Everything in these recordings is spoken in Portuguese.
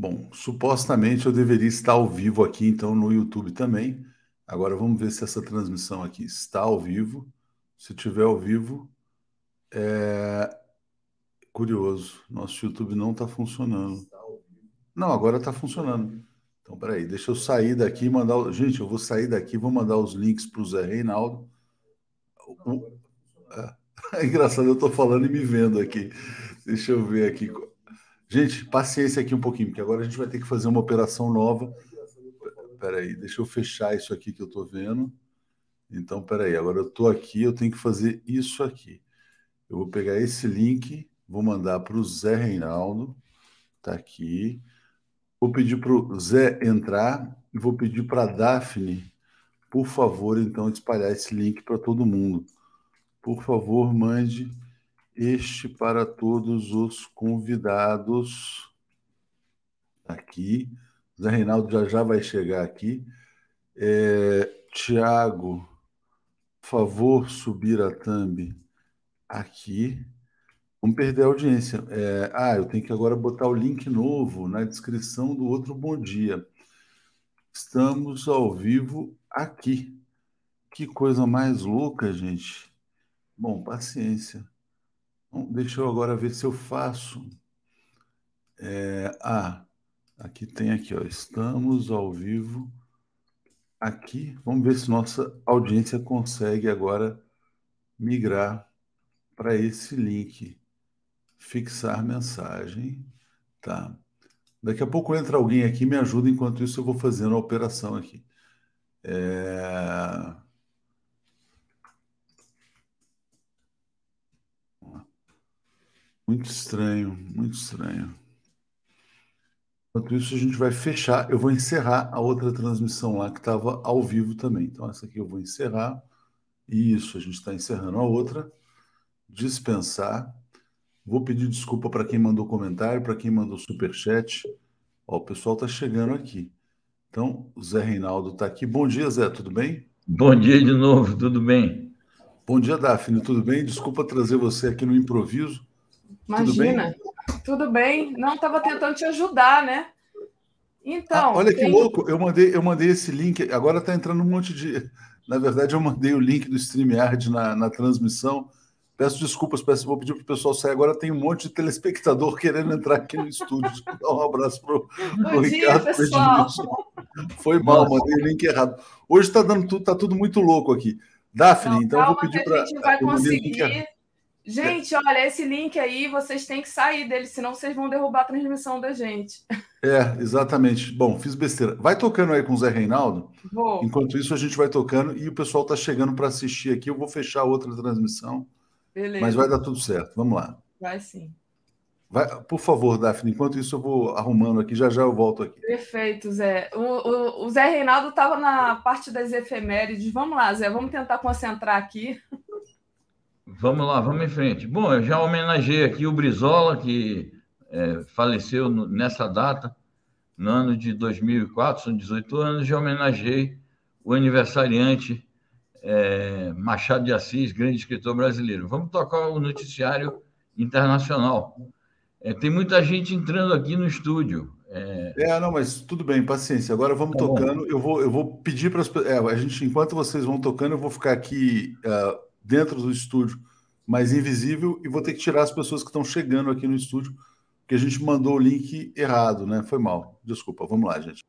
Bom, supostamente eu deveria estar ao vivo aqui, então, no YouTube também. Agora vamos ver se essa transmissão aqui está ao vivo. Se tiver ao vivo, é curioso. Nosso YouTube não está funcionando. Não, agora está funcionando. Então, peraí, deixa eu sair daqui e mandar. Gente, eu vou sair daqui e vou mandar os links para o Zé Reinaldo. O... É. é engraçado, eu estou falando e me vendo aqui. Deixa eu ver aqui. Gente, paciência aqui um pouquinho, porque agora a gente vai ter que fazer uma operação nova. Espera aí, deixa eu fechar isso aqui que eu estou vendo. Então, espera aí, agora eu estou aqui, eu tenho que fazer isso aqui. Eu vou pegar esse link, vou mandar para o Zé Reinaldo, está aqui. Vou pedir para o Zé entrar e vou pedir para a Daphne, por favor, então, espalhar esse link para todo mundo. Por favor, mande este para todos os convidados. Aqui. Zé Reinaldo já já vai chegar aqui. É, Tiago, favor subir a thumb aqui. Vamos perder a audiência. É, ah, eu tenho que agora botar o link novo na descrição do outro Bom Dia. Estamos ao vivo aqui. Que coisa mais louca, gente. Bom, paciência. Deixa eu agora ver se eu faço. É, ah, aqui tem aqui, ó. Estamos ao vivo aqui. Vamos ver se nossa audiência consegue agora migrar para esse link. Fixar mensagem. Tá. Daqui a pouco entra alguém aqui me ajuda, enquanto isso eu vou fazendo a operação aqui. É... Muito estranho, muito estranho. Enquanto isso, a gente vai fechar. Eu vou encerrar a outra transmissão lá que estava ao vivo também. Então, essa aqui eu vou encerrar. Isso, a gente está encerrando a outra. Dispensar. Vou pedir desculpa para quem mandou comentário, para quem mandou superchat. Ó, o pessoal está chegando aqui. Então, o Zé Reinaldo está aqui. Bom dia, Zé, tudo bem? Bom dia de novo, tudo bem? Bom dia, Daphne, tudo bem? Desculpa trazer você aqui no improviso. Imagina. Tudo bem? Tudo bem? Não, estava tentando te ajudar, né? Então. Ah, olha tem... que louco, eu mandei, eu mandei esse link, agora está entrando um monte de. Na verdade, eu mandei o link do StreamYard na, na transmissão. Peço desculpas, peço, vou pedir para o pessoal sair. Agora tem um monte de telespectador querendo entrar aqui no estúdio. Dar um abraço para o Ricardo. pessoal. Foi mal, mandei o link errado. Hoje está dando tudo, tá tudo muito louco aqui. Daphne, Não, então eu vou pedir para. A gente vai conseguir Gente, olha, esse link aí, vocês têm que sair dele, senão vocês vão derrubar a transmissão da gente. É, exatamente. Bom, fiz besteira. Vai tocando aí com o Zé Reinaldo. Vou. Enquanto isso, a gente vai tocando e o pessoal está chegando para assistir aqui. Eu vou fechar outra transmissão. Beleza. Mas vai dar tudo certo. Vamos lá. Vai sim. Vai, por favor, Daphne, enquanto isso eu vou arrumando aqui, já já eu volto aqui. Perfeito, Zé. O, o, o Zé Reinaldo estava na parte das efemérides. Vamos lá, Zé, vamos tentar concentrar aqui. Vamos lá, vamos em frente. Bom, eu já homenageei aqui o Brizola, que é, faleceu no, nessa data, no ano de 2004, são 18 anos, já homenageei o aniversariante é, Machado de Assis, grande escritor brasileiro. Vamos tocar o noticiário internacional. É, tem muita gente entrando aqui no estúdio. É... é, não, mas tudo bem, paciência. Agora vamos tá tocando. Eu vou, eu vou pedir para as é, a gente, enquanto vocês vão tocando, eu vou ficar aqui uh, dentro do estúdio, mas invisível, e vou ter que tirar as pessoas que estão chegando aqui no estúdio, porque a gente mandou o link errado, né? Foi mal. Desculpa, vamos lá, gente.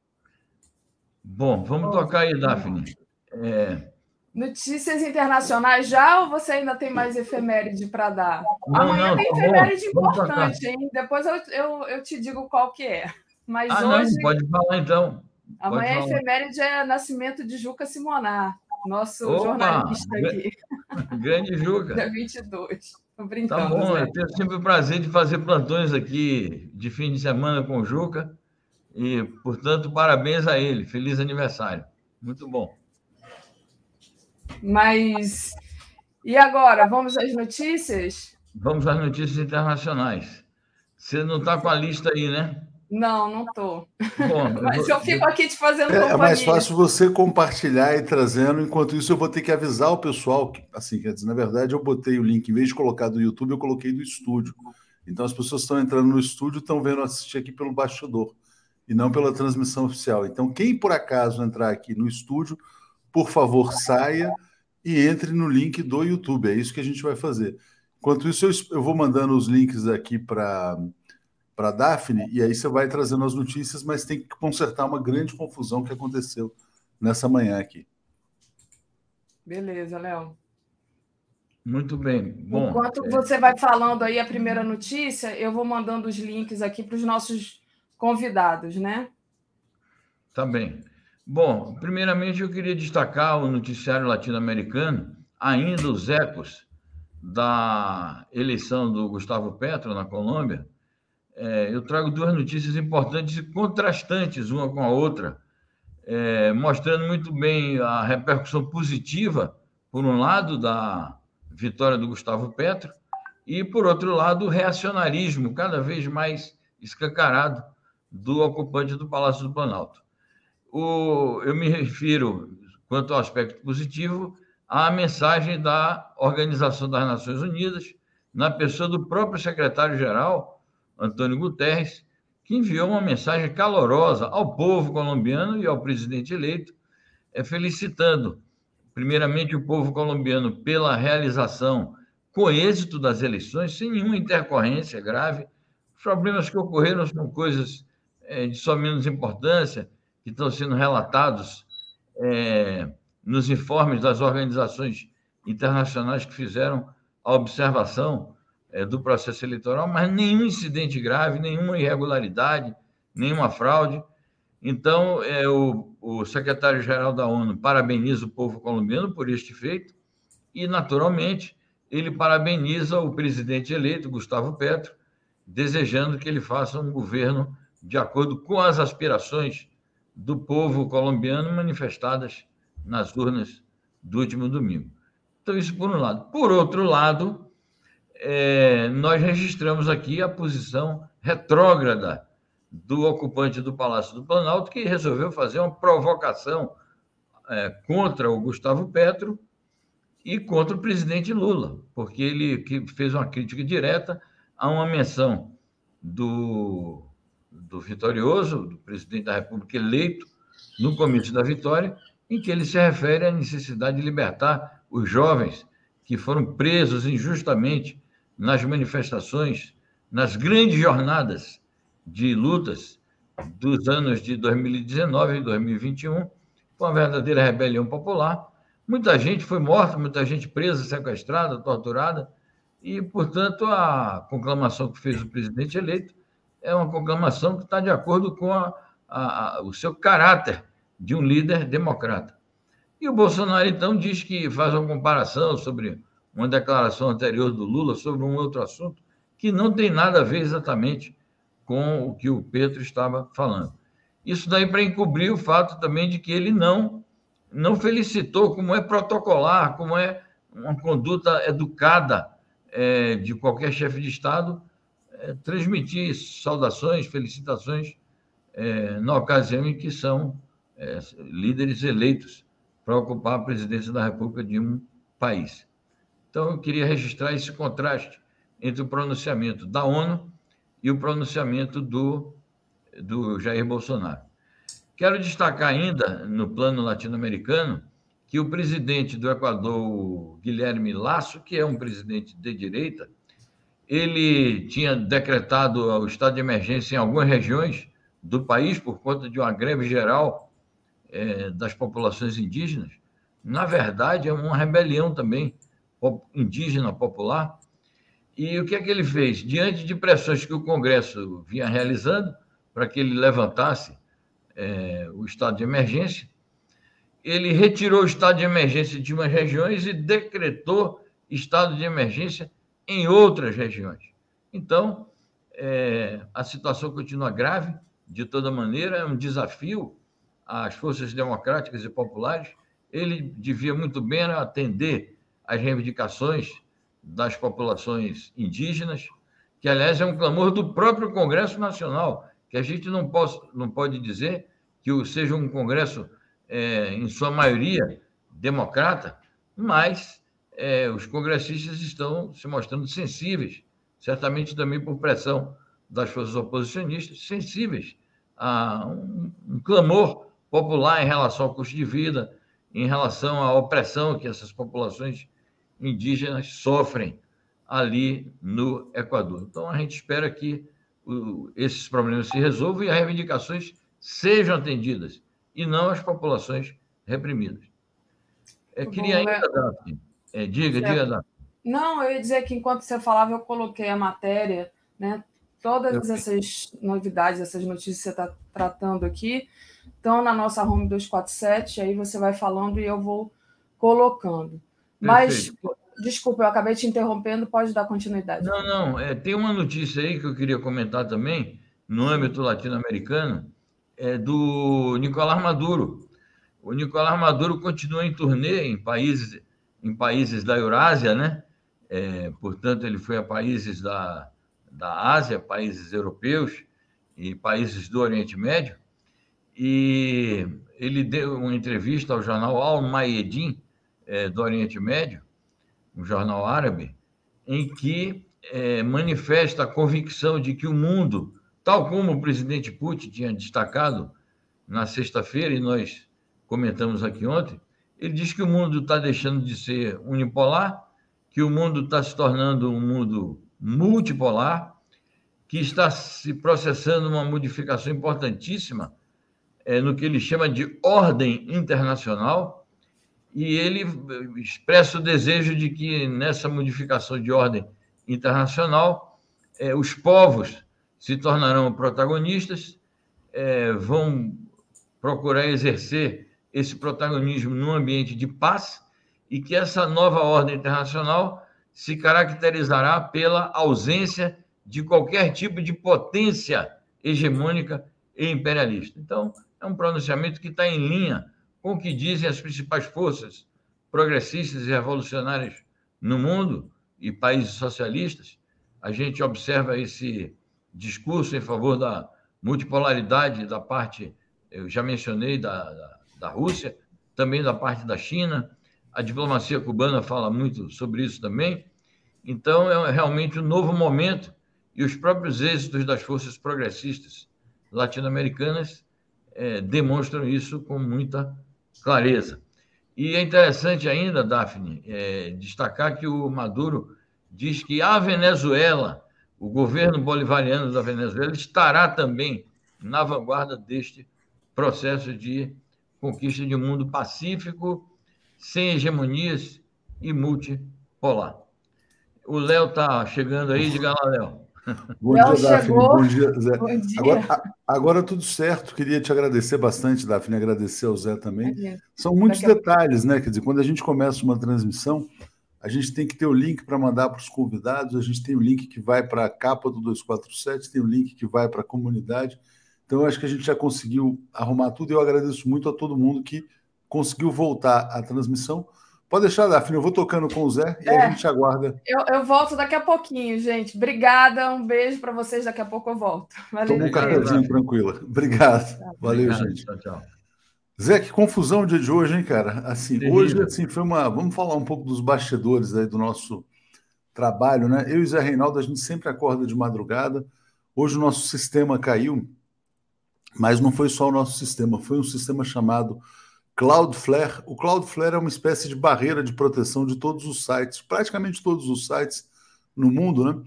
Bom, vamos tocar aí, Daphne. É... Notícias internacionais já ou você ainda tem mais efeméride para dar? Não, Amanhã não, tem tá efeméride importante, hein? Depois eu, eu, eu te digo qual que é. Mas ah, hoje. Não, pode falar então. Pode amanhã falar. a efeméride é nascimento de Juca Simonar nosso Opa, jornalista aqui. Grande Juca. Da 22. Tô brincando. Tá bom, Zé. eu tenho sempre o prazer de fazer plantões aqui de fim de semana com o Juca. E, portanto, parabéns a ele. Feliz aniversário. Muito bom. Mas. E agora? Vamos às notícias? Vamos às notícias internacionais. Você não está com a lista aí, né? Não, não estou. Mas eu fico aqui te fazendo é, É mais fácil você compartilhar e trazendo. Enquanto isso, eu vou ter que avisar o pessoal. Que, assim, quer dizer, na verdade, eu botei o link, em vez de colocar do YouTube, eu coloquei do estúdio. Então, as pessoas estão entrando no estúdio estão vendo assistir aqui pelo bastidor. e não pela transmissão oficial. Então, quem por acaso entrar aqui no estúdio, por favor, saia e entre no link do YouTube. É isso que a gente vai fazer. Enquanto isso, eu, eu vou mandando os links aqui para para Daphne e aí você vai trazendo as notícias, mas tem que consertar uma grande confusão que aconteceu nessa manhã aqui. Beleza, Léo. Muito bem. Bom, Enquanto é... você vai falando aí a primeira notícia, eu vou mandando os links aqui para os nossos convidados, né? Tá bem. Bom, primeiramente eu queria destacar o noticiário latino-americano, ainda os ecos da eleição do Gustavo Petro na Colômbia. É, eu trago duas notícias importantes e contrastantes uma com a outra, é, mostrando muito bem a repercussão positiva, por um lado, da vitória do Gustavo Petro, e, por outro lado, o reacionarismo cada vez mais escancarado do ocupante do Palácio do Planalto. O, eu me refiro, quanto ao aspecto positivo, à mensagem da Organização das Nações Unidas, na pessoa do próprio secretário-geral, Antônio Guterres, que enviou uma mensagem calorosa ao povo colombiano e ao presidente eleito, é, felicitando, primeiramente, o povo colombiano pela realização com êxito das eleições, sem nenhuma intercorrência grave. Os problemas que ocorreram são coisas é, de só menos importância, que estão sendo relatados é, nos informes das organizações internacionais que fizeram a observação é, do processo eleitoral, mas nenhum incidente grave, nenhuma irregularidade, nenhuma fraude. Então, é, o, o secretário-geral da ONU parabeniza o povo colombiano por este feito e, naturalmente, ele parabeniza o presidente eleito, Gustavo Petro, desejando que ele faça um governo de acordo com as aspirações do povo colombiano manifestadas nas urnas do último domingo. Então, isso por um lado. Por outro lado, é, nós registramos aqui a posição retrógrada do ocupante do Palácio do Planalto, que resolveu fazer uma provocação é, contra o Gustavo Petro e contra o presidente Lula, porque ele que fez uma crítica direta a uma menção do do vitorioso, do presidente da República eleito, no comício da vitória, em que ele se refere à necessidade de libertar os jovens que foram presos injustamente nas manifestações, nas grandes jornadas de lutas dos anos de 2019 e 2021, com a verdadeira rebelião popular. Muita gente foi morta, muita gente presa, sequestrada, torturada, e, portanto, a conclamação que fez o presidente eleito é uma conclamação que está de acordo com a, a, a, o seu caráter de um líder democrata. E o Bolsonaro, então, diz que faz uma comparação sobre uma declaração anterior do Lula sobre um outro assunto que não tem nada a ver exatamente com o que o Petro estava falando. Isso daí para encobrir o fato também de que ele não não felicitou, como é protocolar, como é uma conduta educada é, de qualquer chefe de Estado, é, transmitir saudações, felicitações é, na ocasião em que são é, líderes eleitos para ocupar a presidência da República de um país. Então, eu queria registrar esse contraste entre o pronunciamento da ONU e o pronunciamento do, do Jair Bolsonaro. Quero destacar ainda, no plano latino-americano, que o presidente do Equador, Guilherme Lasso, que é um presidente de direita, ele tinha decretado o estado de emergência em algumas regiões do país por conta de uma greve geral é, das populações indígenas. Na verdade, é uma rebelião também indígena popular. E o que é que ele fez? Diante de pressões que o Congresso vinha realizando para que ele levantasse é, o estado de emergência, ele retirou o estado de emergência de umas regiões e decretou estado de emergência em outras regiões. Então, é, a situação continua grave, de toda maneira, é um desafio às forças democráticas e populares. Ele devia muito bem atender às reivindicações das populações indígenas, que, aliás, é um clamor do próprio Congresso Nacional, que a gente não, posso, não pode dizer que seja um Congresso, é, em sua maioria, democrata, mas é, os congressistas estão se mostrando sensíveis, certamente também por pressão das forças oposicionistas, sensíveis a um, um clamor popular em relação ao custo de vida, em relação à opressão que essas populações indígenas sofrem ali no Equador. Então, a gente espera que o, esses problemas se resolvam e as reivindicações sejam atendidas, e não as populações reprimidas. Eu tá queria ainda, é... Daphne, é, diga, diga, Daphne. Não, eu ia dizer que enquanto você falava, eu coloquei a matéria, né? Todas essas novidades, essas notícias que você está tratando aqui, estão na nossa home 247, aí você vai falando e eu vou colocando. Mas, Perfeito. desculpa, eu acabei te interrompendo, pode dar continuidade. Não, não, é, tem uma notícia aí que eu queria comentar também, no âmbito latino-americano, é do Nicolás Maduro. O Nicolás Maduro continua em turnê em países, em países da Eurásia, né? É, portanto, ele foi a países da, da Ásia, países europeus e países do Oriente Médio, e ele deu uma entrevista ao jornal Al-Mayedin, é, do Oriente Médio, um jornal árabe, em que é, manifesta a convicção de que o mundo, tal como o presidente Putin tinha destacado na sexta-feira, e nós comentamos aqui ontem, ele diz que o mundo está deixando de ser unipolar, que o mundo está se tornando um mundo multipolar, que está se processando uma modificação importantíssima é, no que ele chama de ordem internacional, e ele expressa o desejo de que nessa modificação de ordem internacional é, os povos se tornarão protagonistas, é, vão procurar exercer esse protagonismo num ambiente de paz e que essa nova ordem internacional se caracterizará pela ausência de qualquer tipo de potência hegemônica e imperialista. Então, é um pronunciamento que está em linha com o que dizem as principais forças progressistas e revolucionárias no mundo e países socialistas. A gente observa esse discurso em favor da multipolaridade da parte, eu já mencionei, da, da, da Rússia, também da parte da China. A diplomacia cubana fala muito sobre isso também. Então, é realmente um novo momento e os próprios êxitos das forças progressistas latino-americanas é, demonstram isso com muita clareza. E é interessante ainda, Daphne, é, destacar que o Maduro diz que a Venezuela, o governo bolivariano da Venezuela, estará também na vanguarda deste processo de conquista de um mundo pacífico, sem hegemonias e multipolar. O Léo está chegando aí, diga lá, Léo. Bom Léo dia, Daphne. Bom dia, Zé. Bom dia. Agora, agora, tudo certo. Queria te agradecer bastante, Daphne, agradecer ao Zé também. São muitos detalhes, né? Quer dizer, quando a gente começa uma transmissão, a gente tem que ter o link para mandar para os convidados, a gente tem o link que vai para a capa do 247, tem o link que vai para a comunidade. Então, eu acho que a gente já conseguiu arrumar tudo e eu agradeço muito a todo mundo que conseguiu voltar à transmissão. Pode deixar, Daphne, eu vou tocando com o Zé e é, a gente aguarda. Eu, eu, volto daqui a pouquinho, gente. Obrigada, um beijo para vocês. Daqui a pouco eu volto. Valeu. Toma um cafezinho tranquila. Obrigado. Valeu, Obrigado. gente. Tchau, tchau. Zé, que confusão o dia de hoje, hein, cara? Assim, hoje assim, foi uma. Vamos falar um pouco dos bastidores aí do nosso trabalho, né? Eu e Zé Reinaldo, a gente sempre acorda de madrugada. Hoje o nosso sistema caiu, mas não foi só o nosso sistema, foi um sistema chamado Cloudflare. O Cloudflare é uma espécie de barreira de proteção de todos os sites, praticamente todos os sites no mundo, né?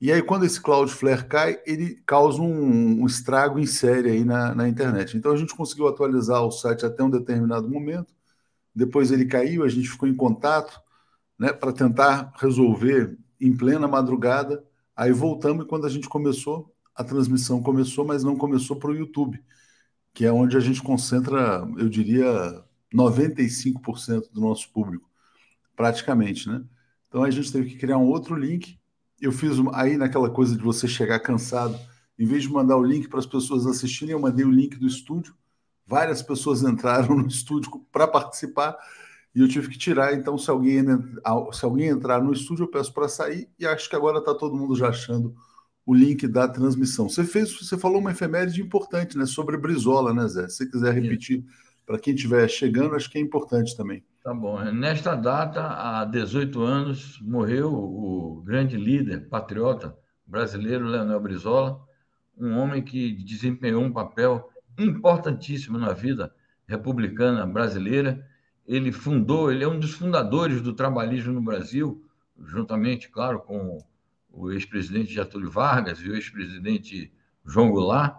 E aí, quando esse Cloudflare cai, ele causa um, um estrago em série aí na, na, internet. Então, a gente conseguiu atualizar o site até um determinado momento. Depois ele caiu, a gente ficou em contato né, para tentar resolver em plena madrugada. Aí voltamos e quando a gente começou, a transmissão começou, mas não começou para o YouTube que é onde a gente concentra, eu diria, 95% do nosso público, praticamente, né? Então a gente teve que criar um outro link. Eu fiz aí naquela coisa de você chegar cansado, em vez de mandar o link para as pessoas assistirem, eu mandei o link do estúdio. Várias pessoas entraram no estúdio para participar e eu tive que tirar. Então, se alguém, se alguém entrar no estúdio, eu peço para sair. E acho que agora está todo mundo já achando o link da transmissão. Você fez, você falou uma efeméride importante, né, sobre Brizola, né, Zé? Se você quiser repetir para quem estiver chegando, acho que é importante também. Tá bom. Nesta data, há 18 anos, morreu o grande líder patriota brasileiro Leonel Brizola, um homem que desempenhou um papel importantíssimo na vida republicana brasileira. Ele fundou, ele é um dos fundadores do trabalhismo no Brasil, juntamente, claro, com o ex-presidente Getúlio Vargas e o ex-presidente João Goulart.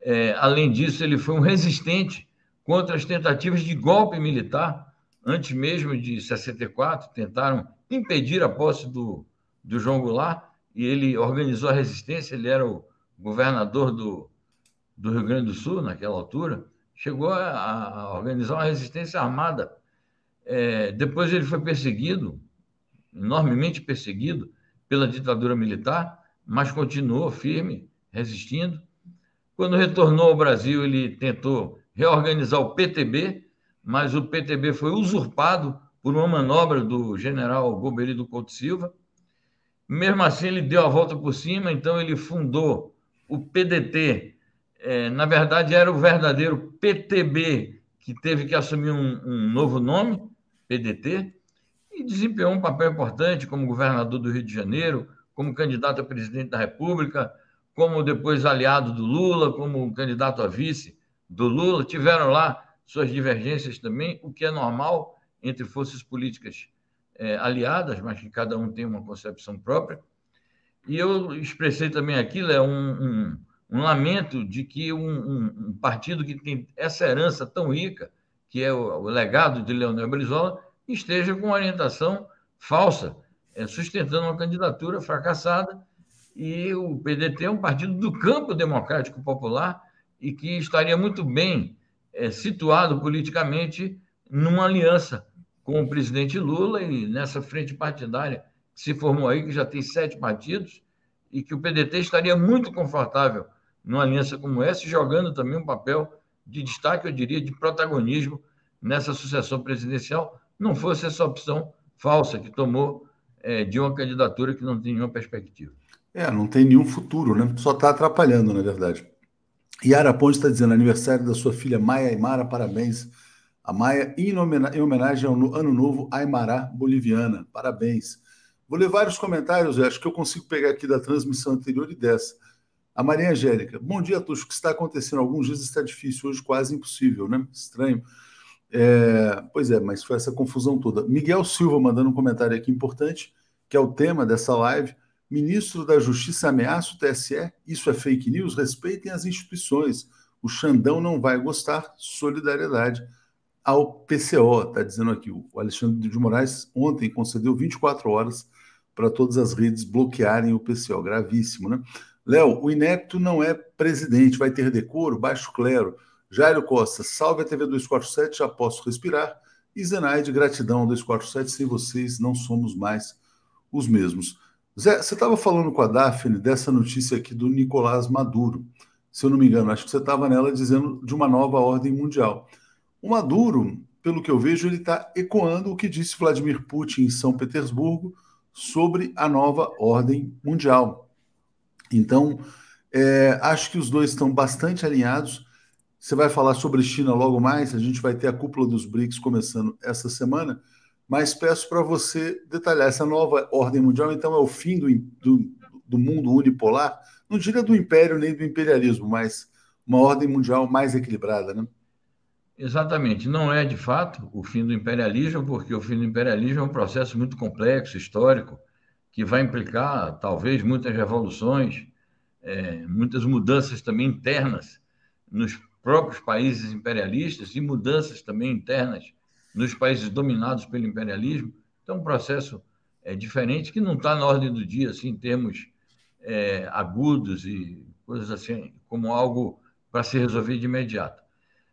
É, além disso, ele foi um resistente contra as tentativas de golpe militar, antes mesmo de 64, tentaram impedir a posse do, do João Goulart, e ele organizou a resistência, ele era o governador do, do Rio Grande do Sul, naquela altura, chegou a, a organizar uma resistência armada. É, depois ele foi perseguido, enormemente perseguido pela ditadura militar, mas continuou firme, resistindo. Quando retornou ao Brasil, ele tentou reorganizar o PTB, mas o PTB foi usurpado por uma manobra do general Goberido Couto Silva. Mesmo assim, ele deu a volta por cima, então ele fundou o PDT. É, na verdade, era o verdadeiro PTB, que teve que assumir um, um novo nome, PDT, e desempenhou um papel importante como governador do Rio de Janeiro, como candidato a presidente da República, como depois aliado do Lula, como candidato a vice do Lula. Tiveram lá suas divergências também, o que é normal entre forças políticas é, aliadas, mas que cada um tem uma concepção própria. E eu expressei também aquilo, é um, um, um lamento de que um, um, partido que tem essa herança tão rica, que é o, o legado de Leonel Brizola, esteja com orientação falsa, é, sustentando uma candidatura fracassada. E o PDT é um partido do campo democrático popular e que estaria muito bem é, situado politicamente numa aliança com o presidente Lula e nessa frente partidária que se formou aí, que já tem sete partidos, e que o PDT estaria muito confortável numa aliança como essa, jogando também um papel de destaque, eu diria, de protagonismo nessa sucessão presidencial, não fosse essa opção falsa que tomou é, de uma candidatura que não tem nenhuma perspectiva. É, não tem nenhum futuro, né? Só está atrapalhando, na verdade. Yara Ponte está dizendo aniversário da sua filha Maia Aymara, parabéns. A Maia, em homenagem ao Ano Novo Aymará Boliviana, parabéns. Vou ler vários comentários, acho que eu consigo pegar aqui da transmissão anterior e dessa. A Maria Angélica, bom dia, Tuxo. O que está acontecendo? Alguns dias está difícil, hoje quase impossível, né? Estranho. É, pois é, mas foi essa confusão toda. Miguel Silva mandando um comentário aqui importante, que é o tema dessa live. Ministro da Justiça ameaça o TSE. Isso é fake news? Respeitem as instituições. O Xandão não vai gostar. Solidariedade ao PCO, está dizendo aqui. O Alexandre de Moraes ontem concedeu 24 horas para todas as redes bloquearem o PCO. Gravíssimo, né? Léo, o inepto não é presidente, vai ter decoro, baixo clero. Jairo Costa, salve a TV 247, já posso respirar. E Zenaide, gratidão 247, sem vocês não somos mais os mesmos. Zé, você estava falando com a Daphne dessa notícia aqui do Nicolás Maduro. Se eu não me engano, acho que você estava nela dizendo de uma nova ordem mundial. O Maduro, pelo que eu vejo, ele está ecoando o que disse Vladimir Putin em São Petersburgo sobre a nova ordem mundial. Então, é, acho que os dois estão bastante alinhados. Você vai falar sobre China logo mais, a gente vai ter a cúpula dos BRICS começando essa semana, mas peço para você detalhar essa nova ordem mundial, então é o fim do, do, do mundo unipolar, não diria do império nem do imperialismo, mas uma ordem mundial mais equilibrada, né? Exatamente. Não é, de fato, o fim do imperialismo, porque o fim do imperialismo é um processo muito complexo, histórico, que vai implicar, talvez, muitas revoluções, é, muitas mudanças também internas nos próprios países imperialistas e mudanças também internas nos países dominados pelo imperialismo. Então, um processo é, diferente que não está na ordem do dia, assim, em termos é, agudos e coisas assim, como algo para se resolver de imediato.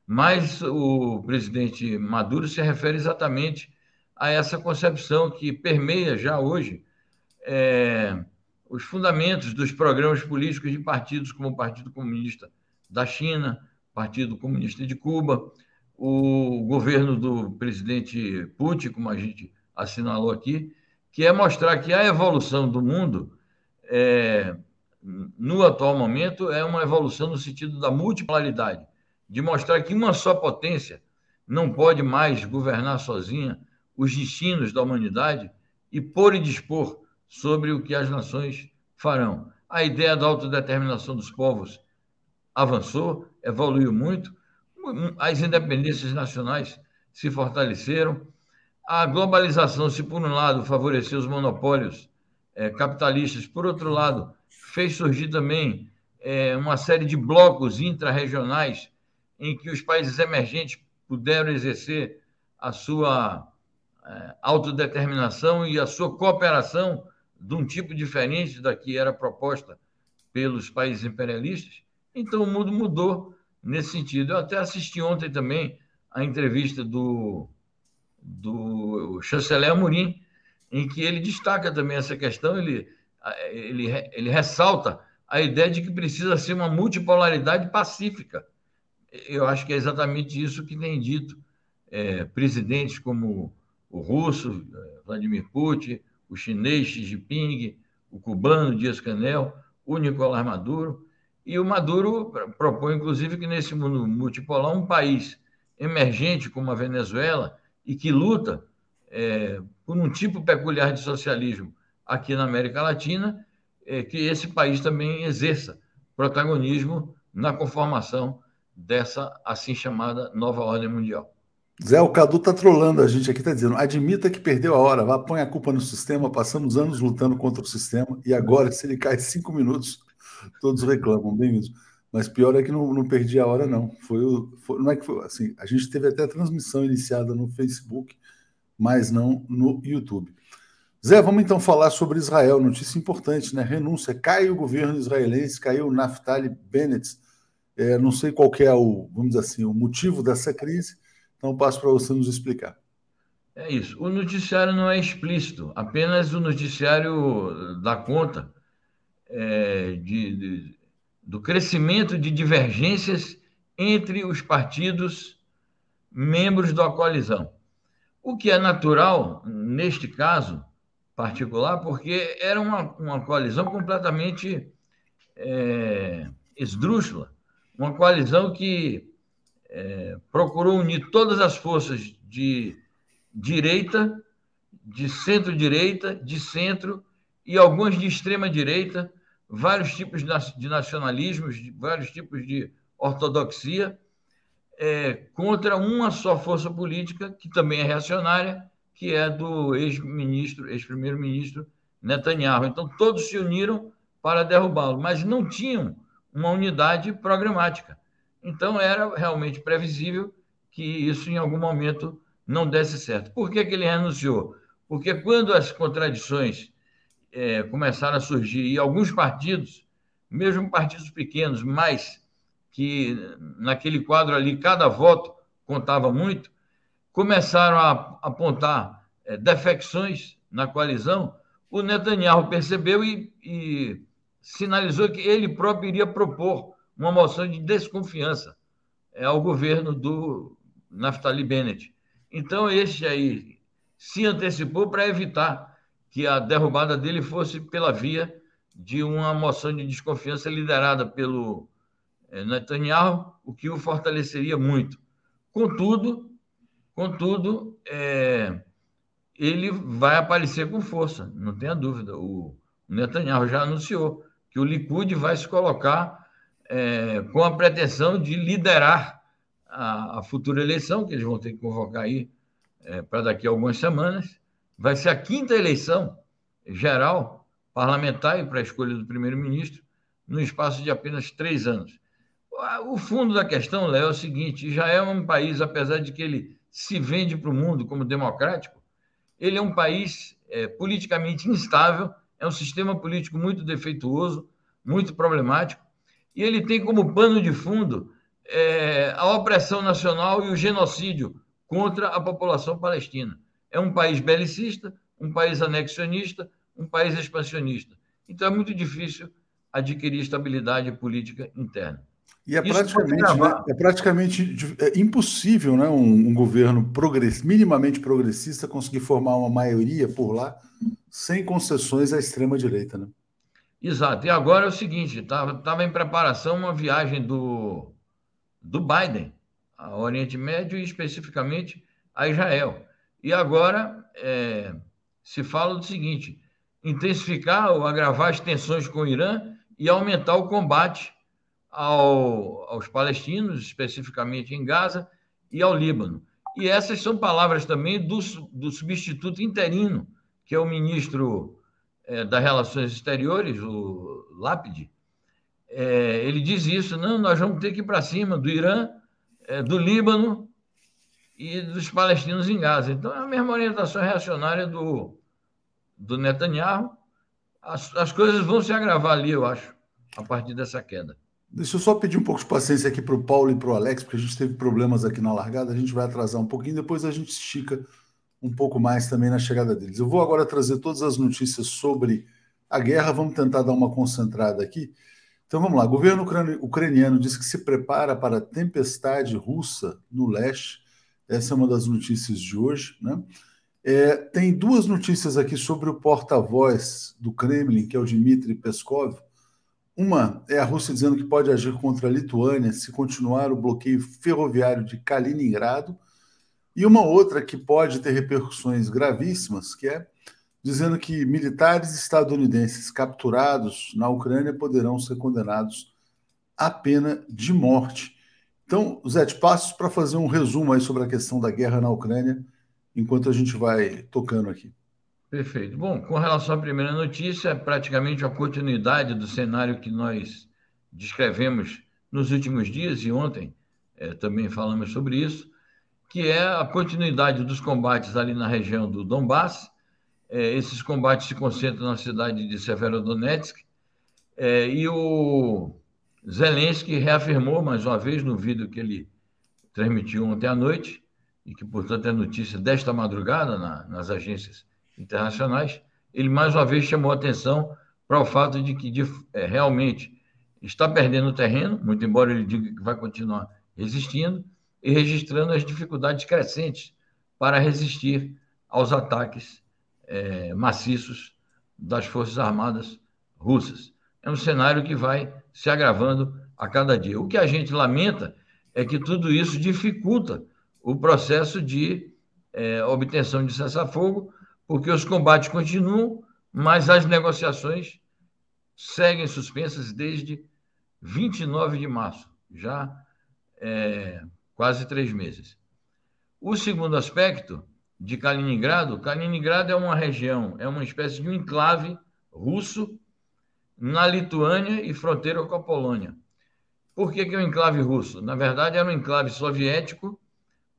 Mas o presidente Maduro se refere exatamente a essa concepção que permeia já hoje é, os fundamentos dos programas políticos de partidos como o Partido Comunista da China, Partido Comunista de Cuba, o governo do presidente Putin, como a gente assinalou aqui, que é mostrar que a evolução do mundo, é, no atual momento, é uma evolução no sentido da multipolaridade, de mostrar que uma só potência não pode mais governar sozinha os destinos da humanidade e pôr e dispor sobre o que as nações farão. A ideia da autodeterminação dos povos avançou, evoluiu muito, as independências nacionais se fortaleceram, a globalização, se por um lado favoreceu os monopólios é, capitalistas, por outro lado, fez surgir também é, uma série de blocos intrarregionais em que os países emergentes puderam exercer a sua é, autodeterminação e a sua cooperação de um tipo diferente da que era proposta pelos países imperialistas. Então, o mundo mudou nesse sentido. Eu até assisti ontem também a entrevista do, do chanceler Amorim, em que ele destaca também essa questão, ele, ele, ele ressalta a ideia de que precisa ser uma multipolaridade pacífica. Eu acho que é exatamente isso que tem dito é, presidentes como o russo, é, Vladimir Putin, o chinês Xi Jinping, o cubano Dias-Canel, o Nicolás Maduro. E o Maduro propõe, inclusive, que nesse mundo multipolar, um país emergente como a Venezuela e que luta é, por um tipo peculiar de socialismo aqui na América Latina, é, que esse país também exerça protagonismo na conformação dessa assim chamada nova ordem mundial. Zé, o Cadu tá trolando a gente aqui, tá dizendo: admita que perdeu a hora, vá, põe a culpa no sistema, passamos anos lutando contra o sistema, e agora, se ele cai cinco minutos, todos reclamam, bem isso. Mas pior é que não, não perdi a hora, não. Foi, o, foi, não é que foi assim, a gente teve até a transmissão iniciada no Facebook, mas não no YouTube. Zé, vamos então falar sobre Israel, notícia importante, né? Renúncia, cai o governo israelense, caiu Naftali Bennett. É, não sei qual é o, vamos dizer assim, o motivo dessa crise então, passo para você nos explicar. É isso. O noticiário não é explícito, apenas o noticiário dá conta é, de, de, do crescimento de divergências entre os partidos membros da coalizão. O que é natural, neste caso particular, porque era uma, uma coalizão completamente é, esdrúxula, uma coalizão que é, procurou unir todas as forças de direita, de centro-direita, de centro e algumas de extrema-direita, vários tipos de nacionalismos, vários tipos de ortodoxia, é, contra uma só força política, que também é reacionária, que é do ex-ministro, ex-primeiro-ministro Netanyahu. Então, todos se uniram para derrubá-lo, mas não tinham uma unidade programática. Então, era realmente previsível que isso, em algum momento, não desse certo. Por que, que ele renunciou? Porque quando as contradições é, começaram a surgir, e alguns partidos, mesmo partidos pequenos, mas que naquele quadro ali cada voto contava muito, começaram a apontar é, defecções na coalizão, o Netanyahu percebeu e, e sinalizou que ele próprio iria propor uma moção de desconfiança é, ao governo do Naftali Bennett. Então, este aí se antecipou para evitar que a derrubada dele fosse pela via de uma moção de desconfiança liderada pelo é, Netanyahu, o que o fortaleceria muito. Contudo, contudo, é, ele vai aparecer com força, não tenha dúvida. O Netanyahu já anunciou que o Likud vai se colocar é, com a pretensão de liderar a, a, futura eleição, que eles vão ter que convocar aí é, para daqui a algumas semanas. Vai ser a quinta eleição geral parlamentar e para a escolha do primeiro-ministro no espaço de apenas três anos. O fundo da questão, Léo, é o seguinte: Israel é um país, apesar de que ele se vende para o mundo como democrático, ele é um país é, politicamente instável, é um sistema político muito defeituoso, muito problemático, e ele tem como pano de fundo é, a opressão nacional e o genocídio contra a população palestina. É um país belicista, um país anexionista, um país expansionista. Então é muito difícil adquirir estabilidade política interna. E é praticamente, né, é praticamente é impossível né, um, um governo progress, minimamente progressista conseguir formar uma maioria por lá sem concessões à extrema-direita. Né? Exato. E agora é o seguinte: estava em preparação uma viagem do, do Biden ao Oriente Médio e especificamente a Israel. E agora é, se fala do seguinte: intensificar ou agravar as tensões com o Irã e aumentar o combate ao, aos palestinos, especificamente em Gaza, e ao Líbano. E essas são palavras também do, do substituto interino, que é o ministro é, das Relações Exteriores, o Lápide. É, ele diz isso: não, nós vamos ter que ir para cima do Irã, é, do Líbano e dos palestinos em Gaza. Então, é a mesma orientação reacionária do, do Netanyahu. As, as coisas vão se agravar ali, eu acho, a partir dessa queda. Deixa eu só pedir um pouco de paciência aqui para o Paulo e para o Alex, porque a gente teve problemas aqui na largada, a gente vai atrasar um pouquinho, depois a gente estica um pouco mais também na chegada deles. Eu vou agora trazer todas as notícias sobre a guerra, vamos tentar dar uma concentrada aqui. Então vamos lá, o governo ucraniano diz que se prepara para a tempestade russa no leste, essa é uma das notícias de hoje. Né? É, tem duas notícias aqui sobre o porta-voz do Kremlin, que é o Dmitry Peskov, uma é a Rússia dizendo que pode agir contra a Lituânia se continuar o bloqueio ferroviário de Kaliningrado, e uma outra que pode ter repercussões gravíssimas, que é dizendo que militares estadunidenses capturados na Ucrânia poderão ser condenados à pena de morte. Então, Zé, te passo para fazer um resumo aí sobre a questão da guerra na Ucrânia, enquanto a gente vai tocando aqui. Perfeito. Bom, com relação à primeira notícia, é praticamente a continuidade do cenário que nós descrevemos nos últimos dias e ontem é, também falamos sobre isso, que é a continuidade dos combates ali na região do Donbass. É, esses combates se concentram na cidade de Severodonetsk é, e o Zelensky reafirmou mais uma vez no vídeo que ele transmitiu ontem à noite e que, portanto, é notícia desta madrugada na, nas agências internacionais, ele mais uma vez chamou atenção para o fato de que de, é, realmente está perdendo terreno, muito embora ele diga que vai continuar resistindo, e registrando as dificuldades crescentes para resistir aos ataques é, maciços das Forças Armadas russas. É um cenário que vai se agravando a cada dia. O que a gente lamenta é que tudo isso dificulta o processo de é, obtenção de cessar-fogo, porque os combates continuam, mas as negociações seguem suspensas desde 29 de março, já é, quase três meses. O segundo aspecto de Kaliningrado, Kaliningrado é uma região, é uma espécie de um enclave russo na Lituânia e fronteira com a Polônia. Por que, que é um enclave russo? Na verdade, era um enclave soviético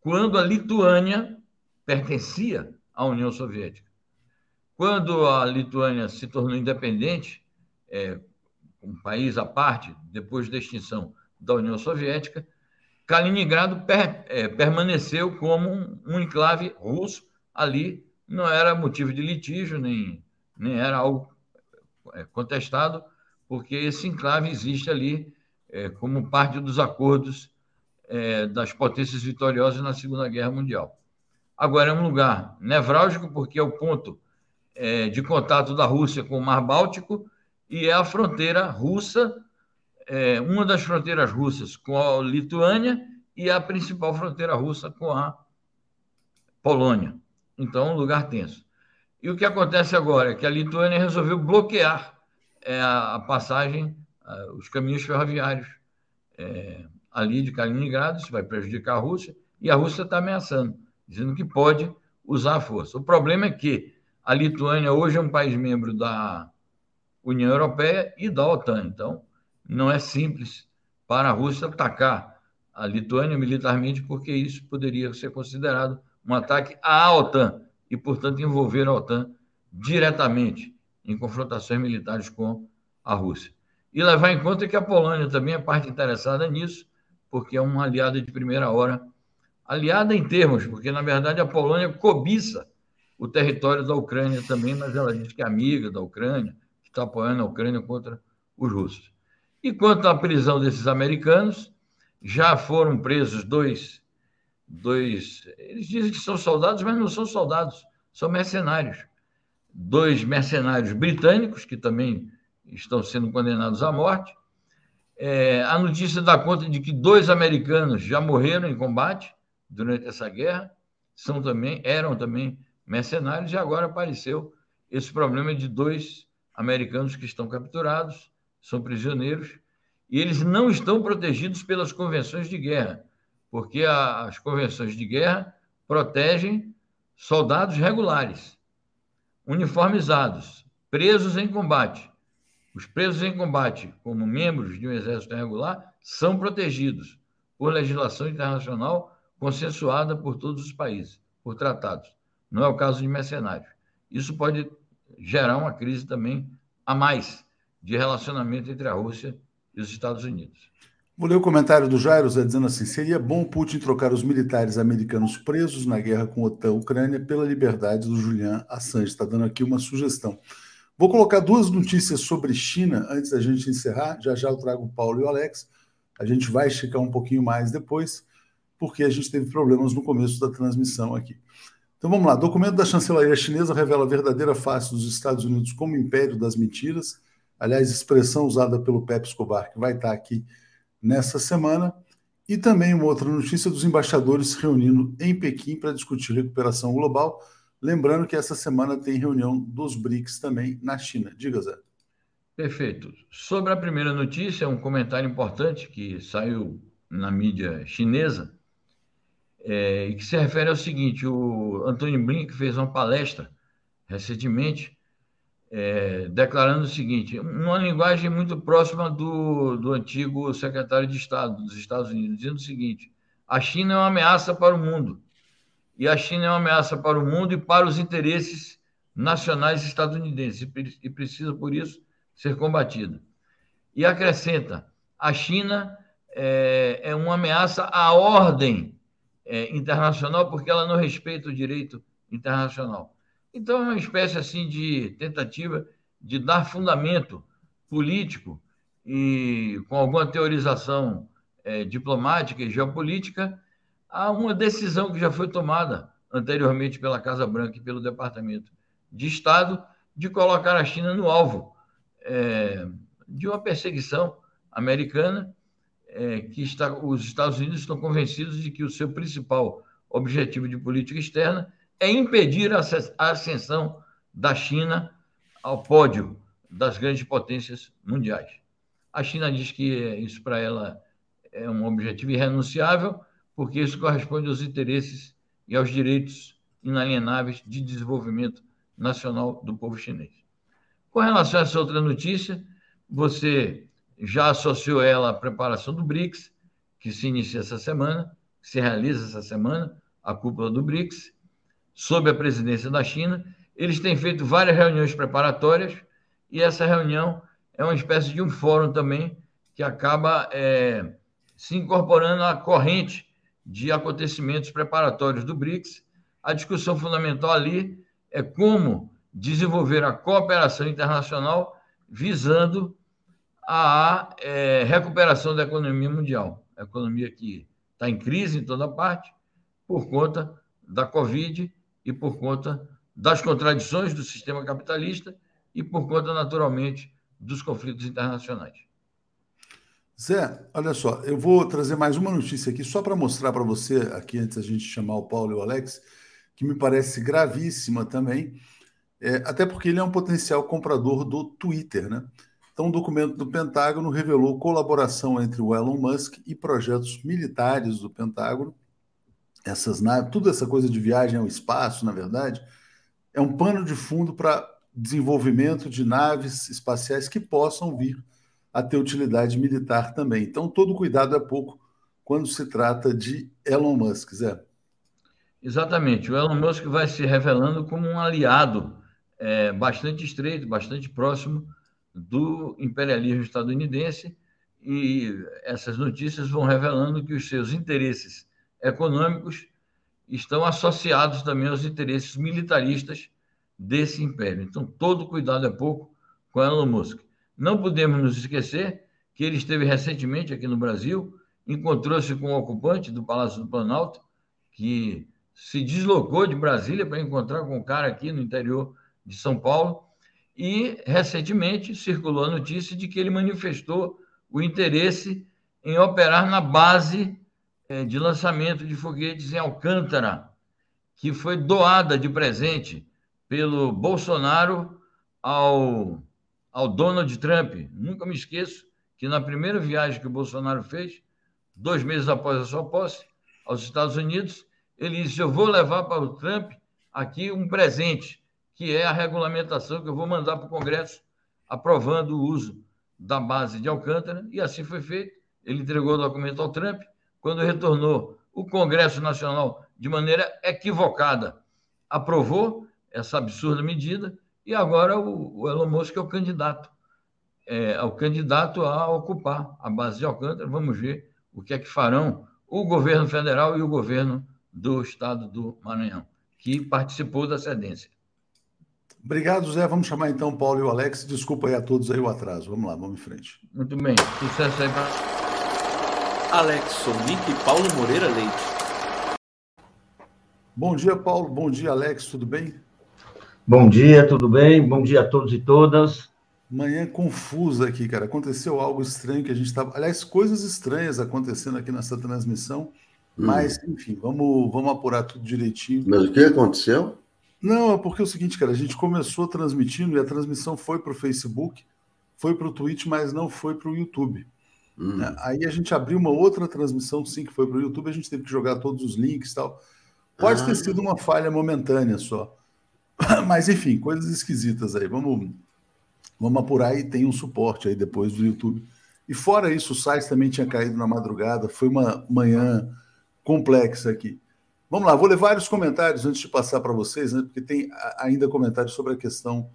quando a Lituânia pertencia à União Soviética. Quando a Lituânia se tornou independente, é, um país à parte, depois da extinção da União Soviética, Kaliningrado per, é, permaneceu como um, um, enclave russo ali, não era motivo de litígio, nem, nem era algo contestado, porque esse enclave existe ali é, como parte dos acordos é, das potências vitoriosas na Segunda Guerra Mundial. Agora, é um lugar nevrálgico, porque é o ponto é, de contato da Rússia com o Mar Báltico e é a fronteira russa, é, uma das fronteiras russas com a Lituânia e a principal fronteira russa com a Polônia. Então, um lugar tenso. E o que acontece agora é que a Lituânia resolveu bloquear é, a, passagem, os caminhos ferroviários é, ali de Kaliningrado, isso vai prejudicar a Rússia, e a Rússia está ameaçando, dizendo que pode usar a força. O problema é que a Lituânia hoje é um país membro da União Europeia e da OTAN, então não é simples para a Rússia atacar a Lituânia militarmente, porque isso poderia ser considerado um ataque à OTAN e, portanto, envolver a OTAN diretamente em confrontações militares com a Rússia. E levar em conta que a Polônia também é parte interessada nisso, porque é uma aliada de primeira hora. Aliada em termos, porque, na verdade, a Polônia cobiça o território da Ucrânia também, mas ela diz que é amiga da Ucrânia, que está apoiando a Ucrânia contra os russos. E quanto à prisão desses americanos, já foram presos dois dois. Eles dizem que são soldados, mas não são soldados, são mercenários. Dois mercenários britânicos, que também estão sendo condenados à morte. É, a notícia dá conta de que dois americanos já morreram em combate durante essa guerra, são também, eram também mercenários, e agora apareceu esse problema de dois americanos que estão capturados, são prisioneiros, e eles não estão protegidos pelas convenções de guerra, porque a, as convenções de guerra protegem soldados regulares, uniformizados, presos em combate. Os presos em combate, como membros de um exército regular, são protegidos por legislação internacional consensuada por todos os países, por tratados. Não é o caso de mercenários. Isso pode gerar uma crise também a mais de relacionamento entre a Rússia e os Estados Unidos. Vou ler o comentário do Jairo Zé dizendo assim: seria bom Putin trocar os militares americanos presos na guerra com a OTAN-Ucrânia pela liberdade do Julian Assange. Está dando aqui uma sugestão. Vou colocar duas notícias sobre China antes da gente encerrar. Já já eu trago o Paulo e o Alex. A gente vai esticar um pouquinho mais depois, porque a gente teve problemas no começo da transmissão aqui. Então vamos lá. Documento da chancelaria chinesa revela a verdadeira face dos Estados Unidos como império das mentiras. Aliás, expressão usada pelo Pepe Escobar, que vai estar aqui nessa semana. E também uma outra notícia dos embaixadores se reunindo em Pequim para discutir recuperação global. Lembrando que essa semana tem reunião dos BRICS também na China. Diga, Zé. Perfeito. Sobre a primeira notícia, um comentário importante que saiu na mídia chinesa é, e que se refere ao seguinte: o Antônio Blink fez uma palestra recentemente é, declarando o seguinte, uma linguagem muito próxima do, do antigo secretário de Estado dos Estados Unidos, dizendo o seguinte: a China é uma ameaça para o mundo. E a China é uma ameaça para o mundo e para os interesses nacionais estadunidenses, e precisa, por isso, ser combatida. E acrescenta: a China é, é uma ameaça à ordem é, internacional, porque ela não respeita o direito internacional. Então, é uma espécie assim de tentativa de dar fundamento político e com alguma teorização é, diplomática e geopolítica a uma decisão que já foi tomada anteriormente pela Casa Branca e pelo Departamento de Estado de colocar a China no alvo é, de uma perseguição americana é, que está, os Estados Unidos estão convencidos de que o seu principal objetivo de política externa é impedir a ascensão da China ao pódio das grandes potências mundiais. A China diz que isso para ela é um objetivo irrenunciável, porque isso corresponde aos interesses e aos direitos inalienáveis de desenvolvimento nacional do povo chinês. Com relação a essa outra notícia, você já associou ela à preparação do BRICS, que se inicia essa semana, se realiza essa semana, a cúpula do BRICS, sob a presidência da China. Eles têm feito várias reuniões preparatórias e essa reunião é uma espécie de um fórum também que acaba é, se incorporando à corrente de acontecimentos preparatórios do BRICS. A discussão fundamental ali é como desenvolver a cooperação internacional visando a é, recuperação da economia mundial. A economia que está em crise em toda parte por conta da Covid e por conta das contradições do sistema capitalista e por conta, naturalmente, dos conflitos internacionais. Zé, olha só, eu vou trazer mais uma notícia aqui só para mostrar para você, aqui antes da gente chamar o Paulo e o Alex, que me parece gravíssima também, é, até porque ele é um potencial comprador do Twitter, né? Então, um documento do Pentágono revelou colaboração entre o Elon Musk e projetos militares do Pentágono essas naves, toda essa coisa de viagem ao espaço, na verdade, é um pano de fundo para desenvolvimento de naves espaciais que possam vir a ter utilidade militar também. Então, todo cuidado é pouco quando se trata de Elon Musk, Zé. Exatamente. O Elon Musk vai se revelando como um aliado é, bastante estreito, bastante próximo do imperialismo estadunidense, e essas notícias vão revelando que os seus interesses econômicos estão associados também aos interesses militaristas desse império. Então, todo cuidado é pouco com Elon Musk. Não podemos nos esquecer que ele esteve recentemente aqui no Brasil, encontrou-se com um ocupante do Palácio do Planalto, que se deslocou de Brasília para encontrar com um cara aqui no interior de São Paulo, e recentemente circulou a notícia de que ele manifestou o interesse em operar na base de lançamento de foguetes em Alcântara, que foi doada de presente pelo Bolsonaro ao ao Donald Trump. Nunca me esqueço que na primeira viagem que o Bolsonaro fez, dois meses após a sua posse, aos Estados Unidos, ele disse: Eu vou levar para o Trump aqui um presente, que é a regulamentação que eu vou mandar para o Congresso, aprovando o uso da base de Alcântara, e assim foi feito. Ele entregou o documento ao Trump. Quando retornou, o Congresso Nacional, de maneira equivocada, aprovou essa absurda medida, e agora o, Elon Musk é o candidato, é, é o candidato a ocupar a base de Alcântara. Vamos ver o que é que farão o governo federal e o governo do estado do Maranhão, que participou da cedência. Obrigado, Zé. Vamos chamar então o Paulo e o Alex. Desculpa aí a todos aí o atraso. Vamos lá, vamos em frente. Muito bem. Sucesso aí para. Alex Sonic e Paulo Moreira Leite. Bom dia, Paulo. Bom dia, Alex. Tudo bem? Bom dia, tudo bem? Bom dia a todos e todas. Manhã confusa aqui, cara. Aconteceu algo estranho que a gente estava. Aliás, coisas estranhas acontecendo aqui nessa transmissão. Hum. Mas, enfim, vamos, vamos apurar tudo direitinho. Mas o que aconteceu? Não, é porque é o seguinte, cara, a gente começou transmitindo e a transmissão foi para o Facebook, foi para o Twitch, mas não foi para o YouTube. Hum. Né? Aí a gente abriu uma outra transmissão, sim, que foi para o YouTube, a gente teve que jogar todos os links e tal. Pode ah. ter sido uma falha momentânea só. Mas, enfim, coisas esquisitas aí. Vamos, vamos apurar e tem um suporte aí depois do YouTube. E fora isso, o site também tinha caído na madrugada. Foi uma manhã complexa aqui. Vamos lá, vou ler vários comentários antes de passar para vocês, né, porque tem ainda comentários sobre a questão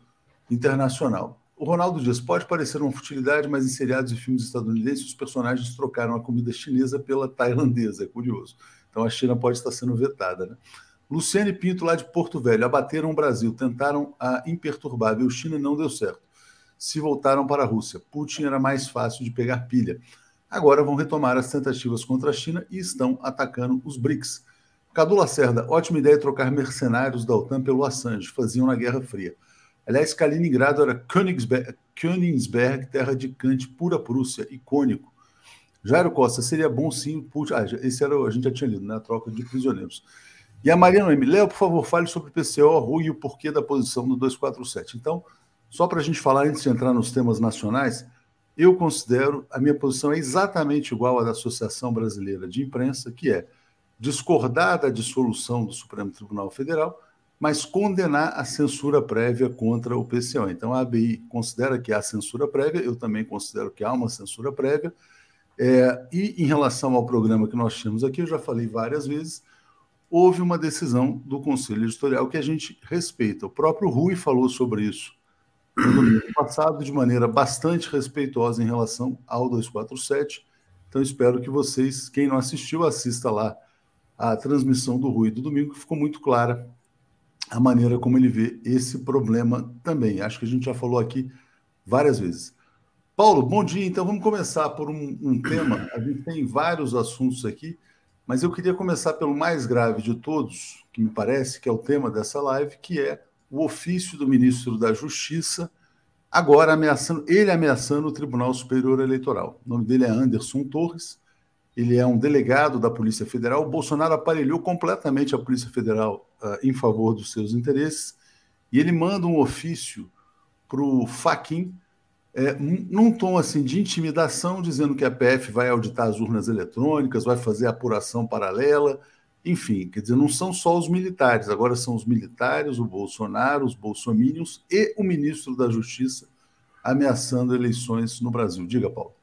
internacional. O Ronaldo diz: pode parecer uma futilidade, mas em seriados e filmes estadunidenses os personagens trocaram a comida chinesa pela tailandesa. É curioso. Então a China pode estar sendo vetada. Né? Luciane Pinto, lá de Porto Velho, abateram o Brasil, tentaram a imperturbável China não deu certo. Se voltaram para a Rússia. Putin era mais fácil de pegar pilha. Agora vão retomar as tentativas contra a China e estão atacando os BRICS. Cadu Lacerda, ótima ideia trocar mercenários da OTAN pelo Assange, faziam na Guerra Fria. Aliás, Kaliningrado era Königsberg, Königsberg terra de Kant, pura Prússia, icônico. Jairo Costa, seria bom sim. Putin, ah, esse era, a gente já tinha lido, né? A troca de prisioneiros. E a Mariana M. Léo, por favor, fale sobre o PCO, Rui e o porquê da posição do 247. Então, só para a gente falar antes de entrar nos temas nacionais, eu considero a minha posição é exatamente igual à da Associação Brasileira de Imprensa, que é discordar da dissolução do Supremo Tribunal Federal, mas condenar a censura prévia contra o PCO. Então, a ABI considera que há censura prévia, eu também considero que há uma censura prévia. É, e em relação ao programa que nós tínhamos aqui, eu já falei várias vezes, houve uma decisão do Conselho Editorial que a gente respeita. O próprio Rui falou sobre isso no domingo passado, de maneira bastante respeitosa em relação ao 247. Então, espero que vocês, quem não assistiu, assista lá a transmissão do Rui do domingo, que ficou muito clara a maneira como ele vê esse problema também. Acho que a gente já falou aqui várias vezes. Paulo, bom dia. Então, vamos começar por um, um tema. A gente tem vários assuntos aqui. Mas eu queria começar pelo mais grave de todos, que me parece que é o tema dessa live, que é o ofício do ministro da Justiça, agora ameaçando, ele ameaçando o Tribunal Superior Eleitoral. O nome dele é Anderson Torres, ele é um delegado da Polícia Federal. O Bolsonaro aparelhou completamente a Polícia Federal uh, em favor dos seus interesses, e ele manda um ofício para o Faquin, é, num tom assim de intimidação, dizendo que a PF vai auditar as urnas eletrônicas, vai fazer apuração paralela, enfim, quer dizer, não são só os militares, agora são os militares, o Bolsonaro, os bolsomínios e o ministro da Justiça ameaçando eleições no Brasil. Diga, Paulo.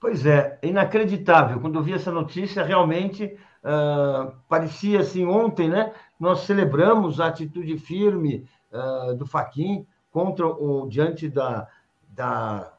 Pois é, inacreditável. Quando eu vi essa notícia, realmente uh, parecia assim, ontem, né? Nós celebramos a atitude firme uh, do Faquin contra o diante da, da,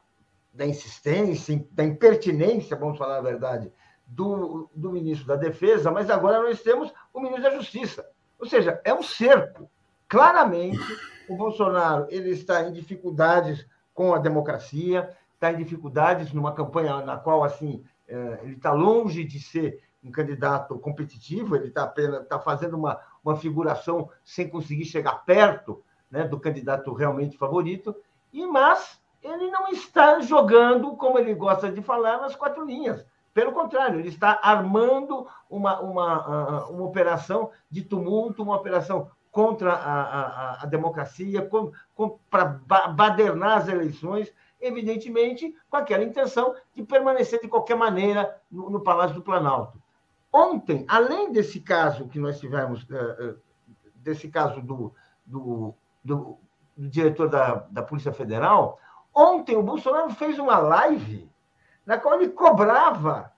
da insistência, da impertinência, vamos falar a verdade, do, do ministro da Defesa, mas agora nós temos o ministro da Justiça. Ou seja, é um cerco. Claramente, o Bolsonaro ele está em dificuldades com a democracia, está em dificuldades numa campanha na qual assim é, ele está longe de ser um candidato competitivo, ele está apenas tá fazendo uma, uma figuração sem conseguir chegar perto né, do candidato realmente favorito, e mas ele não está jogando, como ele gosta de falar, nas quatro linhas. Pelo contrário, ele está armando uma, uma, uma operação de tumulto, uma operação contra a, a, a democracia, para badernar as eleições, evidentemente com aquela intenção de permanecer de qualquer maneira no, no Palácio do Planalto. Ontem, além desse caso que nós tivemos, eh, eh, desse caso do, do, do, do diretor da, da Polícia Federal, ontem o Bolsonaro fez uma live na qual ele cobrava,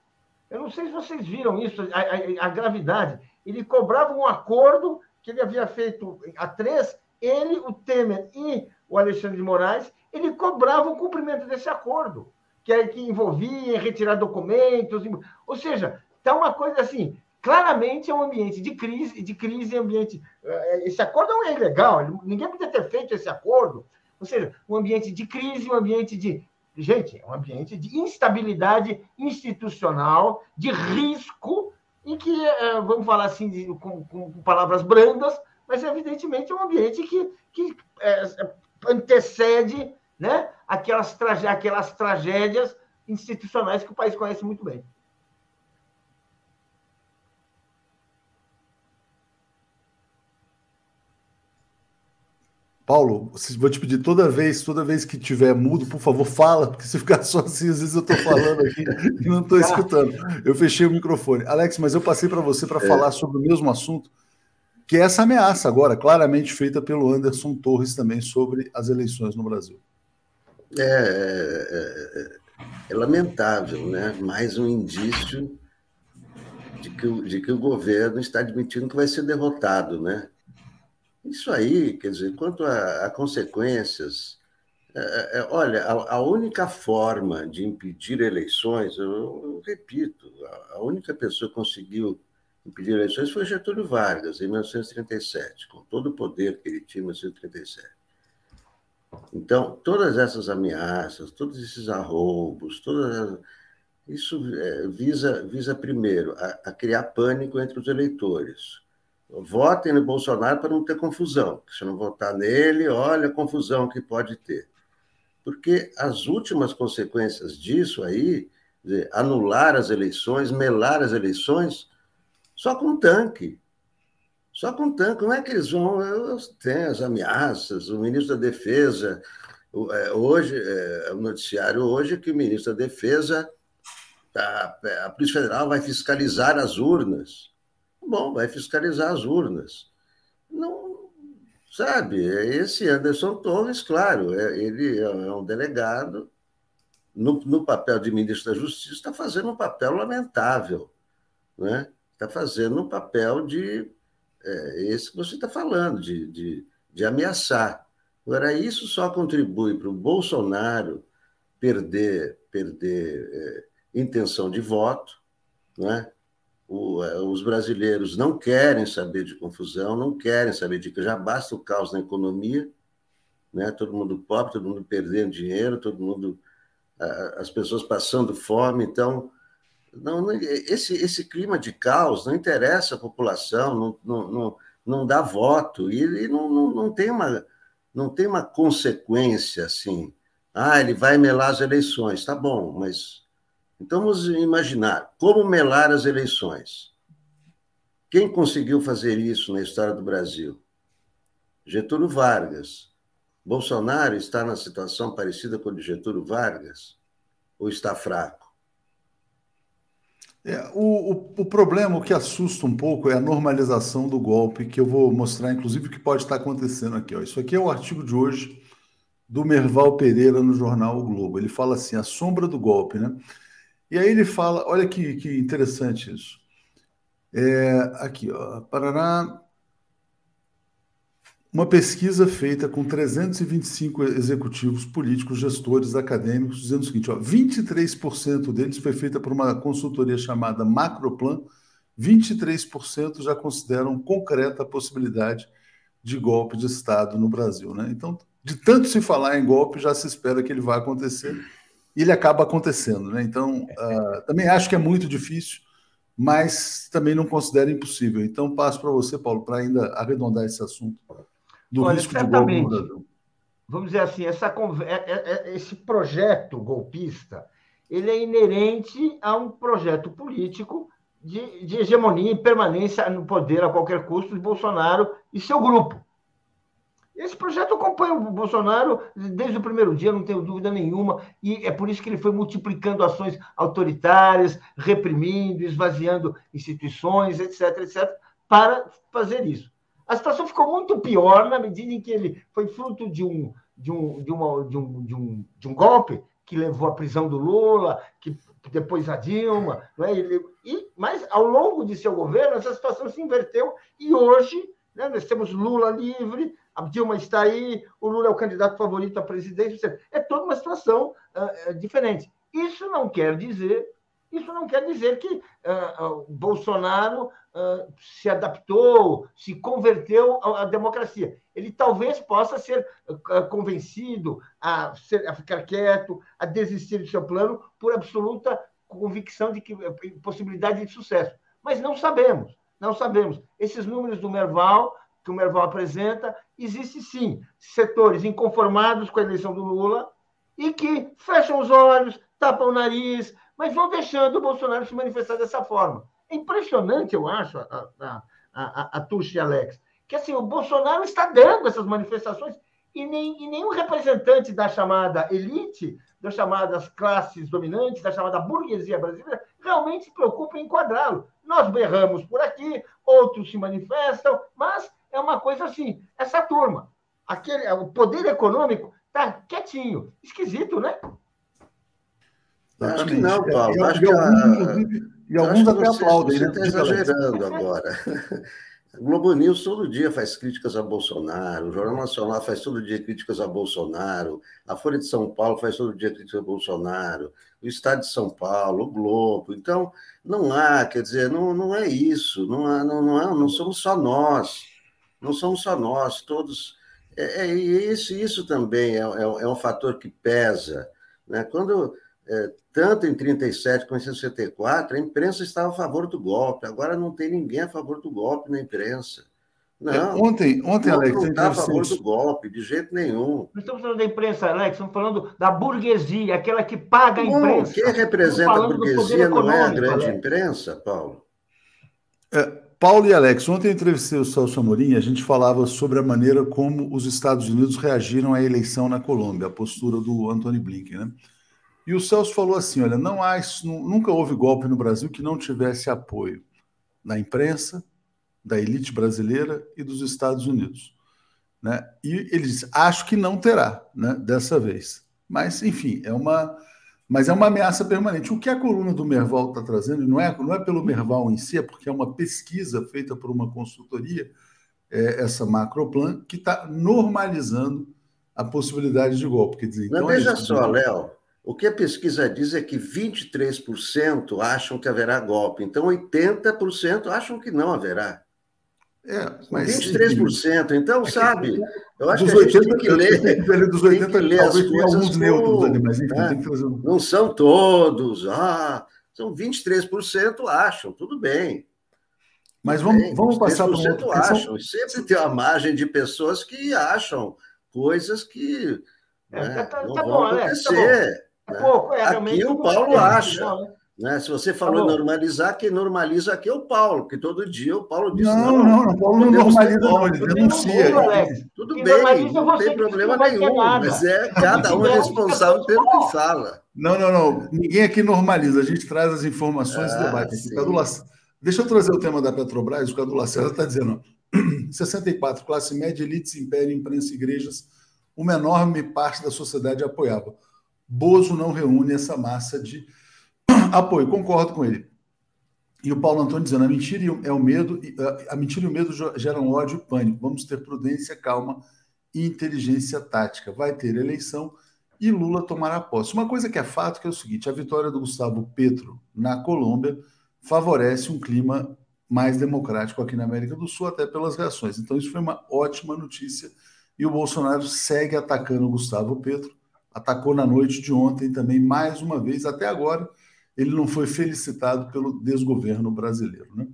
eu não sei se vocês viram isso, a, a, a gravidade, ele cobrava um acordo que ele havia feito a três, ele, o Temer e o Alexandre de Moraes, ele cobrava o cumprimento desse acordo, que, é, que envolvia retirar documentos, ou seja, está uma coisa assim, claramente é um ambiente de crise, de crise, ambiente. Eh, esse acordo não é ilegal, ninguém podia ter feito esse acordo. Ou seja, um ambiente de crise, um ambiente de. Gente, é um ambiente de instabilidade institucional, de risco, em que, eh, vamos falar assim, com, com, palavras brandas, mas evidentemente é um ambiente que, que é, antecede né, aquelas, tragé aquelas tragédias institucionais que o país conhece muito bem. Paulo, vou te pedir toda vez, toda vez que tiver mudo, por favor, fala, porque se ficar só assim, às vezes eu estou falando aqui e não estou escutando. Eu fechei o microfone. Alex, mas eu passei para você para é. falar sobre o mesmo assunto, que é essa ameaça agora, claramente feita pelo Anderson Torres também sobre as eleições no Brasil. É, é, é, é lamentável, né? Mais um indício de que, de que o governo está admitindo que vai ser derrotado, né? Isso aí, quer dizer, quanto a, a consequências, é, é, é olha, a, a, única forma de impedir eleições, eu, eu repito, a, a, única pessoa que conseguiu impedir eleições foi Getúlio Vargas, em 1937, com todo o poder que ele tinha em 1937. Então, todas essas ameaças, todos esses arroubos, todas, isso é, visa, visa primeiro, a criar pânico entre os eleitores votem no Bolsonaro para não ter confusão. Se não votar nele, olha a confusão que pode ter. Porque as últimas consequências disso aí, anular as eleições, melar as eleições, só com tanque. Só com tanque. Como é que eles vão? Tem as ameaças, o ministro da Defesa. É, hoje, é, o noticiário hoje é que o ministro da Defesa, a Polícia Federal vai fiscalizar as urnas. Bom, vai fiscalizar as urnas. Não, sabe, esse Anderson Torres, claro, é, ele é, é um delegado, no, no papel de ministro da Justiça, está fazendo um papel lamentável, né? está fazendo um papel de é, esse que você está falando, de, de, de ameaçar. Agora, isso só contribui para o Bolsonaro perder, perder é, intenção de voto, né? É, os brasileiros não querem saber de confusão, não querem saber de que já basta o caos na economia, né? todo mundo pobre, todo mundo perdendo dinheiro, todo mundo, as pessoas passando fome. Então, não, esse, esse clima de caos não interessa a população, não, não, não, não dá voto, e, e não, não, não, tem uma, não tem uma consequência assim. Ah, ele vai melar as eleições, tá bom, mas então, vamos imaginar como melar as eleições. Quem conseguiu fazer isso na história do Brasil? Getúlio Vargas. Bolsonaro está na situação parecida com a de Getúlio Vargas? Ou está fraco? É, o, o, o, problema, o que assusta um pouco é a normalização do golpe, que eu vou mostrar, inclusive, o que pode estar acontecendo aqui. Ó. Isso aqui é o artigo de hoje do Merval Pereira no jornal O Globo. Ele fala assim: a sombra do golpe, né? E aí ele fala, olha que, que interessante isso. É, aqui, ó, Paraná, uma pesquisa feita com 325 executivos políticos, gestores, acadêmicos, dizendo o seguinte: ó, 23% deles foi feita por uma consultoria chamada Macroplan, 23% já consideram concreta a possibilidade de golpe de Estado no Brasil. Né? Então, de tanto se falar em golpe, já se espera que ele vai acontecer ele acaba acontecendo. Né? Então, uh, também acho que é muito difícil, mas também não considero impossível. Então, passo para você, Paulo, para ainda arredondar esse assunto do Olha, risco certamente, no Brasil. Vamos dizer assim, essa, é, é, esse projeto golpista ele é inerente a um projeto político de, de hegemonia e permanência no poder a qualquer custo de Bolsonaro e seu grupo. Esse projeto acompanha o Bolsonaro desde o primeiro dia, não tenho dúvida nenhuma, e é por isso que ele foi multiplicando ações autoritárias, reprimindo, esvaziando instituições, etc., etc., para fazer isso. A situação ficou muito pior na medida em que ele foi fruto de um, de um, de uma, de um, de um, de um golpe que levou à prisão do Lula, que depois a Dilma, não é? Ele, e, mas ao longo de seu governo, essa situação se inverteu e hoje né, nós temos Lula livre, a Dilma está aí, o Lula é o candidato favorito à presidência, é toda uma situação uh, diferente. Isso não quer dizer, isso não quer dizer que uh, uh, Bolsonaro se adaptou, se converteu à, à, democracia. Ele talvez possa ser convencido a, ser, a ficar quieto, a desistir do seu plano por absoluta convicção de que possibilidade de sucesso. Mas não sabemos, não sabemos. Esses números do Merval que o Merval apresenta, existe sim setores inconformados com a eleição do Lula e que fecham os olhos, tapam o nariz, mas vão deixando o Bolsonaro se manifestar dessa forma. É impressionante, eu acho, a, a, a, a Tuxi e Alex, que assim, o Bolsonaro está dando essas manifestações e, nem, e nenhum representante da chamada elite, das chamadas classes dominantes, da chamada burguesia brasileira, realmente se preocupa em enquadrá-lo. Nós berramos por aqui, outros se manifestam, mas é uma coisa assim. Essa turma, aquele, o poder econômico está quietinho. Esquisito, né? Acho que não, Paulo. E, acho que alguns, e alguns até aplaudem. Você está né? exagerando agora. O Globo News todo dia faz críticas a Bolsonaro, o Jornal Nacional faz todo dia críticas a Bolsonaro, a Folha de São Paulo faz todo dia críticas a Bolsonaro, o Estado de São Paulo, o Globo. Então, não há, quer dizer, não, não é isso, não, há, não, não, é, não somos só nós não somos só nós, todos. É, é isso, isso também é, é, é, um fator que pesa. Né? Quando, é, tanto em 37 como em 64, a imprensa estava a favor do golpe, agora não tem ninguém a favor do golpe na imprensa. Não, é, ontem, ontem não Alex, não está a favor do golpe, de jeito nenhum. Não estamos falando da imprensa, Alex, estamos falando da burguesia, aquela que paga a imprensa. quem representa a burguesia não é a grande Alex. imprensa, Paulo? Paulo e Alex, ontem entrevistei o Celso Amorim e a gente falava sobre a maneira como os Estados Unidos reagiram à eleição na Colômbia, a postura do Anthony Blinken, né? E o Celso falou assim: olha, não há, nunca houve golpe no Brasil que não tivesse apoio da imprensa, da elite brasileira e dos Estados Unidos. Né? E ele disse: acho que não terá, né, dessa vez. Mas, enfim, é uma mas é uma ameaça permanente. O que a coluna do Merval está trazendo, não é, não é pelo Merval em si, é porque é uma pesquisa feita por uma consultoria, é, essa Macroplan, que está normalizando a possibilidade de golpe. Quer dizer, então, veja é só, Léo, o que a pesquisa diz é que 23% acham que haverá golpe, então 80% acham que não haverá. É, mas 23%. Então, é sabe, eu acho que a gente 80, tem que ler. Tem dos 80, tem que ler as coisas alguns neutros ali, mas enfim, né? tem que fazer um... Não são todos, ah, são 23% acham, tudo bem. Mas vamos, bem, vamos passar para um outro acham. Sempre tem uma margem de pessoas que acham coisas que é, né, tá, não tá vão bom, acontecer. É, tá né? pouco, é, Aqui o Paulo acha. Não, né? Né? Se você falou tá normalizar, quem normaliza aqui é o Paulo, que todo dia o Paulo diz. Não, não, não, o Paulo não normaliza, não, ele denuncia. Tudo bem, não tem problema nenhum, mas é cada um é responsável pelo que fala. Não, não, não. Ninguém aqui normaliza, a gente traz as informações ah, e debate. Deixa eu trazer o tema da Petrobras, o Cadu Lacerda está dizendo: 64, classe média, elites, império, imprensa, igrejas, uma enorme parte da sociedade apoiava. Bozo não reúne essa massa de Apoio, concordo com ele. E o Paulo Antônio dizendo: a mentira é o medo, a mentira e o medo geram ódio e pânico. Vamos ter prudência, calma e inteligência tática. Vai ter eleição e Lula tomará posse. Uma coisa que é fato que é o seguinte: a vitória do Gustavo Petro na Colômbia favorece um clima mais democrático aqui na América do Sul, até pelas reações. Então, isso foi uma ótima notícia. E o Bolsonaro segue atacando o Gustavo Petro, atacou na noite de ontem também, mais uma vez, até agora ele não foi felicitado pelo desgoverno brasileiro. Né?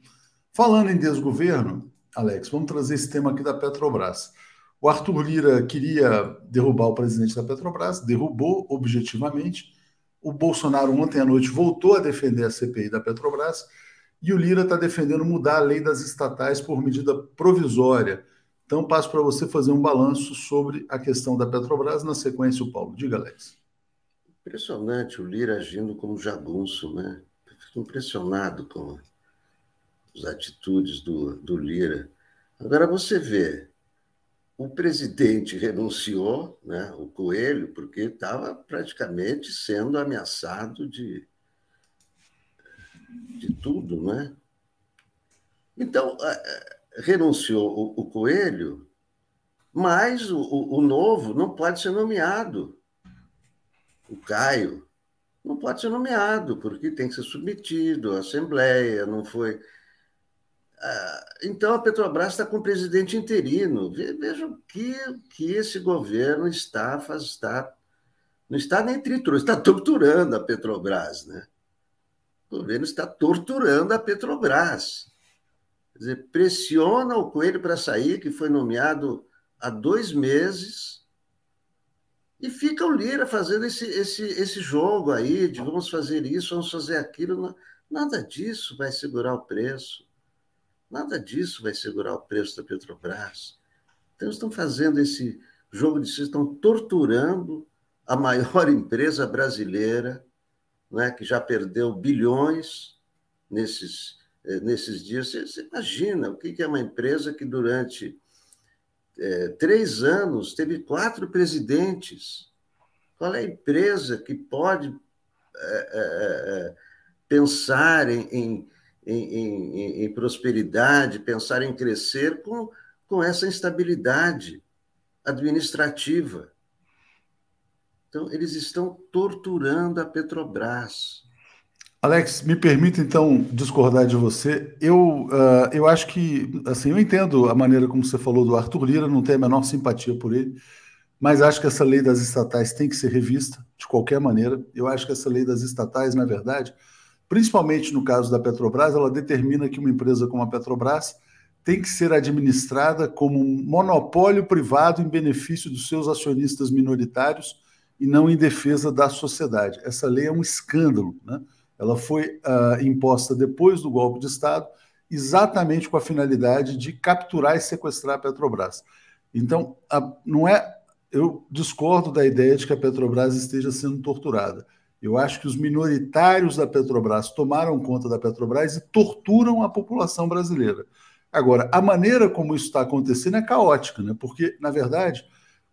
Falando em desgoverno, Alex, vamos trazer esse tema aqui da Petrobras. O Arthur Lira queria derrubar o presidente da Petrobras, derrubou objetivamente. O Bolsonaro, ontem à noite, voltou a defender a CPI da Petrobras. E o Lira está defendendo mudar a lei das estatais por medida provisória. Então, passo para você fazer um balanço sobre a questão da Petrobras. Na sequência, o Paulo. Diga, Alex. Impressionante o Lira agindo como jagunço, né? Fico impressionado com as atitudes do, do Lira. Agora você vê, o presidente renunciou, né, o Coelho, porque estava praticamente sendo ameaçado de, de tudo, né? Então, renunciou o, o Coelho, mas o, o novo não pode ser nomeado. O Caio não pode ser nomeado, porque tem que ser submetido à Assembleia, não foi. Ah, então a Petrobras está com o presidente interino. Vejam que, que esse governo está, faz, está não está nem triturando, está torturando a Petrobras, né? O governo está torturando a Petrobras. Quer dizer, pressiona o Coelho para sair, que foi nomeado há dois meses, e fica o Lira fazendo esse, esse, esse jogo aí de vamos fazer isso, vamos fazer aquilo. Nada disso vai segurar o preço. Nada disso vai segurar o preço da Petrobras. Então, estão fazendo esse jogo de si, estão torturando a maior empresa brasileira, né, que já perdeu bilhões nesses, eh, nesses dias. Você, você imagina o que é uma empresa que durante é, três anos teve quatro presidentes. Qual é a empresa que pode é, é, pensar em, em, em, em, prosperidade, pensar em crescer com, com essa instabilidade administrativa? Então, eles estão torturando a Petrobras. Alex, me permita então discordar de você. Eu, uh, eu acho que, assim, eu entendo a maneira como você falou do Arthur Lira, não tenho a menor simpatia por ele, mas acho que essa lei das estatais tem que ser revista de qualquer maneira. Eu acho que essa lei das estatais, na verdade, principalmente no caso da Petrobras, ela determina que uma empresa como a Petrobras tem que ser administrada como um monopólio privado em benefício dos seus acionistas minoritários e não em defesa da sociedade. Essa lei é um escândalo, né? Ela foi uh, imposta depois do golpe de Estado, exatamente com a finalidade de capturar e sequestrar a Petrobras. Então, a, não é. Eu discordo da ideia de que a Petrobras esteja sendo torturada. Eu acho que os minoritários da Petrobras tomaram conta da Petrobras e torturam a população brasileira. Agora, a maneira como isso está acontecendo é caótica, né? porque, na verdade,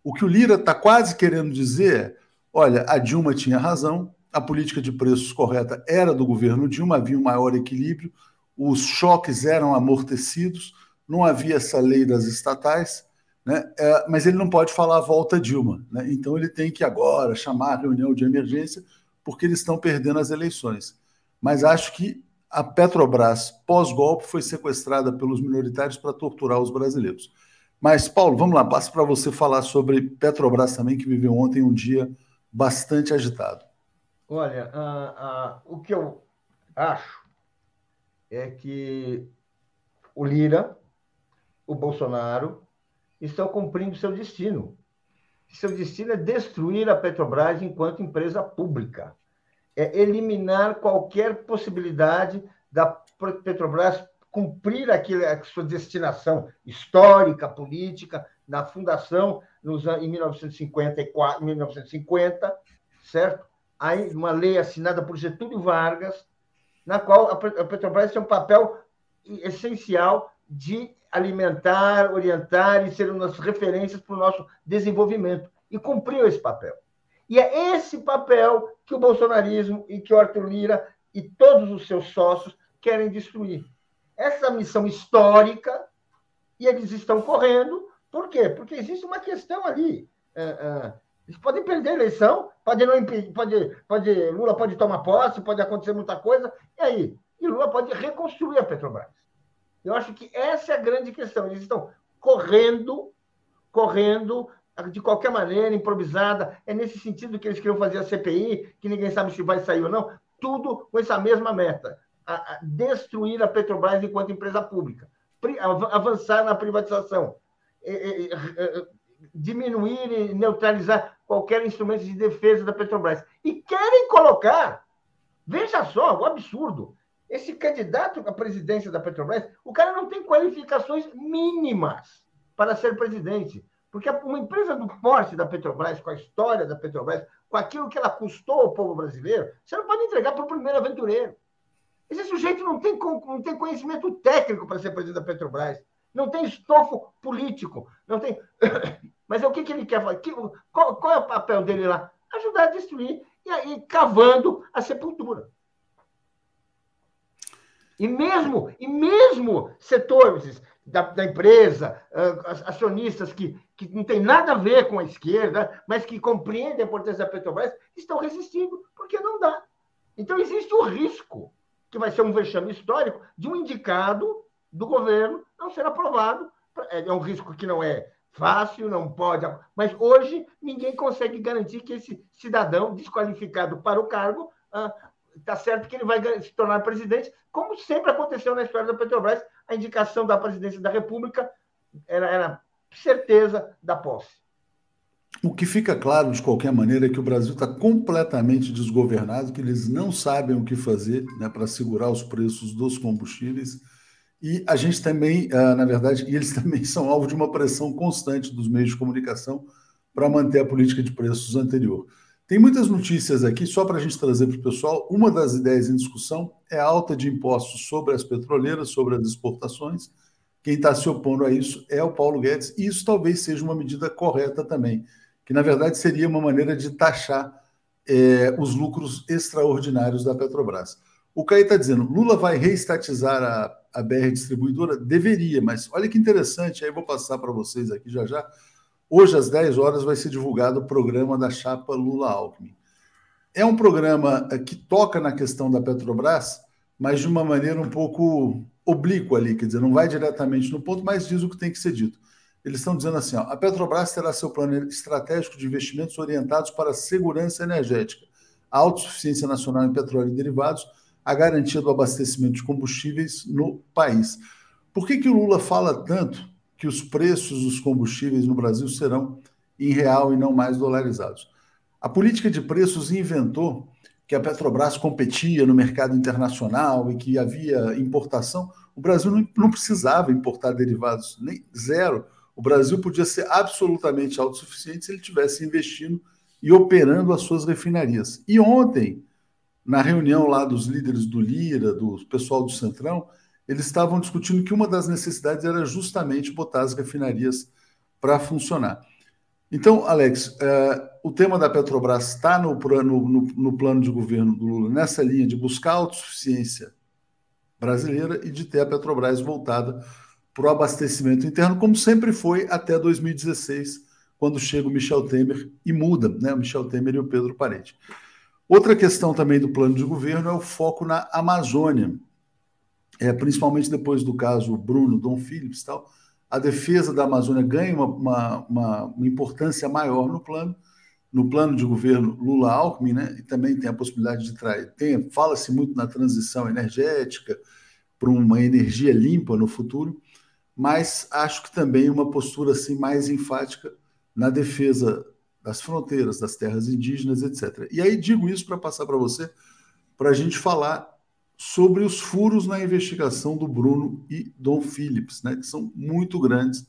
o que o Lira está quase querendo dizer é: olha, a Dilma tinha razão, a política de preços correta era do governo Dilma, havia um maior equilíbrio, os choques eram amortecidos, não havia essa lei das estatais, né? É, mas ele não pode falar volta Dilma. Né? Então ele tem que agora chamar a reunião de emergência, porque eles estão perdendo as eleições. Mas acho que a Petrobras, pós-golpe, foi sequestrada pelos minoritários para torturar os brasileiros. Mas, Paulo, vamos lá, passo para você falar sobre Petrobras também, que viveu ontem um dia bastante agitado. Olha, o que eu acho é que o Lira, o Bolsonaro, estão cumprindo seu destino. Seu destino é destruir a Petrobras enquanto empresa pública. É eliminar qualquer possibilidade da Petrobras cumprir aquilo, a sua destinação histórica, política, na fundação nos, em 1954, 1950, certo? Uma lei assinada por Getúlio Vargas, na qual a Petrobras tem um papel essencial de alimentar, orientar e ser das referências para o nosso desenvolvimento. E cumpriu esse papel. E é esse papel que o bolsonarismo e que o Arthur Lira e todos os seus sócios querem destruir. Essa missão histórica, e eles estão correndo, por quê? Porque existe uma questão ali. É, é, eles podem perder a eleição, pode não impedir, pode, pode, Lula pode tomar posse, pode acontecer muita coisa, e aí? E Lula pode reconstruir a Petrobras. Eu acho que essa é a grande questão. Eles estão correndo, correndo de qualquer maneira, improvisada. É nesse sentido que eles queriam fazer a CPI, que ninguém sabe se vai sair ou não. Tudo com essa mesma meta: a, a destruir a Petrobras enquanto empresa pública, avançar na privatização, diminuir e neutralizar qualquer instrumento de defesa da Petrobras. E querem colocar, veja só, o absurdo, esse candidato à presidência da Petrobras, o cara não tem qualificações mínimas para ser presidente. Porque uma empresa do porte da Petrobras, com a história da Petrobras, com aquilo que ela custou ao povo brasileiro, você não pode entregar para o primeiro aventureiro. Esse sujeito não tem, não tem conhecimento técnico para ser presidente da Petrobras, não tem estofo político, não tem. Mas é o que, que ele quer fazer? Qual, qual, é o papel dele lá? Ajudar a destruir e aí cavando a sepultura. E mesmo, e mesmo setores da, da empresa, uh, acionistas que, que não tem nada a ver com a esquerda, mas que compreendem a importância da Petrobras, estão resistindo, porque não dá. Então, existe o risco, que vai ser um vexame histórico, de um indicado do governo não ser aprovado. É, é um risco que não é fácil, não pode. Mas hoje ninguém consegue garantir que esse cidadão desqualificado para o cargo está ah, certo que ele vai se tornar presidente, como sempre aconteceu na história da Petrobras, a indicação da presidência da República era, era certeza da posse. O que fica claro, de qualquer maneira, é que o Brasil está completamente desgovernado, que eles não sabem o que fazer né, para segurar os preços dos combustíveis e a gente também, ah, na verdade, e eles também são alvo de uma pressão constante dos meios de comunicação para manter a política de preços anterior. Tem muitas notícias aqui, só para a gente trazer para o pessoal. Uma das ideias em discussão é a alta de impostos sobre as petroleiras, sobre as exportações. Quem está se opondo a isso é o Paulo Guedes, e isso talvez seja uma medida correta também, que na verdade seria uma maneira de taxar é, os lucros extraordinários da Petrobras. O Caí está dizendo: Lula vai reestatizar a a BR distribuidora? Deveria, mas olha que interessante, aí vou passar para vocês aqui já já. Hoje, às 10 horas, vai ser divulgado o programa da chapa Lula-Alckmin. É um programa eh, que toca na questão da Petrobras, mas de uma maneira um pouco oblíqua ali, quer dizer, não vai diretamente no ponto, mas diz o que tem que ser dito. Eles estão dizendo assim: ó, a Petrobras terá seu plano estratégico de investimentos orientados para a segurança energética, a autossuficiência nacional em petróleo e derivados a garantia do abastecimento de combustíveis no país. Por que, que o Lula fala tanto que os preços dos combustíveis no Brasil serão em real e não mais dolarizados? A política de preços inventou que a Petrobras competia no mercado internacional e que havia importação. O Brasil não, precisava importar derivados, nem zero. O Brasil podia ser absolutamente autossuficiente se ele tivesse investindo e operando as suas refinarias. E ontem, na reunião lá dos líderes do Lira, do pessoal do Centrão, eles estavam discutindo que uma das necessidades era justamente botar as refinarias para funcionar. Então, Alex, é, o tema da Petrobras está no, no, no, plano de governo do Lula, nessa linha de buscar a autossuficiência brasileira e de ter a Petrobras voltada para o abastecimento interno, como sempre foi até 2016, quando chega o Michel Temer e muda, né? O Michel Temer e o Pedro Parente. Outra questão também do plano de governo é o foco na Amazônia, é, principalmente depois do caso Bruno Dom Phillips tal, a defesa da Amazônia ganha uma, uma, uma, importância maior no plano, no plano de governo Lula-Alckmin, né? E também tem a possibilidade de trair. Fala-se muito na transição energética para uma energia limpa no futuro, mas acho que também uma postura assim mais enfática na defesa das fronteiras, das terras indígenas, etc. E aí digo isso para passar para você, para a gente falar sobre os furos na investigação do Bruno e Dom Phillips, né, que são muito grandes.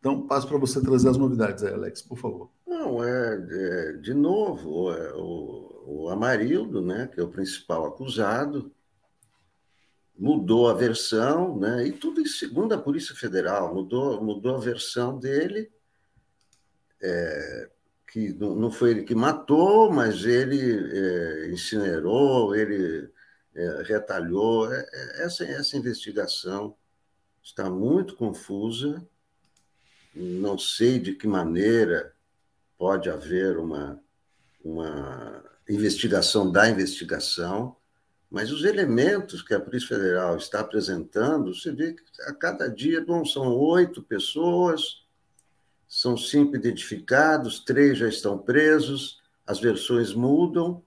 Então, passo para você trazer as novidades aí, Alex, por favor. Não, é, é de novo, é, o, o Amarildo, né, que é o principal acusado, mudou a versão, né, e tudo em segundo a Polícia Federal, mudou, mudou a versão dele, é, que não foi ele que matou, mas ele é, incinerou, ele é, retalhou. É, essa, essa investigação está muito confusa. Não sei de que maneira pode haver uma, uma investigação da investigação, mas os elementos que a Polícia Federal está apresentando, você vê que a cada dia bom, são oito pessoas são cinco identificados, três já estão presos, as versões mudam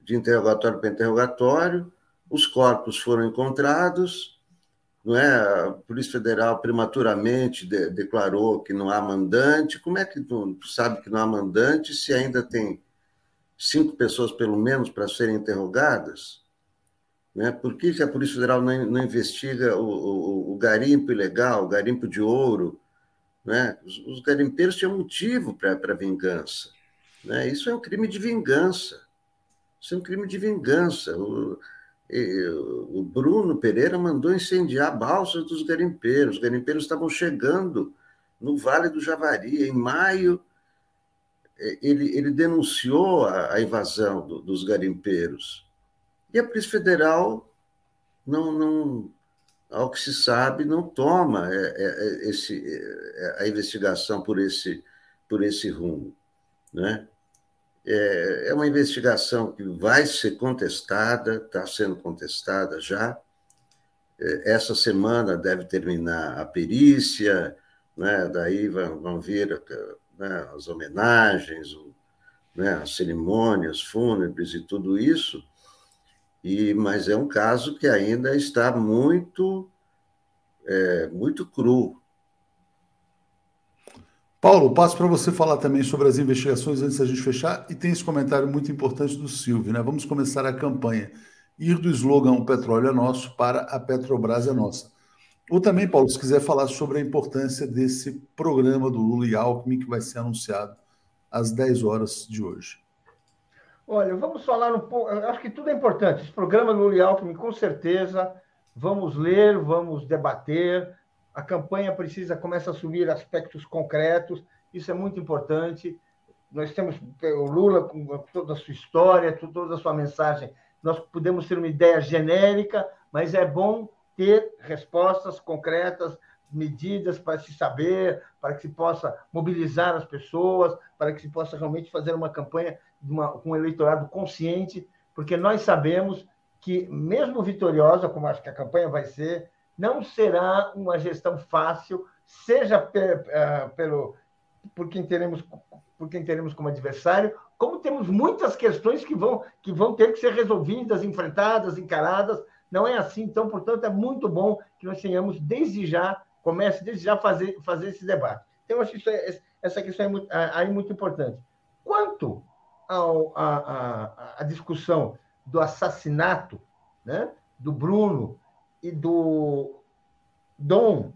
de interrogatório para interrogatório, os corpos foram encontrados, não é? A Polícia Federal prematuramente de, declarou que não há mandante. Como é que tu, sabe que não há mandante se ainda tem cinco pessoas, pelo menos, para serem interrogadas? Né? Por que, que a Polícia Federal não, não investiga o, o, o, garimpo ilegal, o garimpo de ouro? Né? Os, os garimpeiros tinham motivo para vingança. Né? Isso é um crime de vingança. Isso é um crime de vingança. O, o Bruno Pereira mandou incendiar balsas dos garimpeiros. Os garimpeiros estavam chegando no Vale do Javari. Em maio, ele, ele denunciou a, a invasão do, dos garimpeiros. E a Polícia Federal, não, não, ao que se sabe, não toma é, é, é, esse, a investigação por esse, por esse rumo. Né? É uma investigação que vai ser contestada, está sendo contestada já. Essa semana deve terminar a perícia, né? daí vão, vir né? as homenagens, né? as cerimônias fúnebres e tudo isso. E, mas é um caso que ainda está muito, é, muito cru. Paulo, passo para você falar também sobre as investigações antes da gente fechar. E tem esse comentário muito importante do Silvio, né? Vamos começar a campanha. Ir do slogan O petróleo é nosso para a Petrobras é nossa. Ou também, Paulo, se quiser falar sobre a importância desse programa do Lula e Alckmin que vai ser anunciado às 10 horas de hoje. Olha, vamos falar um pouco. Acho que tudo é importante. Esse programa do Lula Alckmin, com certeza, vamos ler, vamos debater. A campanha precisa começar a assumir aspectos concretos. Isso é muito importante. Nós temos o Lula com toda a sua história, toda a sua mensagem. Nós podemos ter uma ideia genérica, mas é bom ter respostas concretas, medidas para se saber, para que se possa mobilizar as pessoas, para que se possa realmente fazer uma campanha uma, com um eleitorado consciente, porque nós sabemos que, mesmo vitoriosa, como acho que a campanha vai ser, não será uma gestão fácil, seja uh, pelo, por, quem teremos, por quem teremos como adversário, como temos muitas questões que vão, que vão ter que ser resolvidas, enfrentadas, encaradas. Não é assim, então, portanto, é muito bom que nós tenhamos, desde já, comece desde já fazer, fazer esse debate. Então, eu acho que é, essa questão é muito, aí muito importante. Quanto ao, a, a, a discussão do assassinato né, do Bruno e do Dom,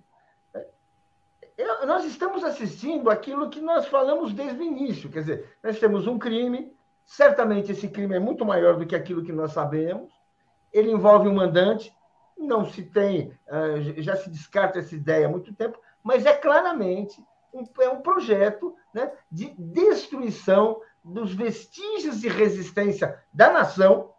é, nós estamos assistindo aquilo que nós falamos desde o início. Quer dizer, nós temos um crime, certamente esse crime é muito maior do que aquilo que nós sabemos, ele envolve um mandante, não se tem, ah, já se descarta essa ideia há muito tempo, mas é claramente um, é um projeto né, de destruição dos vestígios de resistência da nação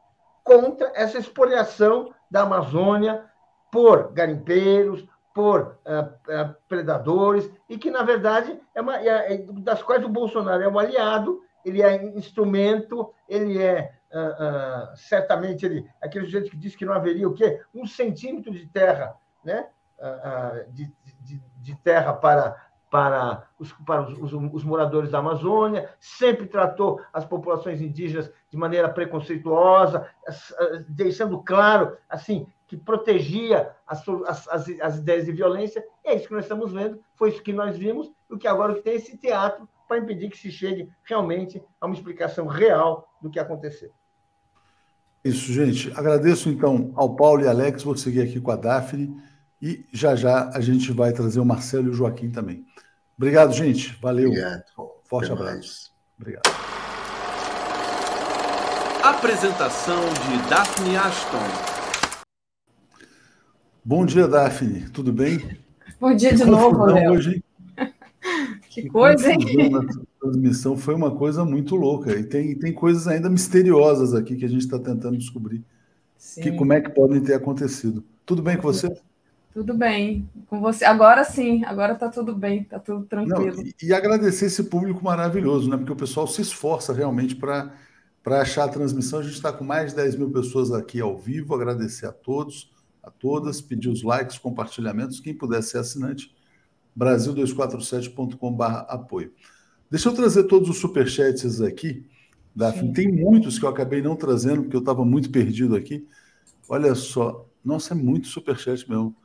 contra essa expoliação da Amazônia por garimpeiros, por uh, uh, predadores, e que, na verdade, é uma, é, é, das quais o Bolsonaro é um aliado, ele é instrumento, ele é, uh, certamente, ele, aquele sujeito que disse que não haveria o quê? Um centímetro de terra, né? de, de, de terra para para, os, para os, os, moradores da Amazônia, sempre tratou as populações indígenas de maneira preconceituosa, deixando claro assim que protegia as, as, as ideias de violência. É isso que nós estamos vendo, foi isso que nós vimos, e o que agora tem esse teatro para impedir que se chegue realmente a uma explicação real do que aconteceu. Isso, gente. Agradeço então ao Paulo e Alex, vou seguir aqui com a Daphne. E já já a gente vai trazer o Marcelo e o Joaquim também. Obrigado, gente. Valeu. Obrigado. Forte Até abraço. Mais. Obrigado. Apresentação de Daphne Ashton. Bom dia, Daphne. Tudo bem? Bom dia que de novo, Léo. Hoje, que, que coisa, hein? Transmissão foi uma coisa muito louca. E tem, tem coisas ainda misteriosas aqui que a gente está tentando descobrir. Sim. Que, como é que podem ter acontecido. Tudo bem com você? Tudo bem. Com você. Agora sim, agora está tudo bem, está tudo tranquilo. Não, e, e, agradecer esse público maravilhoso, né? Porque o pessoal se esforça realmente para achar a transmissão. A gente está com mais de 10 mil pessoas aqui ao vivo. Agradecer a todos, a todas, pedir os likes, compartilhamentos. Quem puder ser assinante, brasil247.com.br apoio. Deixa eu trazer todos os superchats aqui. Daphne. Tem muitos que eu acabei não trazendo, porque eu estava muito perdido aqui. Olha só, nossa, é muito superchat mesmo.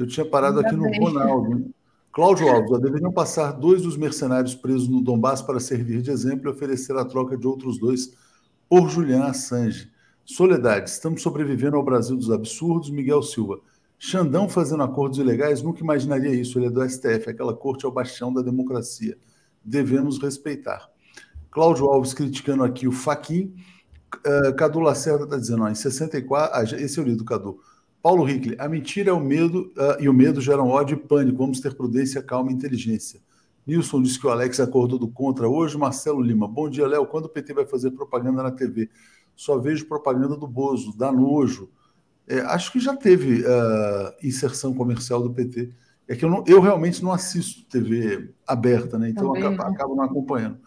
Eu tinha parado aqui no Ronaldo. Cláudio Alves, deveriam passar dois dos mercenários presos no Donbass para servir de exemplo e oferecer a troca de outros dois por Julian Assange. Soledade, estamos sobrevivendo ao Brasil dos absurdos. Miguel Silva, Xandão fazendo acordos ilegais, nunca imaginaria isso. Ele é do STF, aquela corte é o bastião da democracia. Devemos respeitar. Cláudio Alves criticando aqui o Faquin. Uh, Cadu Lacerda está dizendo, ó, em 64. Ah, esse é o livro do Cadu. Paulo Hickley, a mentira é o medo uh, e o medo geram ódio e pânico. Vamos ter prudência, calma e inteligência. Nilson disse que o Alex acordou do contra hoje. Marcelo Lima, bom dia, Léo. Quando o PT vai fazer propaganda na TV? só vejo propaganda do Bozo, dá nojo. É, acho que já teve uh, inserção comercial do PT. É que eu, não, eu realmente não assisto TV aberta, né? então Também, acabo, né? acabo não acompanhando.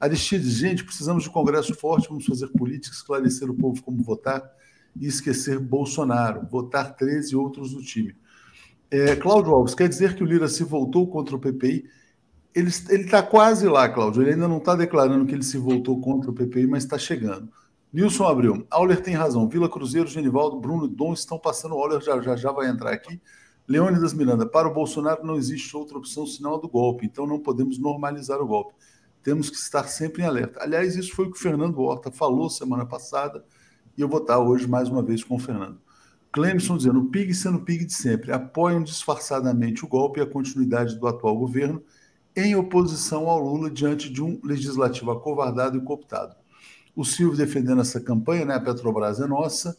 Aristides, gente, precisamos de um congresso forte, vamos fazer política, esclarecer o povo como votar e esquecer Bolsonaro, votar 13 outros do time. É, Cláudio Alves, quer dizer que o Lira se voltou contra o PPI? Ele está quase lá, Cláudio. Ele ainda não está declarando que ele se voltou contra o PPI, mas está chegando. Nilson Abreu, Auler tem razão. Vila Cruzeiro, Genivaldo, Bruno e Dom estão passando. O Auler já, já, já vai entrar aqui. Leônidas Miranda, para o Bolsonaro não existe outra opção senão a do golpe, então não podemos normalizar o golpe. Temos que estar sempre em alerta. Aliás, isso foi o que o Fernando Horta falou semana passada, e eu vou estar hoje mais uma vez com o Fernando. Clemson dizendo, o PIG sendo o PIG de sempre, apoiam disfarçadamente o golpe e a continuidade do atual governo em oposição ao Lula diante de um legislativo acovardado e cooptado o Silvio defendendo essa campanha, né? A Petrobras é nossa.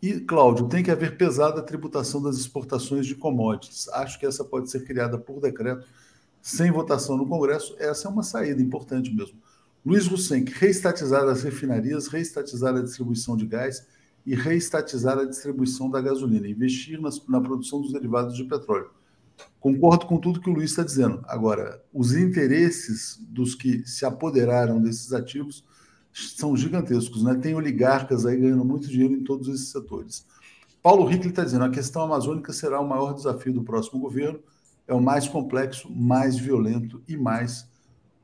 E, Cláudio, tem que haver pesada tributação das exportações de commodities. Acho que essa pode ser criada por decreto, sem votação no Congresso. Essa é uma saída importante mesmo. Luiz Rusenck, reestatizar as refinarias, reestatizar a distribuição de gás e reestatizar a distribuição da gasolina, investir na, na produção dos derivados de petróleo. Concordo com tudo que o Luiz está dizendo. Agora, os interesses dos que se apoderaram desses ativos são gigantescos, né? Tem oligarcas aí ganhando muito dinheiro em todos esses setores. Paulo Rickley está dizendo: a questão amazônica será o maior desafio do próximo governo, é o mais complexo, mais violento e mais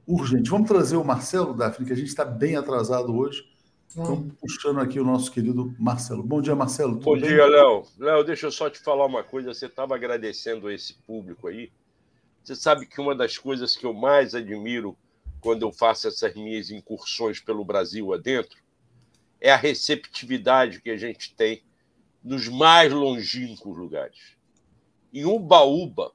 urgente. Vamos trazer o Marcelo, Daphne, que a gente está bem atrasado hoje. Estamos puxando aqui o nosso querido Marcelo. Bom dia, Marcelo. Bom bem? dia, Léo. Léo, deixa eu só te falar uma coisa. Você estava agradecendo esse público aí. Você sabe que uma das coisas que eu mais admiro quando eu faço essas minhas incursões pelo Brasil adentro, é a receptividade que a gente tem nos mais longínquos lugares. Em Ubaúba,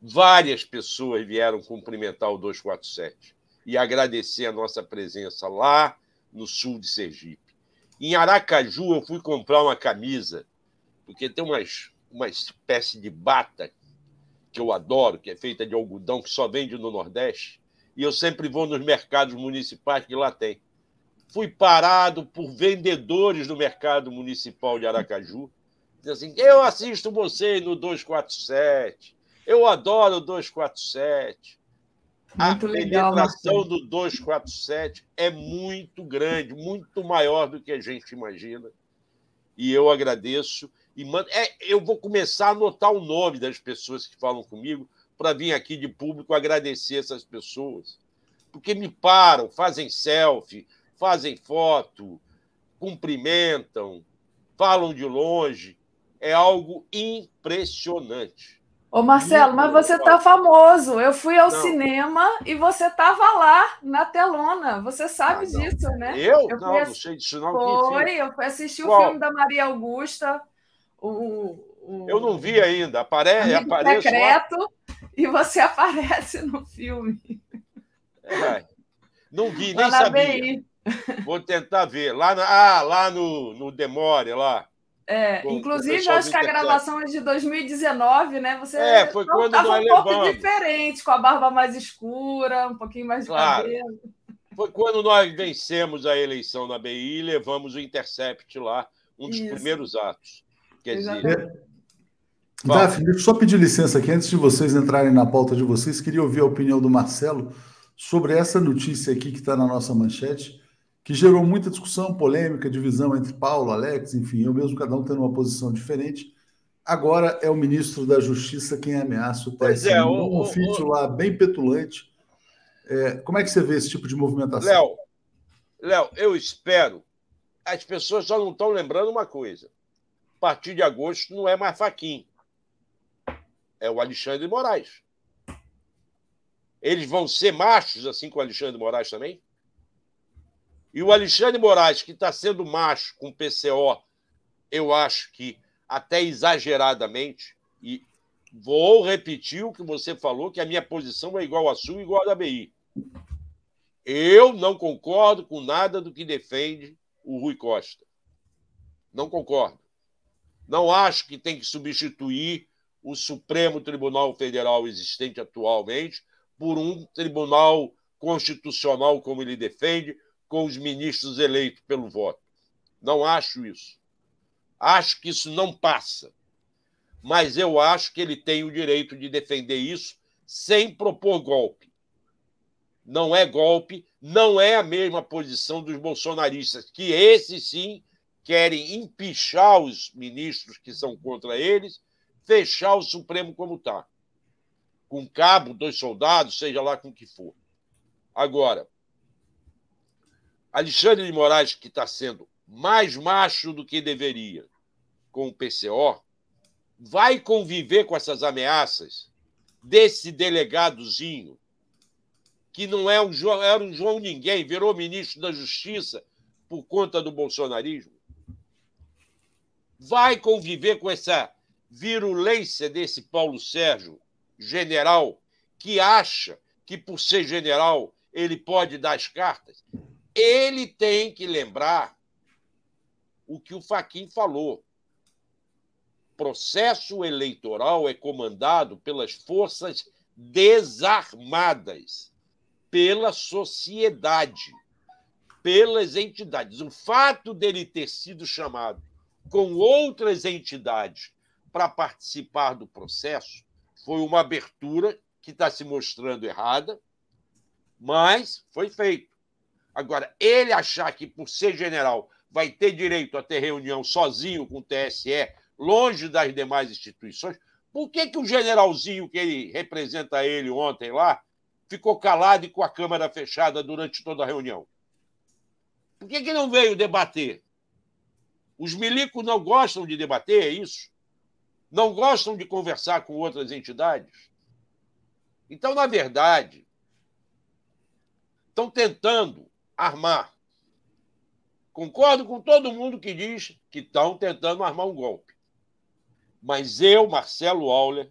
várias pessoas vieram cumprimentar o 247 e agradecer a nossa presença lá no sul de Sergipe. Em Aracaju, eu fui comprar uma camisa, porque tem umas, uma espécie de bata que eu adoro, que é feita de algodão, que só vende no Nordeste e eu sempre vou nos mercados municipais que lá tem. Fui parado por vendedores do mercado municipal de Aracaju. Diz assim: eu assisto você no 247, eu adoro o 247. Muito a legal, penetração do 247 é muito grande, muito maior do que a gente imagina. E eu agradeço. E mando... É, eu vou começar a anotar o nome das pessoas que falam comigo, para vir aqui de público agradecer essas pessoas. Porque me param, fazem selfie, fazem foto, cumprimentam, falam de longe. É algo impressionante. Ô, Marcelo, mas você está famoso. Eu fui ao não. cinema e você estava lá na telona. Você sabe ah, disso, né? Eu? eu não, não sei disso não. Foi, eu assisti Qual? o filme da Maria Augusta, o, o... Eu não vi ainda. Apare... Aparece secreto. Lá e você aparece no filme. É, não vi, nem sabia. Vou tentar ver. Lá, na, ah, lá no, no Demore, lá. É, com, inclusive, acho que a gravação é de 2019, né? Você é, foi quando nós um levamos. pouco diferente, com a barba mais escura, um pouquinho mais de claro. cabelo. Foi quando nós vencemos a eleição na BI e levamos o Intercept lá, um dos Isso. primeiros atos. Quer dizer, Daphne, deixa eu só pedir licença aqui, antes de vocês entrarem na pauta de vocês, queria ouvir a opinião do Marcelo sobre essa notícia aqui que está na nossa manchete, que gerou muita discussão, polêmica, divisão entre Paulo, Alex, enfim, eu mesmo, cada um tendo uma posição diferente. Agora é o ministro da Justiça quem ameaça o TSE. É, um ofício lá bem petulante. É, como é que você vê esse tipo de movimentação? Léo, Léo, eu espero. As pessoas só não estão lembrando uma coisa. A partir de agosto não é mais faquinha é o Alexandre Moraes. Eles vão ser machos assim com o Alexandre Moraes também? E o Alexandre Moraes, que está sendo macho com o PCO, eu acho que até exageradamente, e vou repetir o que você falou, que a minha posição é igual a sua, igual a da BI. Eu não concordo com nada do que defende o Rui Costa. Não concordo. Não acho que tem que substituir o Supremo Tribunal Federal existente atualmente por um tribunal constitucional, como ele defende, com os ministros eleitos pelo voto. Não acho isso. Acho que isso não passa. Mas eu acho que ele tem o direito de defender isso sem propor golpe. Não é golpe, não é a mesma posição dos bolsonaristas, que esses sim querem empichar os ministros que são contra eles, fechar o Supremo como está. Com cabo, dois soldados, seja lá com que for. Agora, Alexandre de Moraes, que está sendo mais macho do que deveria com o PCO, vai conviver com essas ameaças desse delegadozinho, que não é um João, era um João Ninguém, virou ministro da Justiça por conta do bolsonarismo? Vai conviver com essa virulência desse Paulo Sérgio, general, que acha que por ser general ele pode dar as cartas? Ele tem que lembrar o que o Faquin falou. Processo eleitoral é comandado pelas forças desarmadas, pela sociedade, pelas entidades. O fato dele ter sido chamado com outras entidades para participar do processo foi uma abertura que está se mostrando errada, mas foi feito. Agora, ele achar que, por ser general, vai ter direito a ter reunião sozinho com o TSE, longe das demais instituições, por que, que o generalzinho que ele representa ele ontem lá ficou calado e com a câmera fechada durante toda a reunião? Por que, que não veio debater? Os milicos não gostam de debater, é isso? Não gostam de conversar com outras entidades? Então, na verdade, estão tentando armar. Concordo com todo mundo que diz que estão tentando armar um golpe. Mas eu, Marcelo Auler,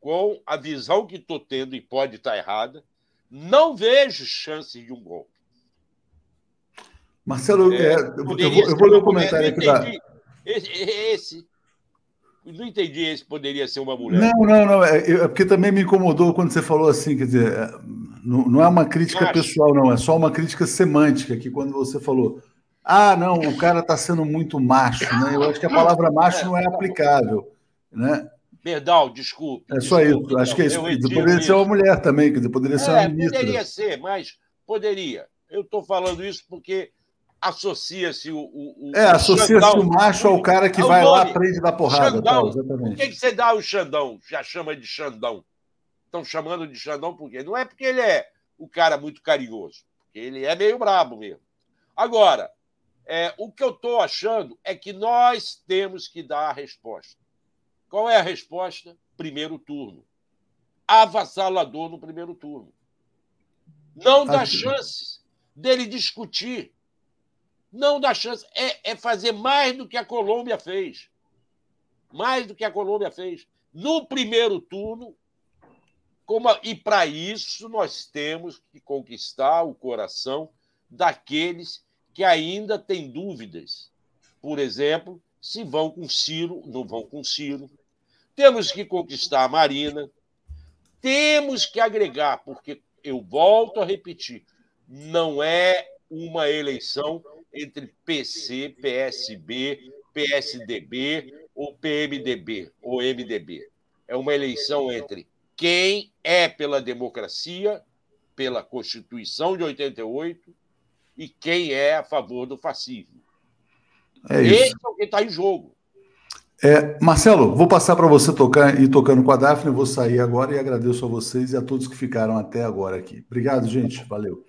com a visão que estou tendo e pode estar errada, não vejo chances de um golpe. Marcelo, é, é, eu, vou, eu, vou, ler o comentário aqui da. Esse, esse, não entendi esse poderia ser uma mulher. Não, não, não. É, é, porque também me incomodou quando você falou assim, quer dizer, é, não, não é uma crítica macho. pessoal, não, é só uma crítica semântica, que quando você falou, ah, não, o cara está sendo muito macho, né? Eu acho que a palavra macho não é aplicável, né? Perdão, desculpe. É só desculpe, isso, acho que é isso. Poderia ser uma mulher também, quer dizer, poderia ser uma é, ministra. Poderia ser, mas poderia. Eu estou falando isso porque associa-se o, o, É, associa-se o macho ao cara que vai lá, aprende da porrada. Tal, exatamente. Por que, que você dá o Xandão? Já chama de Xandão? Estão chamando de Xandão por quê? Não é porque ele é o cara muito carinhoso, porque ele é meio brabo mesmo. Agora, é, o que eu estou achando é que nós temos que dar a resposta. Qual é a resposta? Primeiro turno. Avassalador no primeiro turno. Não dá chances dele discutir. Não dá chance. É, é fazer mais do que a Colômbia fez. Mais do que a Colômbia fez. No primeiro turno, como, e para isso nós temos que conquistar o coração daqueles que ainda têm dúvidas. Por exemplo, se vão com Ciro, não vão com Ciro. Temos que conquistar a Marina. Temos que agregar, porque eu volto a repetir, não é uma eleição entre PC, PSB, PSDB ou PMDB ou MDB. É uma eleição entre quem é pela democracia, pela Constituição de 88 e quem é a favor do fascismo. É isso. Esse é o que está em jogo. É, Marcelo, vou passar para você tocar e tocando com a Daphne, vou sair agora e agradeço a vocês e a todos que ficaram até agora aqui. Obrigado, gente. Valeu.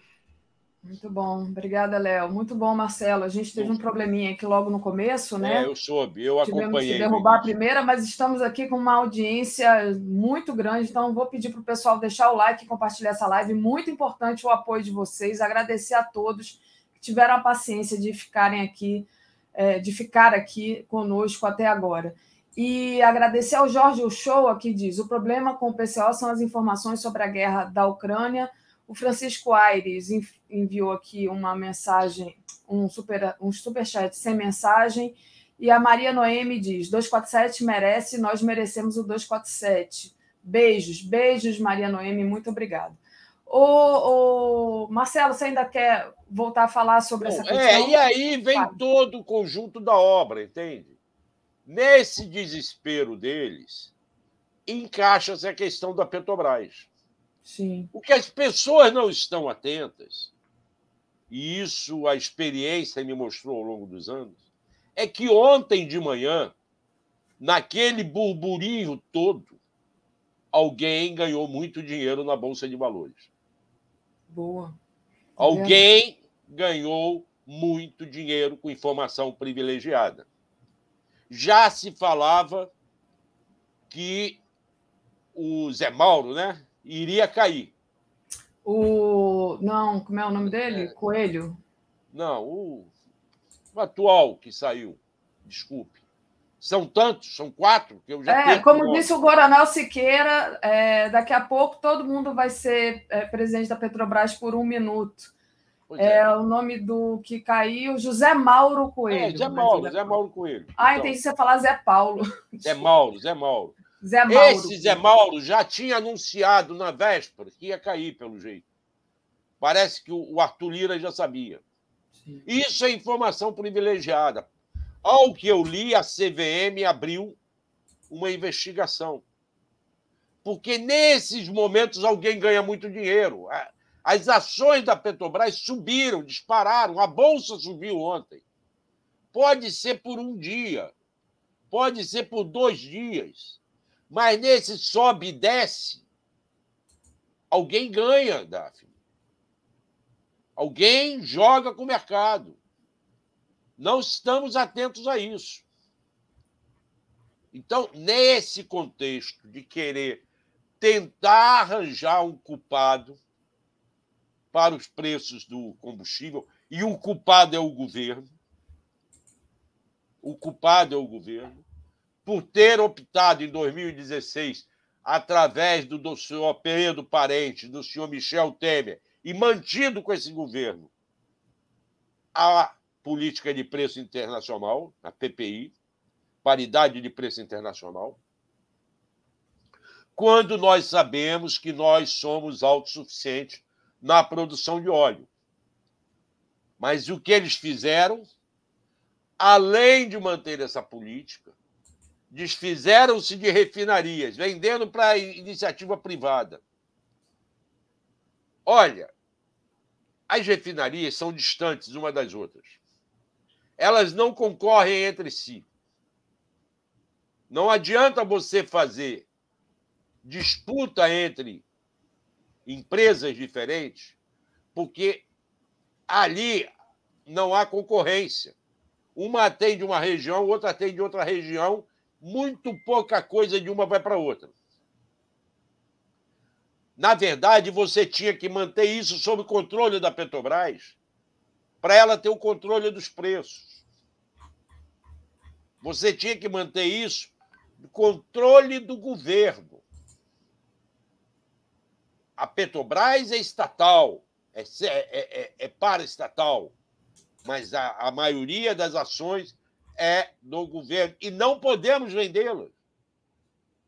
Muito bom, obrigada, Léo. Muito bom, Marcelo. A gente teve um probleminha aqui logo no começo, né? É, eu soube, eu acompanhei. Tivemos que derrubar a primeira, mas estamos aqui com uma audiência muito grande, então vou pedir para o pessoal deixar o like e compartilhar essa live. Muito importante o apoio de vocês. Agradecer a todos que tiveram a paciência de ficarem aqui, é, de ficar aqui conosco até agora. E agradecer ao Jorge Uchoa, que diz: o problema com o PCO são as informações sobre a guerra da Ucrânia. O Francisco Aires enviou aqui uma mensagem, um, super, um superchat sem mensagem. E a Maria Noemi diz: 247 merece, nós merecemos o 247. Beijos, beijos, Maria Noemi, muito obrigada. O, Marcelo, você ainda quer voltar a falar sobre Bom, essa questão? É, e aí vem claro. todo o conjunto da obra, entende? Nesse desespero deles, encaixa-se a questão da Petrobras. Sim. O que as pessoas não estão atentas, e isso a experiência me mostrou ao longo dos anos, é que ontem de manhã, naquele burburinho todo, alguém ganhou muito dinheiro na Bolsa de Valores. Boa. Alguém ganhou muito dinheiro com informação privilegiada já se falava que o Zé Mauro né, iria cair. O. Não, como é o nome dele? É... Coelho? Não, o... o atual que saiu. Desculpe. São tantos, são quatro que eu já. É, como disse o Goranel Siqueira, é, daqui a pouco todo mundo vai ser é, presidente da Petrobras por um minuto. É, é, o nome do que caiu, José Mauro Coelho. É, Zé Mauro, Zé Mauro Coelho. Ah, então. entendi você falar Zé Paulo. Zé Mauro, Zé Mauro. Zé Mauro. Esse Zé Mauro já tinha anunciado na véspera que ia cair, pelo jeito. Parece que o Arthur Lira já sabia. Sim. Isso é informação privilegiada. Ao que eu li, a CVM abriu uma investigação. Porque nesses momentos alguém ganha muito dinheiro. As ações da Petrobras subiram, dispararam, a bolsa subiu ontem. Pode ser por um dia, pode ser por dois dias, mas nesse sobe e desce, alguém ganha, Daphne. Alguém joga com o mercado. Não estamos atentos a isso. Então, nesse contexto de querer tentar arranjar um culpado, para os preços do combustível e o culpado é o governo. O culpado é o governo por ter optado em 2016 através do, do senhor Pedro Parente, do senhor Michel Temer e mantido com esse governo a política de preço internacional, a PPI, paridade de preço internacional, quando nós sabemos que nós somos autossuficientes na produção de óleo. Mas o que eles fizeram, além de manter essa política, desfizeram-se de refinarias, vendendo para iniciativa privada. Olha, as refinarias são distantes uma das outras. Elas não concorrem entre si. Não adianta você fazer disputa entre empresas diferentes, porque ali não há concorrência. Uma atende uma região, outra atende outra região, muito pouca coisa de uma vai para outra. Na verdade, você tinha que manter isso sob controle da Petrobras para ela ter o controle dos preços. Você tinha que manter isso controle do governo a Petrobras é estatal, é, é, é, é paraestatal, mas a, a maioria das ações é do governo. E não podemos vendê-las,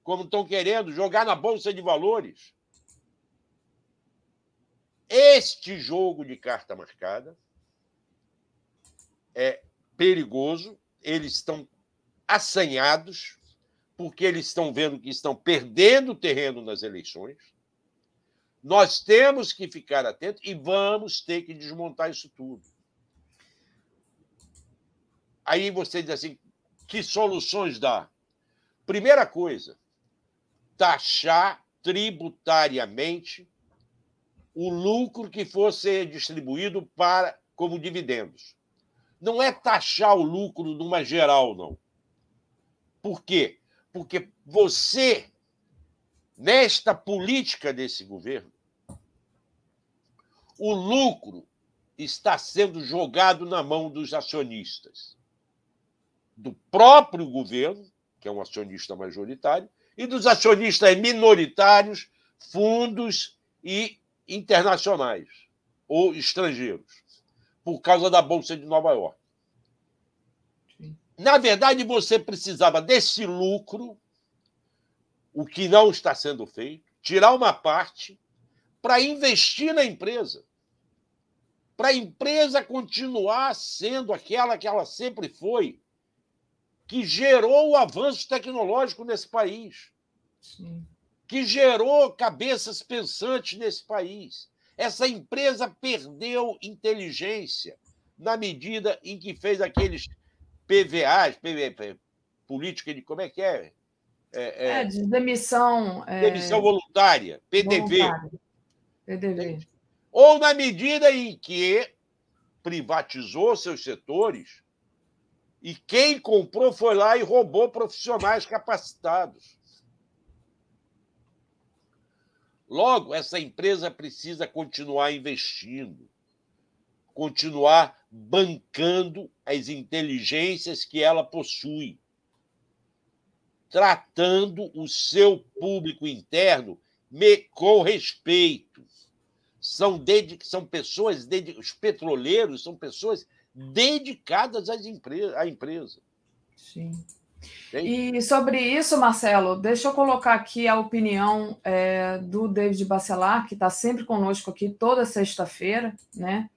como estão querendo, jogar na Bolsa de Valores. Este jogo de carta marcada é perigoso, eles estão assanhados, porque eles estão vendo que estão perdendo terreno nas eleições. Nós temos que ficar atentos e vamos ter que desmontar isso tudo. Aí você diz assim: que soluções dá? Primeira coisa, taxar tributariamente o lucro que fosse distribuído para como dividendos. Não é taxar o lucro numa geral, não. Por quê? Porque você nesta política desse governo, o lucro está sendo jogado na mão dos acionistas, do próprio governo, que é um acionista majoritário, e dos acionistas minoritários, fundos e internacionais ou estrangeiros, por causa da Bolsa de Nova York. Na verdade, você precisava desse lucro, o que não está sendo feito, tirar uma parte para investir na empresa. Para a empresa continuar sendo aquela que ela sempre foi, que gerou o avanço tecnológico nesse país, Sim. que gerou cabeças pensantes nesse país. Essa empresa perdeu inteligência na medida em que fez aqueles PVAs, PV, política de como é que é? É, é, é de demissão. É... Demissão voluntária, PDV. PDV. Ou na medida em que privatizou seus setores e quem comprou foi lá e roubou profissionais capacitados. Logo, essa empresa precisa continuar investindo continuar bancando as inteligências que ela possui, tratando o seu público interno com respeito. São, são pessoas, os petroleiros são pessoas dedicadas às empre... à empresa. Sim. E sobre isso, Marcelo, deixa eu colocar aqui a opinião é, do David Bacelar, que está sempre conosco aqui toda sexta-feira, né?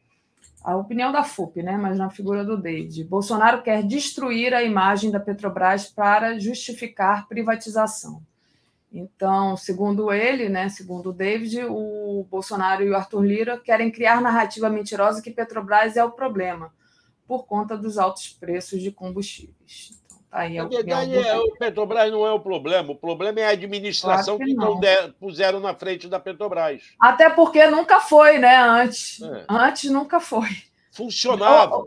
a opinião da FUP, né, mas na figura do David. Bolsonaro quer destruir a imagem da Petrobras para justificar privatização. Então, segundo ele, né, segundo o David, o Bolsonaro e o Arthur Lira querem criar narrativa mentirosa que Petrobras é o problema, por conta dos altos preços de combustíveis. Aí a verdade é, o Petrobras não é o problema, o problema é a administração claro que, que não der, puseram na frente da Petrobras. Até porque nunca foi, né? Antes. É. Antes nunca foi. Funcionava.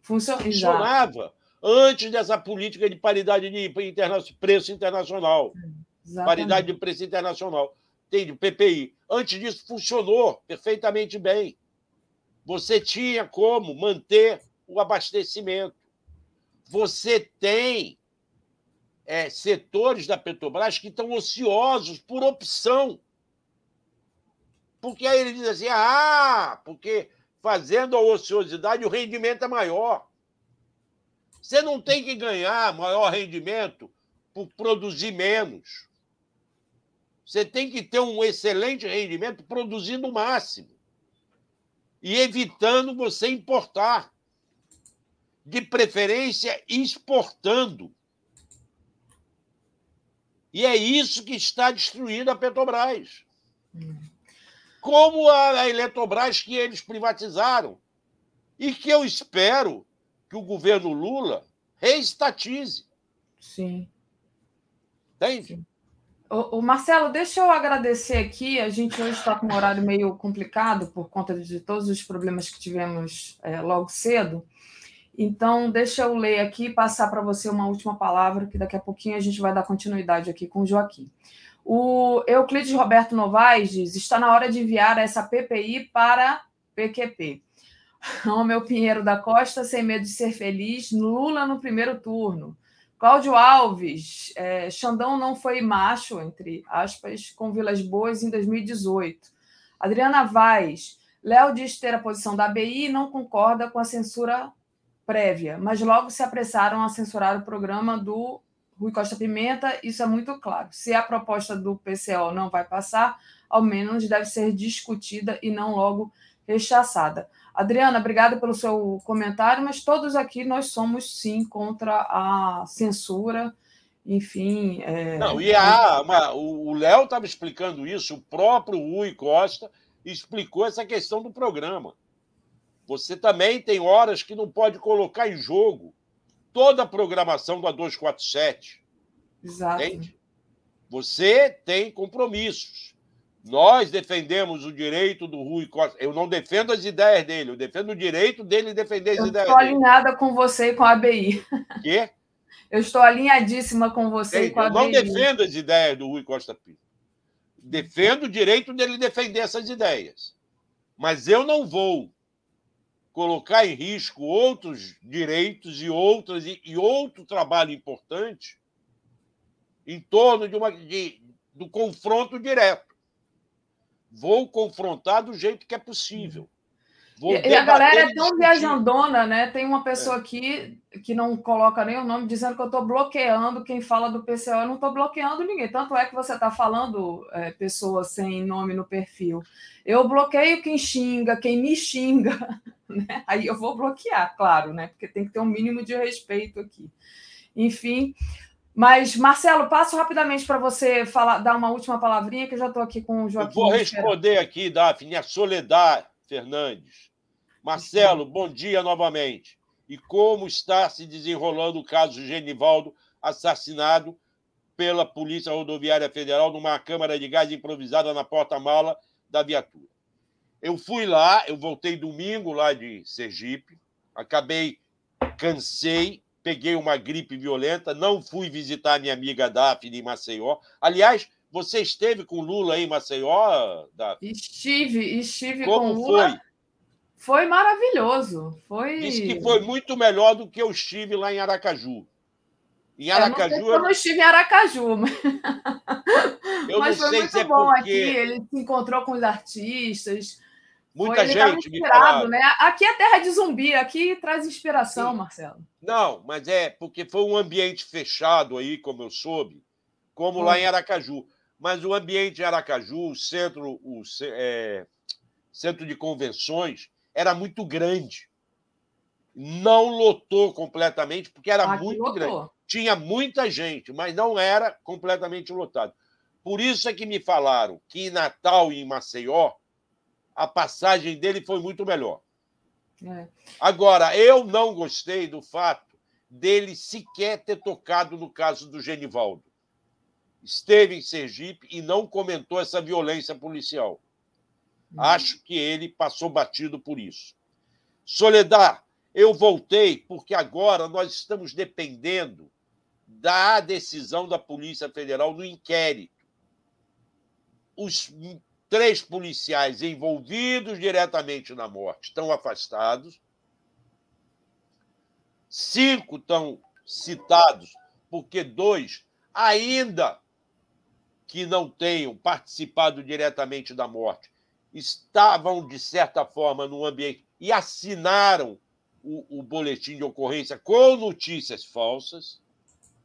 Funcionava. Antes dessa política de paridade de interna preço internacional. Exatamente. Paridade de preço internacional. Tem de PPI. Antes disso, funcionou perfeitamente bem. Você tinha como manter o abastecimento você tem é, setores da Petrobras que estão ociosos por opção. Porque aí ele diz assim: ah, porque fazendo a ociosidade o rendimento é maior. Você não tem que ganhar maior rendimento por produzir menos. Você tem que ter um excelente rendimento produzindo o máximo e evitando você importar de preferência exportando. E é isso que está destruindo a Petrobras. Como a Eletrobras que eles privatizaram. E que eu espero que o governo Lula reestatize. Sim. Entende? Sim. O, Marcelo, deixa eu agradecer aqui. A gente hoje está com um horário meio complicado por conta de todos os problemas que tivemos é, logo cedo. Então, deixa eu ler aqui e passar para você uma última palavra, que daqui a pouquinho a gente vai dar continuidade aqui com o Joaquim. O Euclides Roberto Novaes diz: está na hora de enviar essa PPI para PQP. meu Pinheiro da Costa, sem medo de ser feliz, Lula no primeiro turno. Cláudio Alves, é, Xandão não foi macho, entre aspas, com Vilas Boas em 2018. Adriana Vaz, Léo diz ter a posição da ABI e não concorda com a censura prévia, mas logo se apressaram a censurar o programa do Rui Costa Pimenta, isso é muito claro. Se a proposta do PCO não vai passar, ao menos deve ser discutida e não logo rechaçada. Adriana, obrigada pelo seu comentário, mas todos aqui nós somos sim contra a censura, enfim. É... Não, e a, uma, o Léo estava explicando isso, o próprio Rui Costa explicou essa questão do programa. Você também tem horas que não pode colocar em jogo toda a programação da 247. Exato. Entende? Você tem compromissos. Nós defendemos o direito do Rui Costa. Eu não defendo as ideias dele, eu defendo o direito dele defender as eu ideias. Estou alinhada com você e com a ABI. Quê? Eu estou alinhadíssima com você e com a ABI. Eu não defendo as ideias do Rui Costa Pinto. Defendo o direito dele defender essas ideias. Mas eu não vou colocar em risco outros direitos e outras e, e outro trabalho importante em torno de uma de, do confronto direto. Vou confrontar do jeito que é possível. Vou e, a galera é tão viajandona, né? Tem uma pessoa é. aqui que não coloca nem o nome, dizendo que eu estou bloqueando quem fala do PCO. Eu não estou bloqueando ninguém. Tanto é que você está falando é, pessoa sem nome no perfil. Eu bloqueio quem xinga, quem me xinga. Né? Aí eu vou bloquear, claro, né? Porque tem que ter um mínimo de respeito aqui. Enfim. Mas, Marcelo, passo rapidamente para você falar, dar uma última palavrinha, que eu já estou aqui com o Joaquim. Eu vou responder aqui, Daphne, a Soledade Fernandes. Marcelo, bom dia novamente. E como está se desenrolando o caso Genivaldo, assassinado pela Polícia Rodoviária Federal numa câmara de gás improvisada na porta-mala da viatura? Eu fui lá, eu voltei domingo lá de Sergipe, acabei, cansei, peguei uma gripe violenta, não fui visitar minha amiga Daphne em Maceió. Aliás, você esteve com Lula aí em Maceió, Daphne? Estive, estive Como com Lula. Foi? Foi maravilhoso. Foi... Disse que foi muito melhor do que eu estive lá em Aracaju. Em Aracaju. Eu não, eu não estive em Aracaju, mas, mas foi muito é bom porque... aqui. Ele se encontrou com os artistas. Muita foi, gente falava. né? Aqui é terra de zumbi, aqui traz inspiração, Sim. Marcelo. Não, mas é porque foi um ambiente fechado aí, como eu soube, como hum. lá em Aracaju. Mas o ambiente em Aracaju, o centro, o é, centro de convenções, era muito grande. Não lotou completamente, porque era Aqui muito lotou. grande. Tinha muita gente, mas não era completamente lotado. Por isso é que me falaram que em Natal e em Maceió, a passagem dele foi muito melhor. É. Agora, eu não gostei do fato dele sequer ter tocado no caso do Genivaldo. Esteve em Sergipe e não comentou essa violência policial. Uhum. Acho que ele passou batido por isso. Soledad, eu voltei porque agora nós estamos dependendo da decisão da Polícia Federal no inquérito. Os três policiais envolvidos diretamente na morte estão afastados. Cinco estão citados, porque dois, ainda que não tenham participado diretamente da morte, estavam, de certa forma, no ambiente e assinaram o, o, boletim de ocorrência com notícias falsas.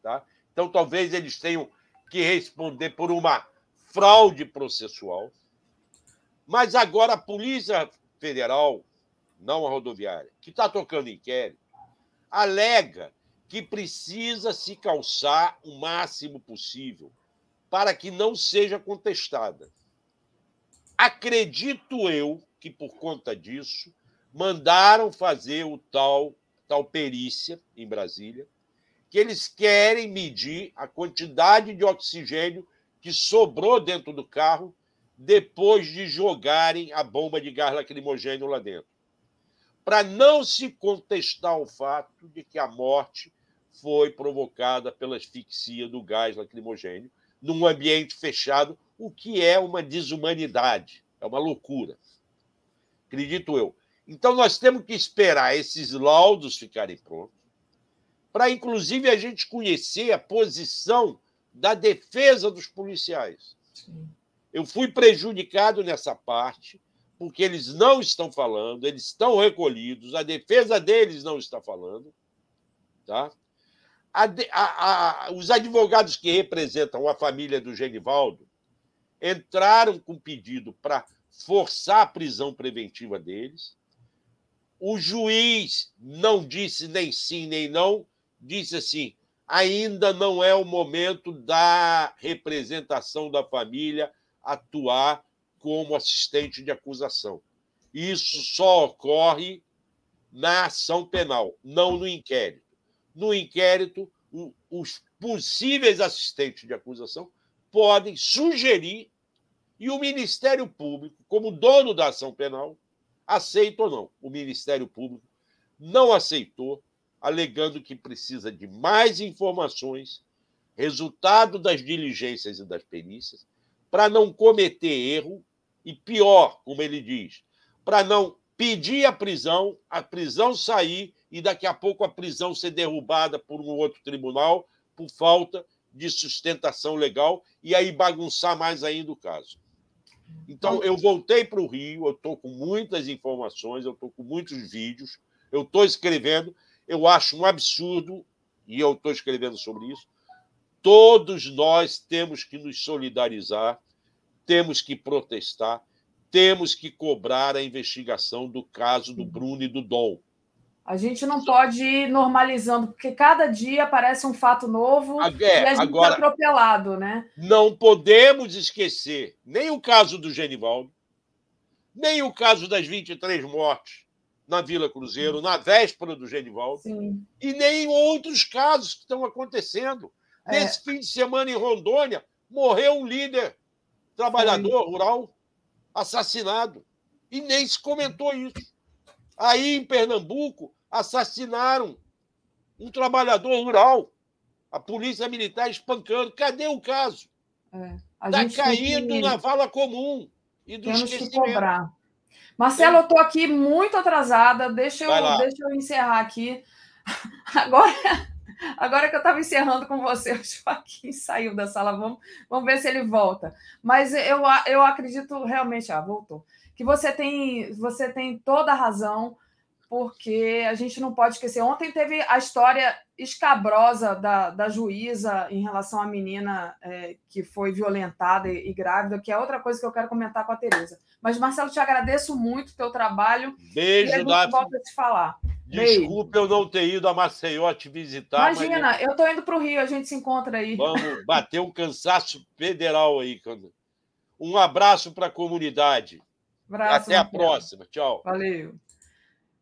Tá? Então, talvez eles tenham que responder por uma fraude processual. Mas agora a Polícia Federal, não a rodoviária, que está tocando inquérito, alega que precisa se calçar o máximo possível para que não seja contestada. Acredito eu que, por conta disso, mandaram fazer o tal, tal perícia em Brasília, que eles querem medir a quantidade de oxigênio que sobrou dentro do carro depois de jogarem a bomba de gás lacrimogênio lá dentro. Para não se contestar o fato de que a morte foi provocada pela asfixia do gás lacrimogênio num ambiente fechado o que é uma desumanidade, é uma loucura. Acredito eu. Então, nós temos que esperar esses laudos ficarem prontos, para, inclusive, a gente conhecer a posição da defesa dos policiais. Sim. Eu fui prejudicado nessa parte, porque eles não estão falando, eles estão recolhidos, a defesa deles não está falando. Tá? A, a, a, os advogados que representam a família do Genivaldo entraram com pedido para forçar a prisão preventiva deles. O juiz não disse nem sim nem não, disse assim: ainda não é o momento da representação da família atuar como assistente de acusação. Isso só ocorre na ação penal, não no inquérito. No inquérito, os possíveis assistentes de acusação podem sugerir e o Ministério Público, como dono da ação penal, aceita ou não. O Ministério Público não aceitou, alegando que precisa de mais informações, resultado das diligências e das perícias, para não cometer erro e, pior, como ele diz, para não pedir a prisão, a prisão sair e daqui a pouco a prisão ser derrubada por um outro tribunal por falta de sustentação legal e aí bagunçar mais ainda o caso. Então, eu voltei para o Rio, eu estou com muitas informações, eu estou com muitos vídeos, eu estou escrevendo, eu acho um absurdo, e eu estou escrevendo sobre isso. Todos nós temos que nos solidarizar, temos que protestar, temos que cobrar a investigação do caso do Bruno e do Dom. A gente não pode ir normalizando, porque cada dia aparece um fato novo é, e a gente é agora, é atropelado, né? Não podemos esquecer nem o caso do Genivaldo, nem o caso das 23 mortes na Vila Cruzeiro, na véspera do Genivaldo, Sim. e nem outros casos que estão acontecendo. É. Nesse fim de semana em Rondônia, morreu um líder trabalhador Sim. rural assassinado. E nem se comentou isso. Aí, em Pernambuco, assassinaram um trabalhador rural. A polícia militar espancando. Cadê o caso? Está é, caindo que... na vala comum e do Temos que cobrar. Marcelo, eu estou aqui muito atrasada. Deixa eu, deixa eu encerrar aqui. Agora, agora que eu estava encerrando com você, o Joaquim saiu da sala. Vamos, vamos ver se ele volta. Mas eu, eu acredito realmente, ah, voltou. Que você tem, você tem toda a razão porque a gente não pode esquecer. Ontem teve a história escabrosa da, da juíza em relação à menina é, que foi violentada e, e, grávida, que é outra coisa que eu quero comentar com a Tereza. Mas, Marcelo, te agradeço muito o teu trabalho. Beijo, e a gente volta a te falar. Desculpa eu não ter ido a Maceió te visitar. Imagina, mas... eu estou indo para o Rio, a gente se encontra aí. Vamos bater um cansaço federal aí. Um abraço para a comunidade. Abraço, Até a próxima. Tchau. Valeu.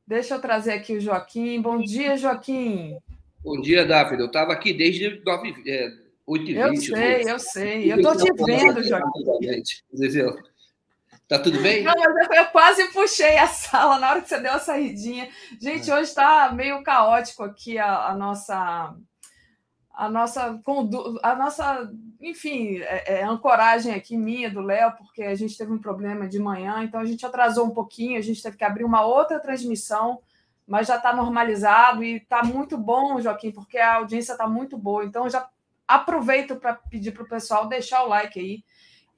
Deixa eu trazer aqui o Joaquim. Bom dia, Joaquim. Bom dia, David. Eu estava aqui desde 9, é, 8h20. Eu sei, eu sei. Eu estou te vendo, Joaquim. Tá tudo bem? Não, mas eu, eu, quase puxei a sala na hora que você deu a saidinha. Gente, é. hoje está meio caótico aqui a, a nossa a nossa a nossa, enfim, é, é, ancoragem aqui minha do Léo, porque a gente teve um problema de manhã, então a gente atrasou um pouquinho, a gente teve que abrir uma outra transmissão, mas já está normalizado e está muito bom, Joaquim, porque a audiência está muito boa. Então já aproveito para pedir para o pessoal deixar o like aí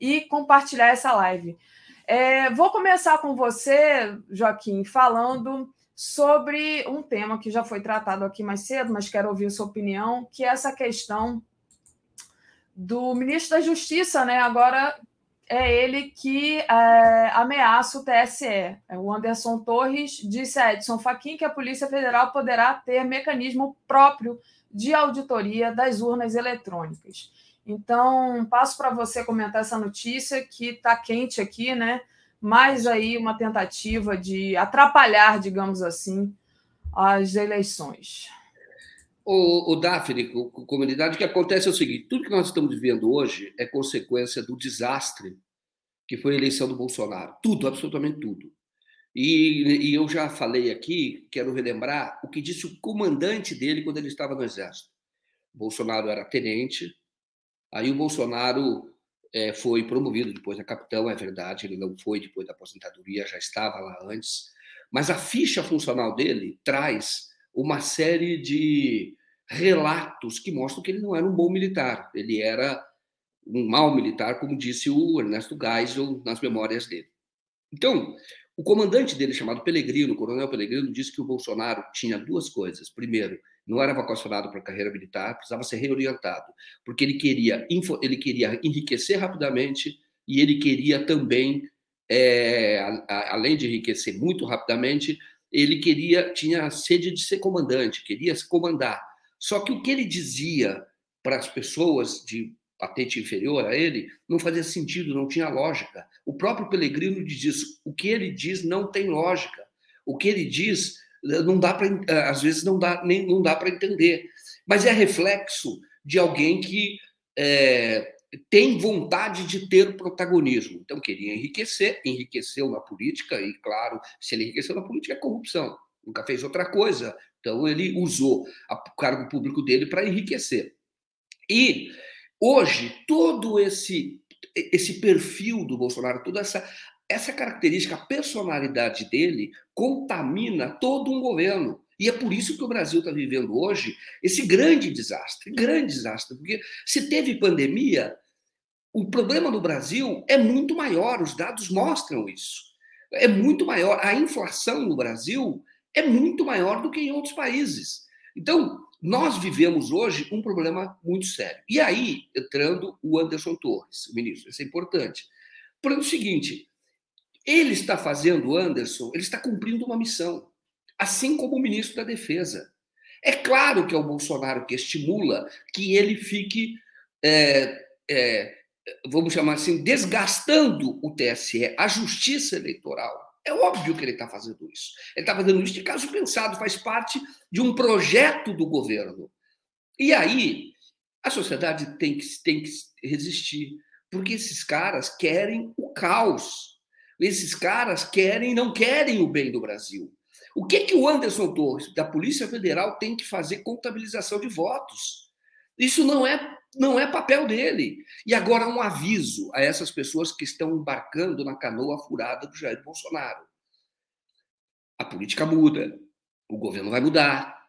e compartilhar essa live. É, vou começar com você, Joaquim, falando sobre um tema que já foi tratado aqui mais cedo, mas quero ouvir sua opinião, que é essa questão do ministro da Justiça, né? Agora é ele que é, ameaça o TSE. É, o Anderson Torres disse a Edson Fachin que a Polícia Federal poderá ter mecanismo próprio de auditoria das urnas eletrônicas. Então, passo para você comentar essa notícia que está quente aqui, né? Mais aí uma tentativa de atrapalhar, digamos assim, as eleições. O, o Daphne, comunidade, o que acontece é o seguinte: tudo que nós estamos vivendo hoje é consequência do desastre que foi a eleição do Bolsonaro. Tudo, absolutamente tudo. E, e eu já falei aqui, quero relembrar o que disse o comandante dele quando ele estava no Exército. O Bolsonaro era tenente, aí o Bolsonaro é, foi promovido depois a capitão, é verdade, ele não foi depois da aposentadoria, já estava lá antes. Mas a ficha funcional dele traz uma série de relatos que mostram que ele não era um bom militar, ele era um mau militar, como disse o Ernesto Geisel nas memórias dele. Então, o comandante dele, chamado Pelegrino, o coronel Pelegrino, disse que o Bolsonaro tinha duas coisas. Primeiro, não era vocacionado para a carreira militar, precisava ser reorientado, porque ele queria, ele queria enriquecer rapidamente e ele queria também, é, além de enriquecer muito rapidamente, ele queria tinha sede de ser comandante, queria se comandar. Só que o que ele dizia para as pessoas de patente inferior a ele não fazia sentido, não tinha lógica. O próprio Pellegrino diz isso. O que ele diz não tem lógica. O que ele diz não dá para eh, às vezes não dá nem não dá para entender mas é reflexo de alguém que é, tem vontade de ter protagonismo então queria enriquecer enriqueceu na política e claro se ele enriqueceu na política é corrupção nunca fez outra coisa então ele usou o cargo público dele para enriquecer e hoje todo esse esse perfil do Bolsonaro toda essa essa característica, a personalidade dele, contamina todo um governo. E é por isso que o Brasil está vivendo hoje esse grande desastre grande desastre. Porque se teve pandemia, o problema no Brasil é muito maior, os dados mostram isso. É muito maior. A inflação no Brasil é muito maior do que em outros países. Então, nós vivemos hoje um problema muito sério. E aí, entrando o Anderson Torres, o ministro, isso é importante. Por o seguinte, ele está fazendo, Anderson, ele está cumprindo uma missão, assim como o ministro da Defesa. É claro que é o Bolsonaro que estimula que ele fique, é, é, vamos chamar assim, desgastando o TSE, a justiça eleitoral. É óbvio que ele está fazendo isso. Ele está fazendo isso de caso pensado, faz parte de um projeto do governo. E aí, a sociedade tem que, tem que resistir, porque esses caras querem o caos. Esses caras querem, não querem o bem do Brasil. O que que o Anderson Torres, da Polícia Federal, tem que fazer contabilização de votos? Isso não é não é papel dele. E agora um aviso a essas pessoas que estão embarcando na canoa furada do Jair Bolsonaro. A política muda, o governo vai mudar,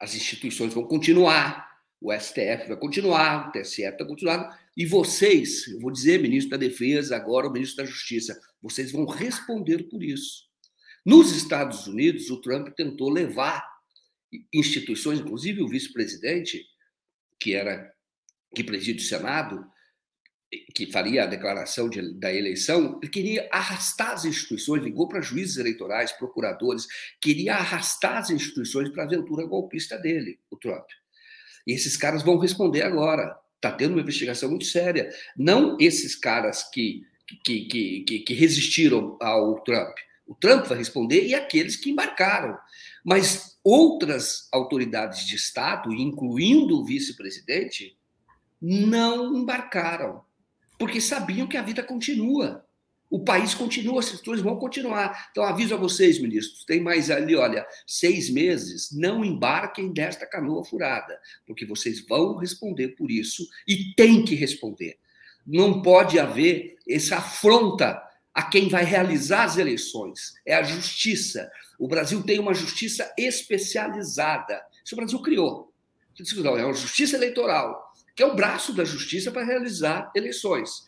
as instituições vão continuar, o STF vai continuar, o TSE vai continuar, e vocês, eu vou dizer, ministro da Defesa, agora o ministro da Justiça, vocês vão responder por isso. Nos Estados Unidos, o Trump tentou levar instituições, inclusive o vice-presidente, que era que preside o Senado, que faria a declaração de, da eleição, ele queria arrastar as instituições, ligou para juízes eleitorais, procuradores, queria arrastar as instituições para a aventura golpista dele, o Trump. E esses caras vão responder agora. Está tendo uma investigação muito séria. Não esses caras que que, que, que, que resistiram ao Trump. O Trump vai responder e aqueles que embarcaram. Mas outras autoridades de Estado, incluindo o vice-presidente, não embarcaram, porque sabiam que a vida continua. O país continua, as instituições vão continuar. Então, aviso a vocês, ministros: tem mais ali, olha, seis meses, não embarquem desta canoa furada, porque vocês vão responder por isso e tem que responder não pode haver essa afronta a quem vai realizar as eleições. É a justiça. O Brasil tem uma justiça especializada. Isso o Brasil criou. É uma justiça eleitoral, que é o braço da justiça para realizar eleições.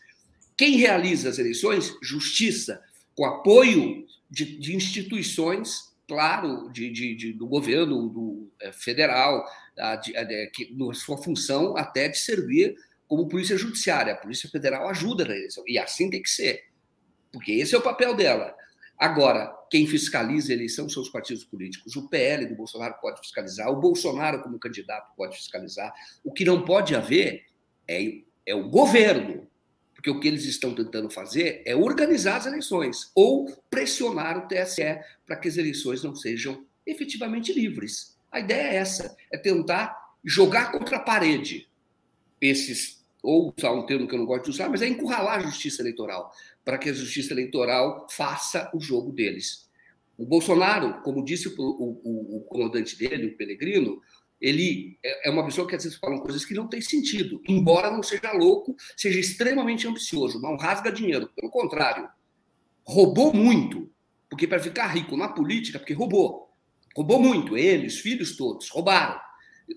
Quem realiza as eleições? Justiça, com apoio de, de instituições, claro, de, de, do governo do, é, federal, a, a, que, na sua função até de servir como polícia judiciária. A Polícia Federal ajuda na eleição. E assim tem que ser. Porque esse é o papel dela. Agora, quem fiscaliza a eleição são os partidos políticos. O PL do Bolsonaro pode fiscalizar, o Bolsonaro, como candidato, pode fiscalizar. O que não pode haver é, é o governo. Porque o que eles estão tentando fazer é organizar as eleições ou pressionar o TSE para que as eleições não sejam efetivamente livres. A ideia é essa: é tentar jogar contra a parede esses ou usar um termo que eu não gosto de usar, mas é encurralar a justiça eleitoral, para que a justiça eleitoral faça o jogo deles. O Bolsonaro, como disse o, o, o comandante dele, o Pelegrino, ele é, é uma pessoa que às vezes fala coisas que não têm sentido, embora não seja louco, seja extremamente ambicioso, não rasga dinheiro, pelo contrário, roubou muito, porque para ficar rico na política, porque roubou, roubou muito, ele, os filhos todos, roubaram.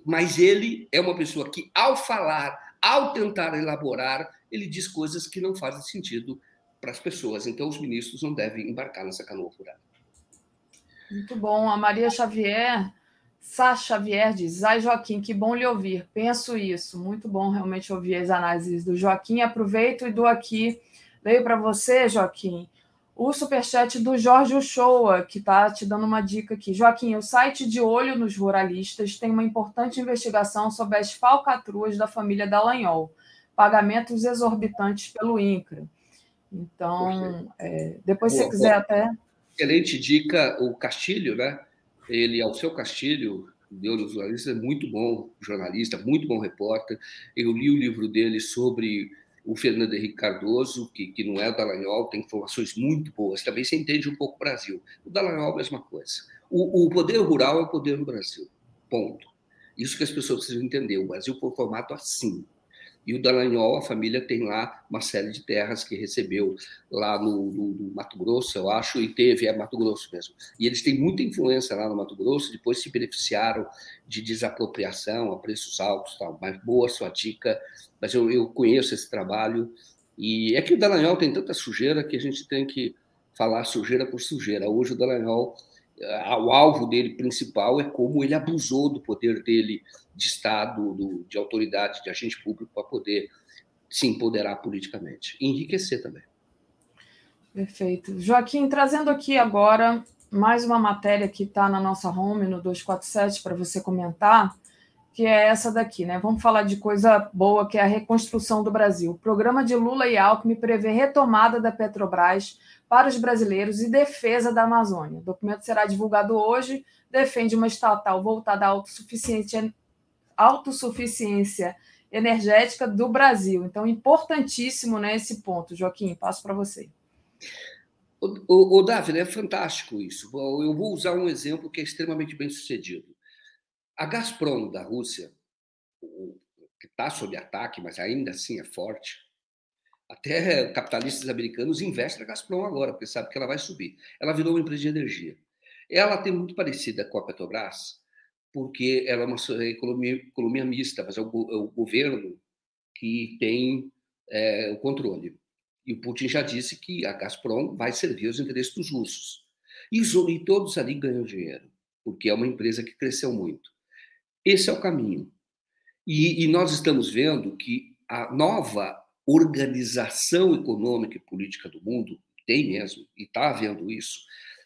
Mas ele é uma pessoa que, ao falar, ao tentar elaborar, ele diz coisas que não fazem sentido para as pessoas. Então, os ministros não devem embarcar nessa canoa furada. Muito bom. A Maria Xavier, Sá Xavier diz: Ai, Joaquim, que bom lhe ouvir. Penso isso. Muito bom realmente ouvir as análises do Joaquim. Aproveito e dou aqui, leio para você, Joaquim, o superchat do Jorge Uchoa, que está te dando uma dica aqui. Joaquim, o site de Olho nos Ruralistas tem uma importante investigação sobre as falcatruas da família Dallagnol, pagamentos exorbitantes pelo INCRA. Então, é, depois, se você quiser até... Excelente dica, o Castilho, né? Ele, ao seu Castilho, deu nos jornalistas, é muito bom jornalista, muito bom repórter. Eu li o livro dele sobre o Fernando Henrique Cardoso, que, que não é o Dallagnol, tem informações muito boas. Também se entende um pouco o Brasil. O Dallagnol, a mesma coisa. O, o poder rural é o poder no Brasil. Ponto. Isso que as pessoas precisam entender. O Brasil foi formado assim. E o Dallagnol, a família tem lá uma série de terras que recebeu lá no, no, no, Mato Grosso, eu acho, e teve, é Mato Grosso mesmo. E eles têm muita influência lá no Mato Grosso, depois se beneficiaram de desapropriação a preços altos, tal. mas boa sua dica. Mas eu, eu conheço esse trabalho, e é que o Dallagnol tem tanta sujeira que a gente tem que falar sujeira por sujeira. Hoje o Dallagnol o alvo dele principal é como ele abusou do poder dele de Estado, do, de autoridade, de agente público, para poder se empoderar politicamente. E enriquecer também. Perfeito. Joaquim, trazendo aqui agora mais uma matéria que está na nossa home, no 247, para você comentar, que é essa daqui, né? Vamos falar de coisa boa, que é a reconstrução do Brasil. O programa de Lula e Alckmin prevê retomada da Petrobras para os brasileiros e defesa da Amazônia. O documento será divulgado hoje, defende uma estatal voltada à autossuficiência, autossuficiência energética do Brasil. Então, importantíssimo né, esse ponto. Joaquim, passo para você. O, o, o Davi, é fantástico isso. Eu vou usar um exemplo que é extremamente bem sucedido. A Gazprom da Rússia, que está sob ataque, mas ainda assim é forte, até capitalistas americanos investem na Gazprom agora, porque sabe que ela vai subir. Ela virou uma empresa de energia. Ela tem muito parecida com a Petrobras, porque ela é uma economia, economia mista, mas é o, é o governo que tem é, o controle. E o Putin já disse que a Gazprom vai servir os interesses dos russos. E, e todos ali ganham dinheiro, porque é uma empresa que cresceu muito. Esse é o caminho. E, e nós estamos vendo que a nova organização econômica e política do mundo, tem mesmo, e está havendo isso,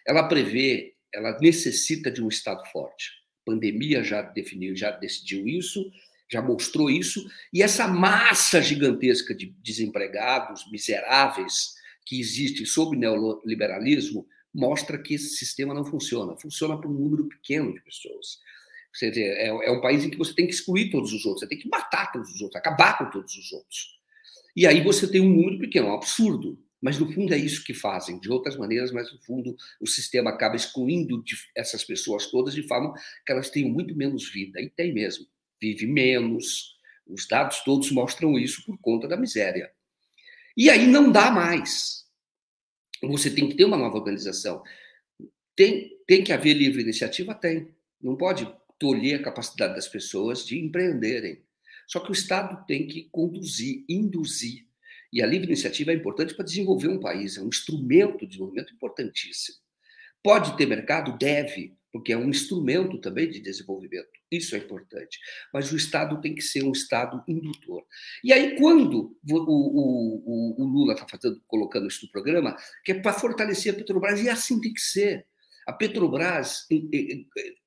ela prevê, ela necessita de um Estado forte. A pandemia já definiu, já decidiu isso, já mostrou isso, e essa massa gigantesca de desempregados, miseráveis, que existe sob neoliberalismo, mostra que esse sistema não funciona. Funciona para um número pequeno de pessoas. Você vê, é, é um país em que você tem que excluir todos os outros, você tem que matar todos os outros, acabar com todos os outros. E aí você tem um número pequeno, um absurdo. Mas no fundo é isso que fazem, de outras maneiras, mas no fundo o sistema acaba excluindo essas pessoas todas de forma que elas tenham muito menos vida. E tem mesmo. Vive menos. Os dados todos mostram isso por conta da miséria. E aí não dá mais. Você tem que ter uma nova organização. Tem, tem que haver livre iniciativa? Tem. Não pode tolher a capacidade das pessoas de empreenderem. Só que o Estado tem que conduzir, induzir. E a livre iniciativa é importante para desenvolver um país, é um instrumento de desenvolvimento importantíssimo. Pode ter mercado? Deve, porque é um instrumento também de desenvolvimento. Isso é importante. Mas o Estado tem que ser um Estado indutor. E aí, quando o, o, o, o Lula está colocando isso no programa, que é para fortalecer a Petrobras, e assim tem que ser. A Petrobras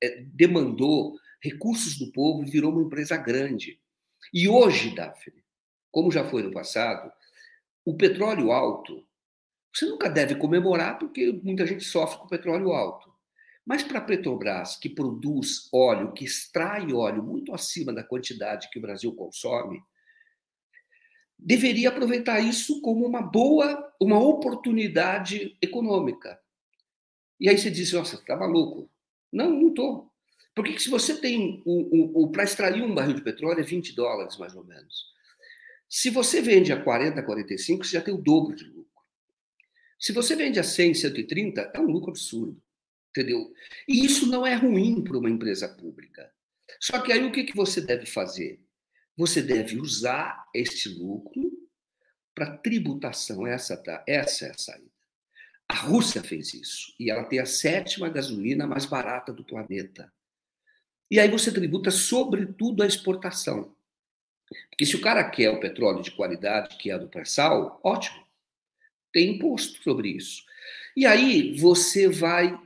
é, demandou recursos do povo e virou uma empresa grande. E hoje, Daphne, como já foi no passado, o petróleo alto, você nunca deve comemorar porque muita gente sofre com petróleo alto. Mas para a Petrobras, que produz óleo, que extrai óleo muito acima da quantidade que o Brasil consome, deveria aproveitar isso como uma boa, uma oportunidade econômica. E aí você diz, nossa, tá maluco. Não, não Porque se você tem o, o, o para extrair um barril de petróleo é 20 dólares, mais ou menos. Se você vende a 40, 45, você já tem o dobro de lucro. Se você vende a 100, 130, é um lucro absurdo. Entendeu? E isso não é ruim para uma empresa pública. Só que aí o que, que você deve fazer? Você deve usar este lucro para tributação. Essa, tá, essa é a saída. A Rússia fez isso. E ela tem a sétima gasolina mais barata do planeta. E aí você tributa sobretudo a exportação. Porque se o cara quer o petróleo de qualidade, que é do pré-sal, ótimo. Tem imposto sobre isso. E aí você vai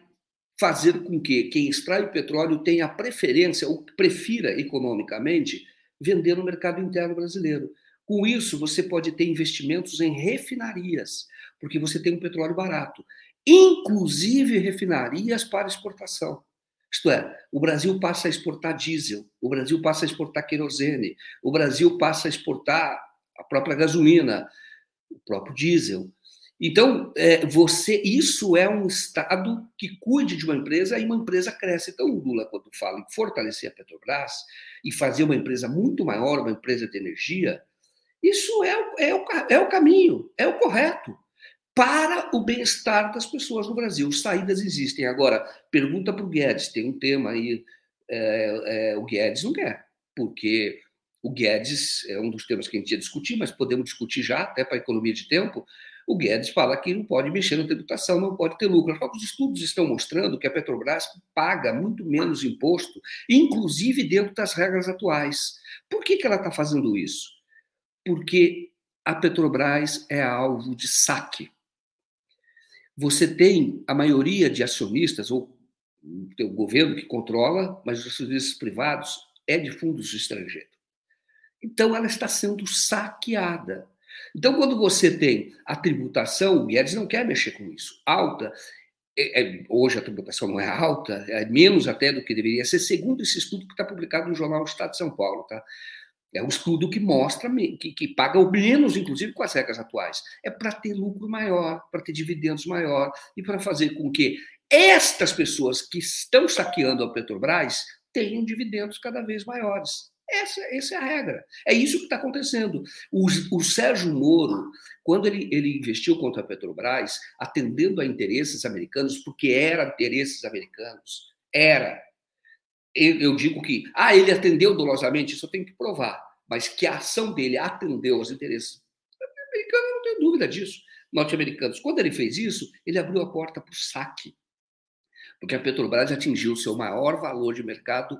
fazer com que quem extrai o petróleo tenha preferência, ou prefira economicamente, vender no mercado interno brasileiro. Com isso, você pode ter investimentos em refinarias, porque você tem um petróleo barato, inclusive refinarias para exportação. Isto é, o Brasil passa a exportar diesel, o Brasil passa a exportar querosene, o Brasil passa a exportar a própria gasolina, o próprio diesel. Então, é, você, isso é um Estado que cuide de uma empresa e uma empresa cresce. Então, o Lula, quando fala em fortalecer a Petrobras e fazer uma empresa muito maior, uma empresa de energia, Isso é, é, o, é o caminho, é o correto para o bem-estar das pessoas no Brasil. Saídas existem. Agora, pergunta para o Guedes, tem um tema aí, é, é, o Guedes não quer, porque o Guedes é um dos temas que a gente ia discutir, mas podemos discutir já, até para economia de tempo. O Guedes fala que não pode mexer na tributação, não pode ter lucro. Os estudos estão mostrando que a Petrobras paga muito menos imposto, inclusive dentro das regras atuais. Por que, que ela está fazendo isso? Porque a Petrobras é alvo de saque. Você tem a maioria de acionistas, ou o governo que controla, mas os acionistas privados é de fundos estrangeiros. Então, ela está sendo saqueada. Então, quando você tem a tributação, o Guedes não quer mexer com isso, alta, é, é, hoje a tributação não é alta, é menos até do que deveria ser, segundo esse estudo que está publicado no jornal Estado de São Paulo. Tá? É um estudo que mostra que, que paga o menos, inclusive com as regras atuais. É para ter lucro maior, para ter dividendos maior e para fazer com que estas pessoas que estão saqueando a Petrobras tenham dividendos cada vez maiores. Essa, essa é a regra. É isso que está acontecendo. O, o, Sérgio Moro, quando ele, ele investiu contra a Petrobras, atendendo a interesses americanos, porque era interesses americanos, era. Eu, eu digo que, ah, ele atendeu dolosamente, isso eu tenho que provar, mas que a ação dele atendeu aos interesses americanos, não tenho dúvida disso. Norte-americanos. Quando ele fez isso, ele abriu a porta para o saque. Porque a Petrobras atingiu o seu maior valor de mercado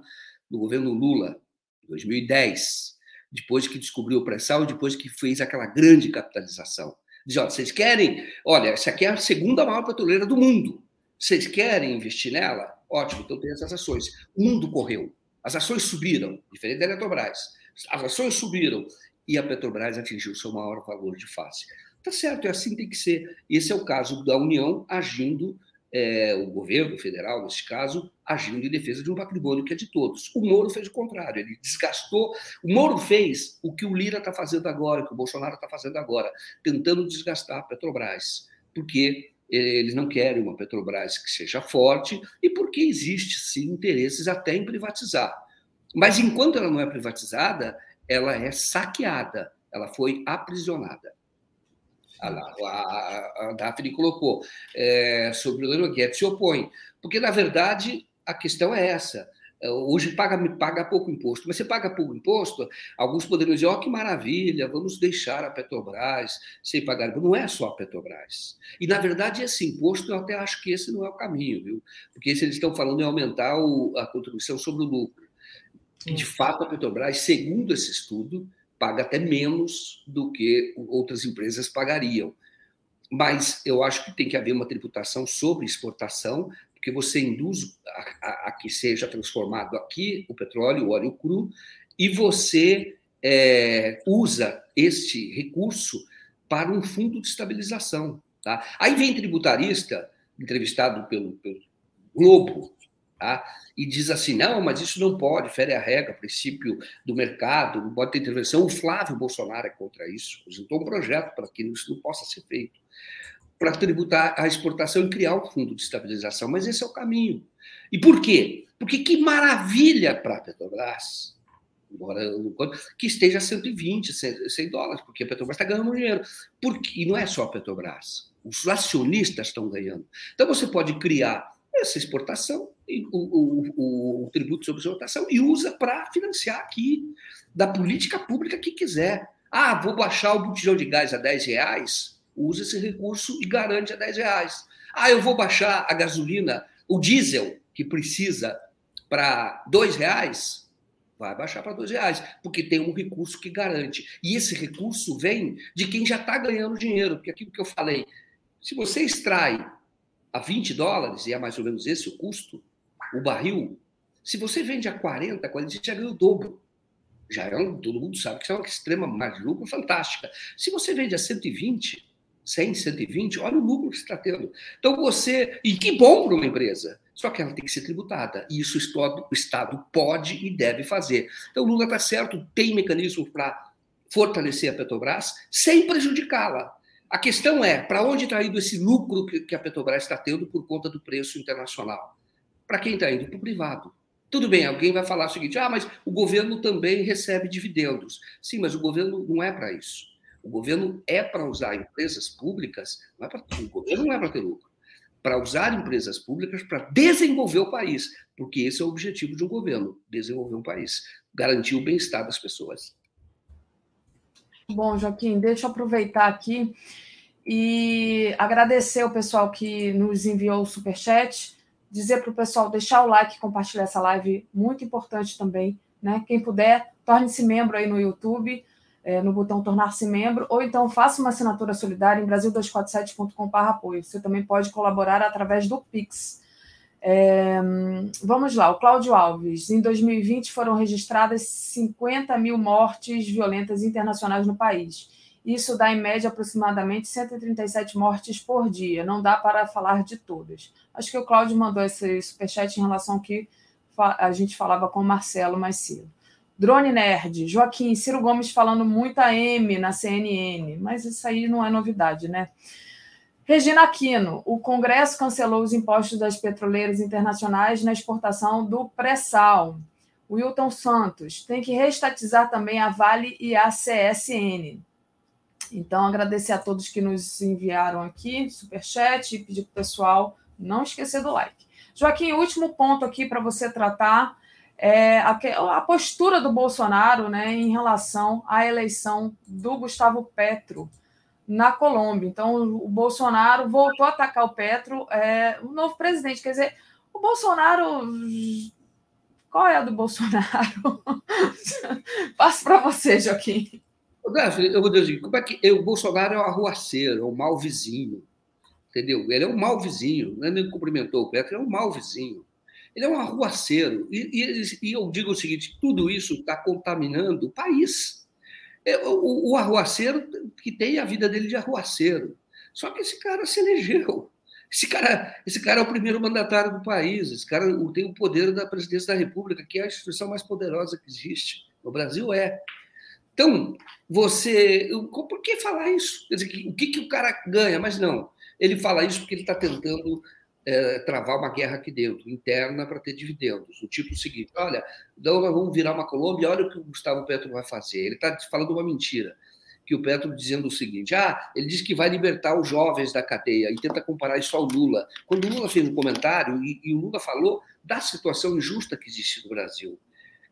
no governo Lula, 2010, depois que descobriu o pré-sal e depois que fez aquela grande capitalização. Diz, olha, vocês querem? Olha, essa aqui é a segunda maior petroleira do mundo. Vocês querem investir nela? Ótimo, então tem essas ações. O mundo correu. As ações subiram, diferente da Eletrobras. As ações subiram e a Petrobras atingiu seu maior valor de face. Tá certo, é assim tem que ser. Esse é o caso da União agindo é, o governo federal, nesse caso, agindo em defesa de um patrimônio que é de todos. O Moro fez o contrário, ele desgastou. O Moro fez o que o Lira está fazendo agora, o que o Bolsonaro está fazendo agora, tentando desgastar a Petrobras, porque eles não querem uma Petrobras que seja forte e porque existe, sim, interesses até em privatizar. Mas enquanto ela não é privatizada, ela é saqueada, ela foi aprisionada a, a, a Daphne colocou, é, sobre o Leno Guedes se opõe. Porque, na verdade, a questão é essa. É, hoje paga, paga pouco imposto, mas você paga pouco imposto, alguns poderiam dizer, ó, oh, que maravilha, vamos deixar a Petrobras sem pagar. Não é só a Petrobras. E, na verdade, esse imposto, eu até acho que esse não é o caminho, viu? Porque se eles estão falando em aumentar o, a contribuição sobre o lucro. E, de fato, a Petrobras, segundo esse estudo, paga até menos do que outras empresas pagariam. Mas eu acho que tem que haver uma tributação sobre exportação, porque você induz a, a, a que seja transformado aqui o petróleo, o óleo cru, e você é, usa este recurso para um fundo de estabilização. Tá? Aí vem tributarista, entrevistado pelo, pelo Globo, tá? e diz assim: não, mas isso não pode, fere a regra, princípio do mercado, não pode ter intervenção. O Flávio Bolsonaro é contra isso, apresentou um projeto para que isso não possa ser feito, para tributar a exportação e criar um fundo de estabilização. Mas esse é o caminho. E por quê? Porque que maravilha para a Petrobras, que esteja a 120, 100 dólares, porque a Petrobras está ganhando dinheiro. Porque, e não é só a Petrobras, os acionistas estão ganhando. Então você pode criar essa exportação, o, o, o, tributo sobre exportação, e usa para financiar aqui da política pública que quiser. Ah, vou baixar o botijão de gás a 10 reais, usa esse recurso e garante a 10 reais. Ah, eu vou baixar a gasolina, o diesel, que precisa para 2 reais, vai baixar para 2 reais, porque tem um recurso que garante. E esse recurso vem de quem já está ganhando dinheiro, porque aquilo que eu falei, se você extrai a 20 dólares, e é mais ou menos esse o custo, o barril, se você vende a 40, 40, você já ganha o dobro. Já é um, todo mundo sabe que é uma extrema margem de lucro fantástica. Se você vende a 120, 100, 120, olha o lucro que você está tendo. Então você. E que bom para uma empresa. Só que ela tem que ser tributada. E isso o Estado pode e deve fazer. Então o Lula está certo, tem mecanismo para fortalecer a Petrobras sem prejudicá-la. A questão é, para onde está indo esse lucro que a Petrobras está tendo por conta do preço internacional? Para quem está indo? Para o privado. Tudo bem, alguém vai falar o seguinte: ah, mas o governo também recebe dividendos. Sim, mas o governo não é para isso. O governo é para usar empresas públicas, não é pra, o governo não é para ter lucro, para usar empresas públicas para desenvolver o país, porque esse é o objetivo de um governo: desenvolver um país, garantir o bem-estar das pessoas. Bom, Joaquim, deixa eu aproveitar aqui e agradecer o pessoal que nos enviou o superchat, dizer para o pessoal deixar o like compartilhar essa live, muito importante também. Né? Quem puder, torne-se membro aí no YouTube é, no botão tornar-se membro, ou então faça uma assinatura solidária em brasil247.com.br apoio. Você também pode colaborar através do Pix. É, vamos lá, o Cláudio Alves. Em 2020 foram registradas 50 mil mortes violentas internacionais no país. Isso dá, em média, aproximadamente 137 mortes por dia. Não dá para falar de todas. Acho que o Cláudio mandou esse superchat em relação ao que a gente falava com o Marcelo mais cedo. Drone Nerd, Joaquim, Ciro Gomes falando muita M na CNN, mas isso aí não é novidade, né? Regina Aquino, o Congresso cancelou os impostos das petroleiras internacionais na exportação do pré-sal. Wilton Santos, tem que restatizar também a Vale e a CSN. Então, agradecer a todos que nos enviaram aqui, superchat, e pedir para o pessoal não esquecer do like. Joaquim, último ponto aqui para você tratar é, a, a, postura do Bolsonaro né, em relação à eleição do Gustavo Petro na Colômbia. Então, o Bolsonaro voltou a atacar o Petro, é, o novo presidente. Quer dizer, o Bolsonaro. Qual é a do Bolsonaro? Passo para você, Joaquim. Eu vou dizer, como é que o Bolsonaro é o arruaceiro, é o mau vizinho, entendeu? Ele é um mau vizinho, não é nem cumprimentou o Petro, é um mau vizinho. Ele é um arruaceiro. E, e, e eu digo o seguinte: tudo isso está contaminando o país. É, o, o arruaceiro que tem a vida dele de arruaceiro. Só que esse cara se elegeu. Esse cara, esse cara é o primeiro mandatário do país. Esse cara tem o poder da presidência da República, que é a instituição mais poderosa que existe. No Brasil é. Então, você. Por que falar isso? Quer dizer, o que, que o cara ganha? Mas não. Ele fala isso porque ele está tentando é, travar uma guerra aqui dentro, interna, para ter dividendos. O tipo seguinte: olha, então nós vamos virar uma Colômbia, olha o que o Gustavo Petro vai fazer. Ele está falando uma mentira. Que o Petro dizendo o seguinte: ah, ele diz que vai libertar os jovens da cadeia e tenta comparar isso ao Lula. Quando o Lula fez um comentário, e, e o Lula falou da situação injusta que existe no Brasil,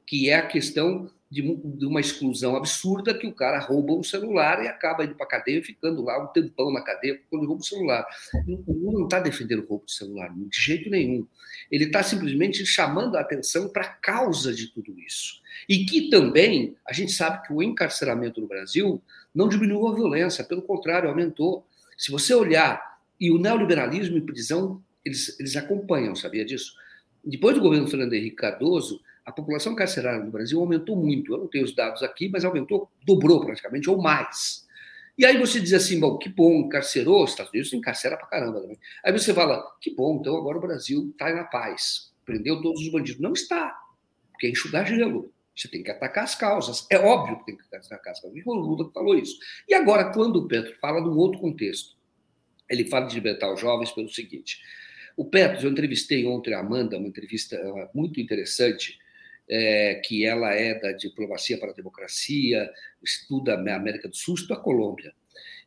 que é a questão de, de, uma exclusão absurda que o cara rouba um celular e acaba indo para a cadeia ficando lá um tempão na cadeia quando rouba o celular. O Lula não está defendendo o roubo de celular, de jeito nenhum. Ele está simplesmente chamando a atenção para a causa de tudo isso. E que também a gente sabe que o encarceramento no Brasil não diminuiu a violência, pelo contrário, aumentou. Se você olhar, e o neoliberalismo e prisão, eles, eles acompanham, sabia disso? Depois do governo Fernando Henrique Cardoso, a população carcerária no Brasil aumentou muito. Eu não tenho os dados aqui, mas aumentou, dobrou praticamente, ou mais. E aí você diz assim, bom, que bom, encarcerou, os Estados Unidos encarcera pra caramba também. Aí você fala, que bom, então agora o Brasil está na paz, prendeu todos os bandidos. Não está, porque é enxugar gelo. Você tem que atacar as causas. É óbvio que tem que atacar as causas. O Lula falou isso. E agora, quando o Petro fala num outro contexto, ele fala de libertar os jovens pelo seguinte: o Petro, eu entrevistei ontem a Amanda, uma entrevista muito interessante, é, que ela é da Diplomacia para a Democracia, estuda a América do Sul, estuda a Colômbia.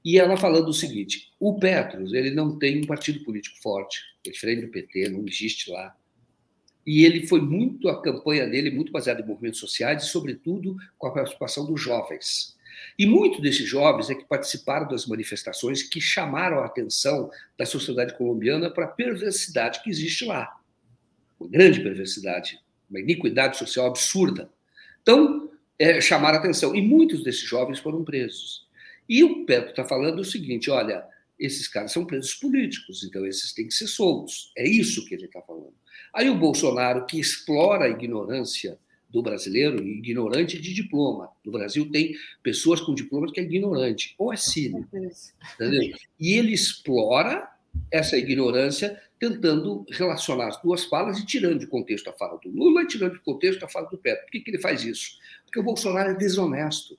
E ela falando o seguinte: o Petros ele não tem um partido político forte, é diferente do PT, não existe lá. E ele foi muito, a campanha dele, muito baseada em movimentos sociais e, sobretudo, com a participação dos jovens. E muitos desses jovens é que participaram das manifestações que chamaram a atenção da sociedade colombiana para a perversidade que existe lá. Uma grande perversidade uma iniquidade social absurda. Então, é, chamaram a atenção. E muitos desses jovens foram presos. E o Petro está falando o seguinte: olha, esses caras são presos políticos, então esses têm que ser soltos. É isso que ele está falando. Aí o Bolsonaro, que explora a ignorância do brasileiro, ignorante de diploma. No Brasil tem pessoas com diploma que é ignorante, ou é cínico. Entendeu? E ele explora essa ignorância tentando relacionar as duas falas e tirando de contexto a fala do Lula e tirando de contexto a fala do Petro. Por que, que ele faz isso? Porque o Bolsonaro é desonesto.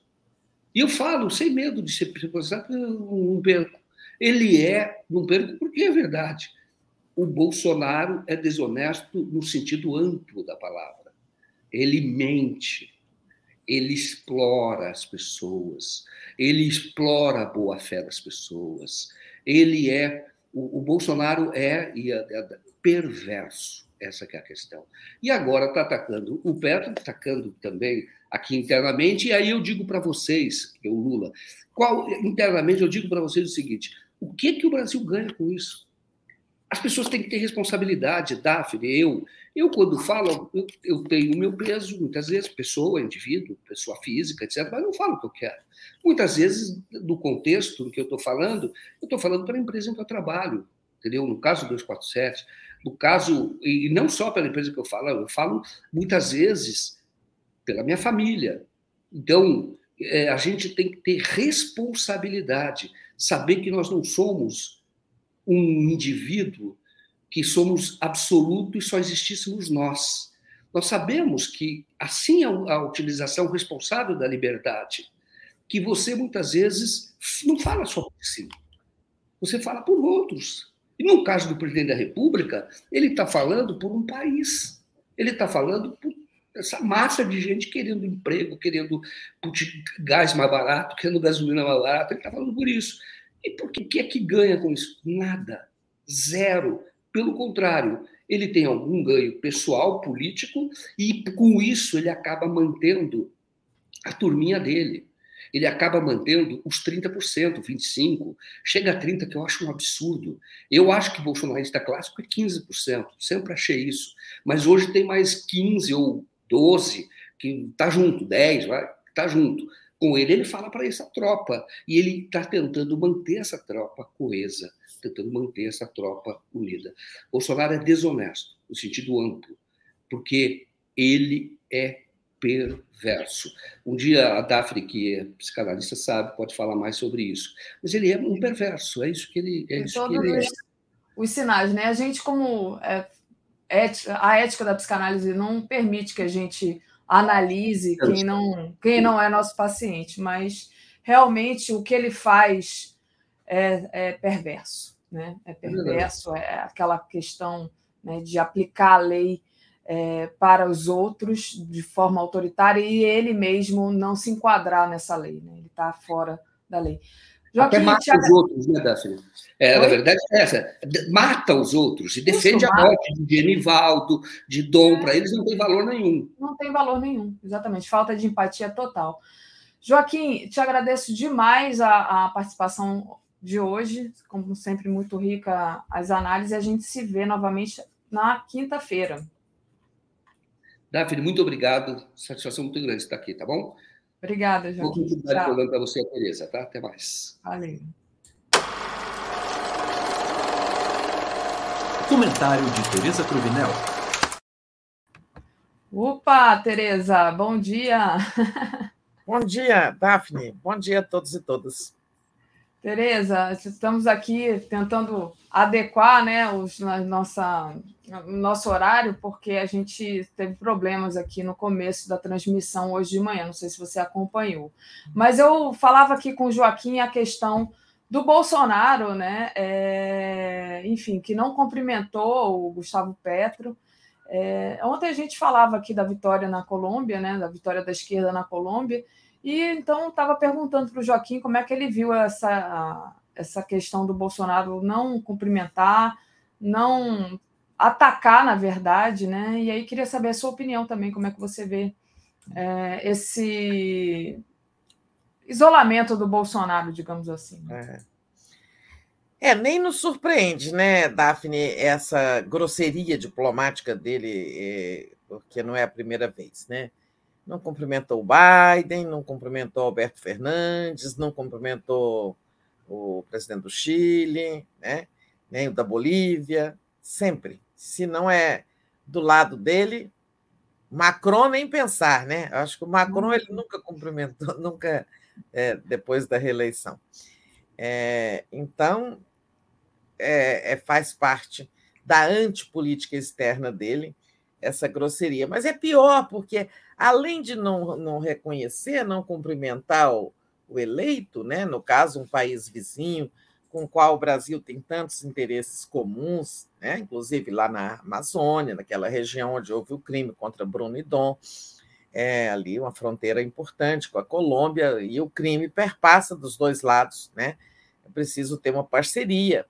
E eu falo sem medo de ser processado, não perco. Ele é, não perco porque é verdade. o Bolsonaro é desonesto no sentido amplo da palavra. Ele mente, ele explora as pessoas, ele explora a boa-fé das pessoas. Ele é. O, o Bolsonaro é, é, é perverso. Essa é a questão. E agora está atacando o Petro, atacando também aqui internamente, e aí eu digo para vocês, o Lula, qual, internamente eu digo para vocês o seguinte: o que, que o Brasil ganha com isso? As pessoas têm que ter responsabilidade, Daphne, eu. Eu, quando falo, eu, eu tenho o meu peso, muitas vezes, pessoa, indivíduo, pessoa física, etc., mas não falo o que eu quero. Muitas vezes, no contexto do que eu estou falando, eu estou falando para a empresa em que eu trabalho, entendeu? No caso do 247, no caso, e não só pela empresa que eu falo, eu falo muitas vezes pela minha família. Então, é, a gente tem que ter responsabilidade, saber que nós não somos um indivíduo que somos absoluto e só existíssemos nós. Nós sabemos que, assim, a, a utilização responsável da liberdade, que você muitas vezes não fala só por si, você fala por outros. E no caso do presidente da República, ele está falando por um país. Ele está falando por essa massa de gente querendo emprego, querendo gás mais barato, querendo gasolina mais barata. Ele está falando por isso. E por que, que é que ganha com isso? Nada. Zero. Pelo contrário, ele tem algum ganho pessoal, político, e com isso ele acaba mantendo a turminha dele ele acaba mantendo os 30%, 25%, chega a 30%, que eu acho um absurdo. Eu acho que bolsonarista clássico é 15%, sempre achei isso. Mas hoje tem mais 15% ou 12%, que está junto, 10%, vai, está junto. Com ele, ele fala para essa tropa. E ele está tentando manter essa tropa coesa, tentando manter essa tropa unida. Bolsonaro é desonesto, no sentido amplo, porque ele é perverso. Um dia a Daphne, que é psicanalista, sabe, pode falar mais sobre isso. Mas ele é um perverso, é isso que ele, é. Isso que ele é. Os sinais, né? A gente, como é, a ética da psicanálise não permite que a gente analise quem não, quem não é nosso paciente, mas realmente o que ele faz é, é perverso, né? É perverso, é aquela questão né, de aplicar a lei é, para os outros de forma autoritária e ele mesmo não se enquadrar nessa lei. Né? Ele está fora da lei. Joaquim, Até mata os outros, né, Daphne? É, na verdade é essa. Mata os outros e defende Isso, a morte de Genivaldo, de Dom. É. Para eles não tem valor nenhum. Não tem valor nenhum, exatamente. Falta de empatia total. Joaquim, te agradeço demais a, a participação de hoje. Como sempre, muito rica as análises. A gente se vê novamente na quinta-feira. Daphne, muito obrigado. Satisfação muito grande estar aqui, tá bom? Obrigada, João. Vou continuar falando para você, Tereza, tá? Até mais. Valeu. Comentário de Tereza Cruvinel. Opa, Tereza, bom dia. Bom dia, Daphne. Bom dia a todos e todas. Tereza, estamos aqui tentando adequar né, os, nossa, nosso horário, porque a gente teve problemas aqui no começo da transmissão hoje de manhã, não sei se você acompanhou. Mas eu falava aqui com o Joaquim a questão do Bolsonaro, né? É, enfim, que não cumprimentou o Gustavo Petro. É, ontem a gente falava aqui da vitória na Colômbia, né? Da vitória da esquerda na Colômbia. E então estava perguntando para o Joaquim como é que ele viu essa, essa questão do Bolsonaro não cumprimentar, não atacar, na verdade, né? E aí queria saber a sua opinião também, como é que você vê é, esse isolamento do Bolsonaro, digamos assim. É. é. nem nos surpreende, né, Daphne, essa grosseria diplomática dele, é, porque não é a primeira vez, né? Não cumprimentou o Biden, não cumprimentou Alberto Fernandes, não cumprimentou o presidente do Chile, né? nem o da Bolívia, sempre. Se não é do lado dele, Macron nem pensar, né? Acho que o Macron ele nunca cumprimentou, nunca é, depois da reeleição. É, então, é, é faz parte da antipolítica externa dele essa grosseria. Mas é pior, porque além de não, não reconhecer, não cumprimentar o, o eleito, né? no caso, um país vizinho, com o qual o Brasil tem tantos interesses comuns, né? inclusive lá na Amazônia, naquela região onde houve o crime contra Bruno e Dom, é ali uma fronteira importante com a Colômbia, e o crime perpassa dos dois lados. Né? É preciso ter uma parceria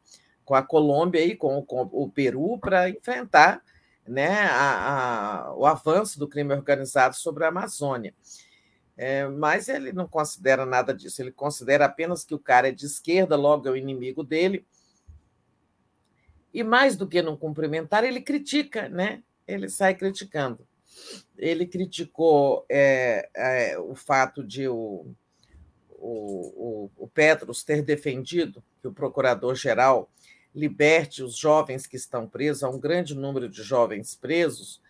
com a Colômbia e com, com o Peru para enfrentar né, a, a, o avanço do crime organizado sobre a Amazônia. É, mas ele não considera nada disso, ele considera apenas que o cara é de esquerda, logo é o inimigo dele. E mais do que não cumprimentar, ele critica, né? Ele sai criticando. Ele criticou é, é, o fato de o, o, o, o Petros ter defendido que o procurador-geral liberte os jovens que estão presos, há um grande número de jovens presos,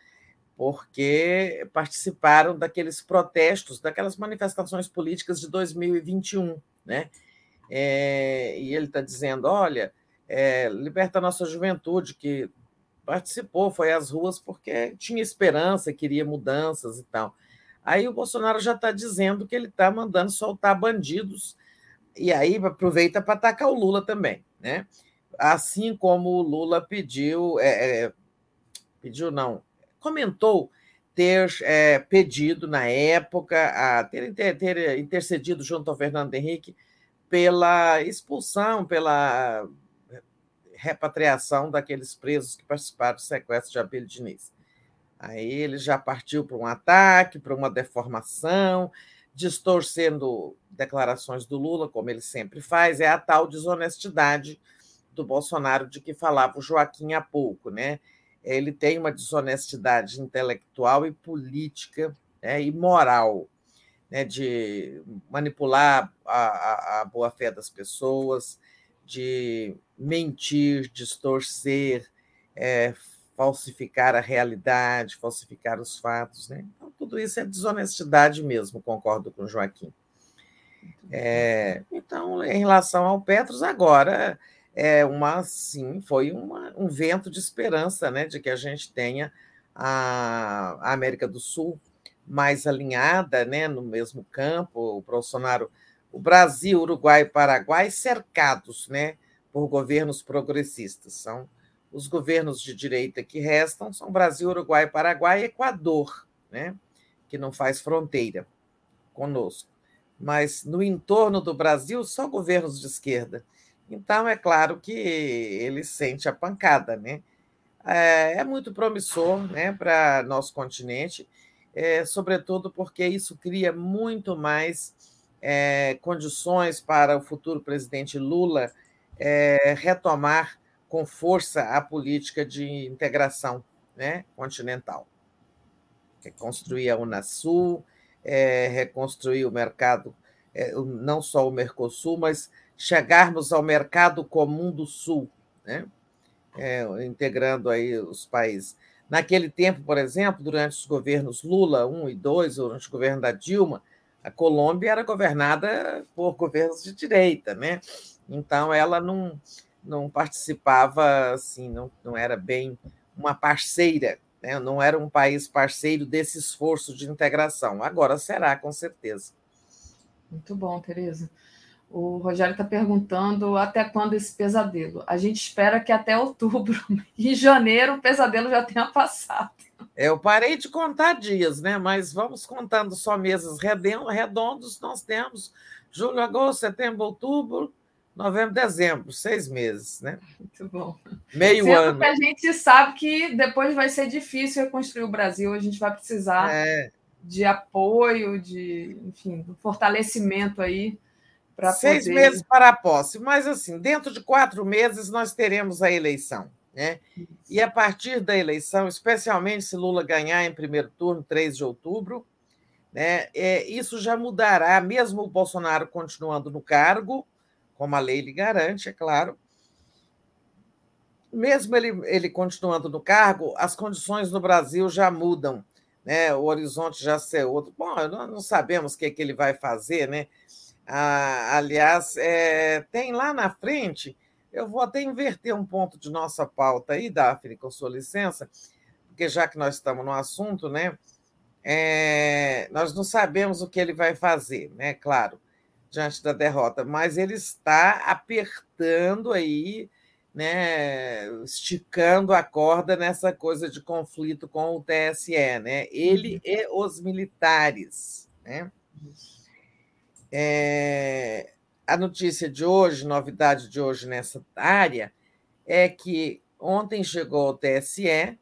porque participaram daqueles protestos, daquelas manifestações políticas de 2021. Né? É, e ele está dizendo: olha, é, liberta a nossa juventude, que participou, foi às ruas porque tinha esperança, queria mudanças e tal. Aí o Bolsonaro já está dizendo que ele está mandando soltar bandidos, e aí aproveita para atacar o Lula também. Né? Assim como o Lula pediu, é, é, pediu não, comentou ter é, pedido na época, a, ter, ter intercedido junto ao Fernando Henrique pela expulsão, pela repatriação daqueles presos que participaram do sequestro de Abel Diniz. Aí ele já partiu para um ataque, para uma deformação, distorcendo declarações do Lula, como ele sempre faz, é a tal desonestidade do Bolsonaro de que falava o Joaquim há pouco, né? Ele tem uma desonestidade intelectual e política né, e moral, né, de manipular a, a, a boa-fé das pessoas, de mentir, distorcer, é, falsificar a realidade, falsificar os fatos. Né? Então, tudo isso é desonestidade mesmo, concordo com o Joaquim. É, então, em relação ao Petros, agora é uma sim, foi uma, um vento de esperança, né, de que a gente tenha a, a América do Sul mais alinhada, né, no mesmo campo, o Bolsonaro, o Brasil, Uruguai e Paraguai cercados, né, por governos progressistas. São os governos de direita que restam são Brasil, Uruguai, Paraguai e Equador, né, que não faz fronteira conosco. Mas no entorno do Brasil, só governos de esquerda. Então, é claro que ele sente a pancada, né? É, é muito promissor né, para nosso continente, é, sobretudo porque isso cria muito mais é, condições para o futuro presidente Lula é, retomar com força a política de integração né, continental. Reconstruir a Unasul, é, reconstruir o mercado, é, não só o Mercosul, mas chegarmos ao mercado comum do Sul, né? É, integrando aí os países. Naquele tempo, por exemplo, durante os governos Lula 1 e 2, durante o governo da Dilma, a Colômbia era governada por governos de direita, né? Então ela não, não participava assim, não, não era bem uma parceira, né? não era um país parceiro desse esforço de integração. Agora será, com certeza. Muito bom, Tereza. O Rogério está perguntando até quando esse pesadelo. A gente espera que até outubro. Em janeiro o pesadelo já tenha passado. Eu parei de contar dias, né? Mas vamos contando só meses redondos. Nós temos julho, agosto, setembro, outubro, novembro, dezembro, seis meses, né? Muito bom. Meio Sendo ano. Que a gente sabe que depois vai ser difícil reconstruir o Brasil. A gente vai precisar é. de apoio, de, enfim, fortalecimento aí Seis poder... meses para a posse, mas assim, dentro de quatro meses nós teremos a eleição. Né? E a partir da eleição, especialmente se Lula ganhar em primeiro turno, 3 de outubro, né, é, isso já mudará, mesmo o Bolsonaro continuando no cargo, como a lei lhe garante, é claro. Mesmo ele, ele continuando no cargo, as condições no Brasil já mudam, né? o horizonte já ser outro. Bom, nós não sabemos o que, é que ele vai fazer, né? Ah, aliás, é, tem lá na frente, eu vou até inverter um ponto de nossa pauta aí, Daphne, com sua licença, porque já que nós estamos no assunto, né? É, nós não sabemos o que ele vai fazer, né? Claro. diante da derrota, mas ele está apertando aí, né, esticando a corda nessa coisa de conflito com o TSE, né? Ele uhum. e os militares, né? É, a notícia de hoje, novidade de hoje nessa área, é que ontem chegou ao TSE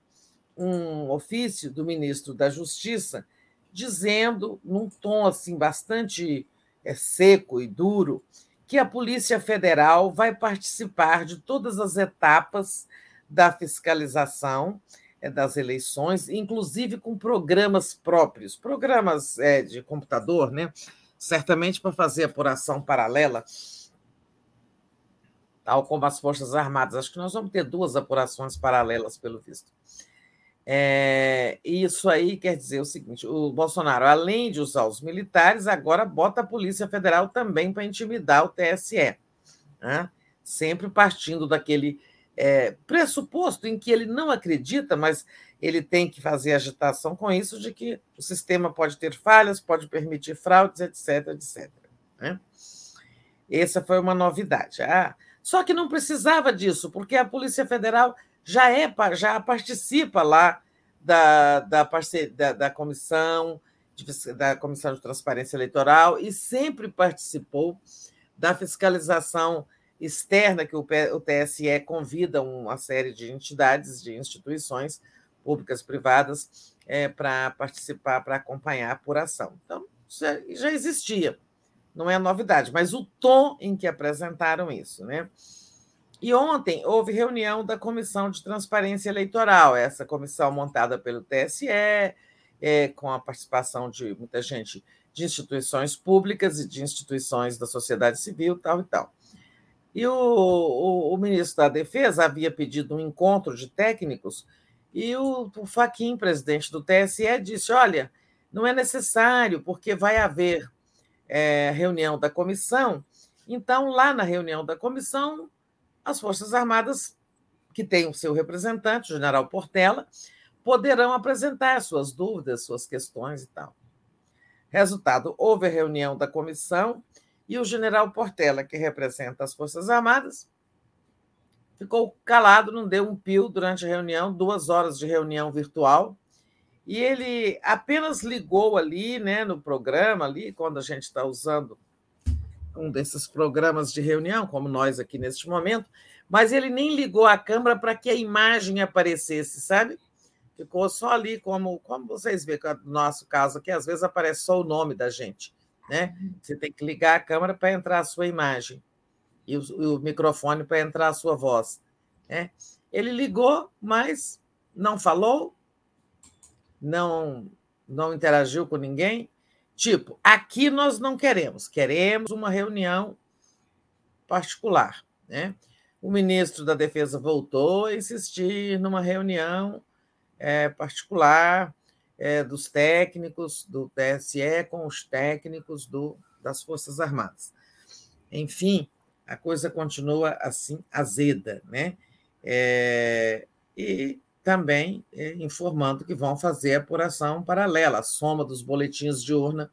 um ofício do ministro da Justiça dizendo, num tom assim bastante é, seco e duro, que a Polícia Federal vai participar de todas as etapas da fiscalização é, das eleições, inclusive com programas próprios, programas é, de computador, né? Certamente para fazer apuração paralela, tal como as Forças Armadas. Acho que nós vamos ter duas apurações paralelas, pelo visto. É, isso aí quer dizer o seguinte: o Bolsonaro, além de usar os militares, agora bota a Polícia Federal também para intimidar o TSE, né? sempre partindo daquele é, pressuposto em que ele não acredita, mas ele tem que fazer agitação com isso de que o sistema pode ter falhas, pode permitir fraudes, etc, etc. Né? Essa foi uma novidade. Ah, só que não precisava disso, porque a Polícia Federal já é já participa lá da, da, da, da comissão de, da comissão de transparência eleitoral e sempre participou da fiscalização externa que o TSE convida uma série de entidades, de instituições públicas, privadas, é, para participar, para acompanhar a apuração. Então, já, já existia, não é novidade, mas o tom em que apresentaram isso, né? E ontem houve reunião da Comissão de Transparência Eleitoral, essa comissão montada pelo TSE, é, com a participação de muita gente de instituições públicas e de instituições da sociedade civil, tal e tal. E o, o, o ministro da Defesa havia pedido um encontro de técnicos e o, o Faquim, presidente do TSE, disse: olha, não é necessário, porque vai haver é, reunião da comissão. Então, lá na reunião da comissão, as Forças Armadas, que têm o seu representante, o general Portela, poderão apresentar suas dúvidas, suas questões e tal. Resultado: houve a reunião da comissão e o general Portela, que representa as Forças Armadas, ficou calado, não deu um pio durante a reunião, duas horas de reunião virtual. E ele apenas ligou ali, né, no programa ali, quando a gente está usando um desses programas de reunião, como nós aqui neste momento, mas ele nem ligou a câmera para que a imagem aparecesse, sabe? Ficou só ali, como, como vocês veem no nosso caso aqui, às vezes aparece só o nome da gente, né? Você tem que ligar a câmera para entrar a sua imagem e o, o microfone para entrar a sua voz. Né? Ele ligou, mas não falou, não, não interagiu com ninguém. Tipo, aqui nós não queremos, queremos uma reunião particular. Né? O ministro da Defesa voltou a insistir numa reunião é, particular é, dos técnicos do TSE com os técnicos do, das Forças Armadas. Enfim, a coisa continua assim azeda, né? É, e também é, informando que vão fazer apuração paralela, a soma dos boletins de urna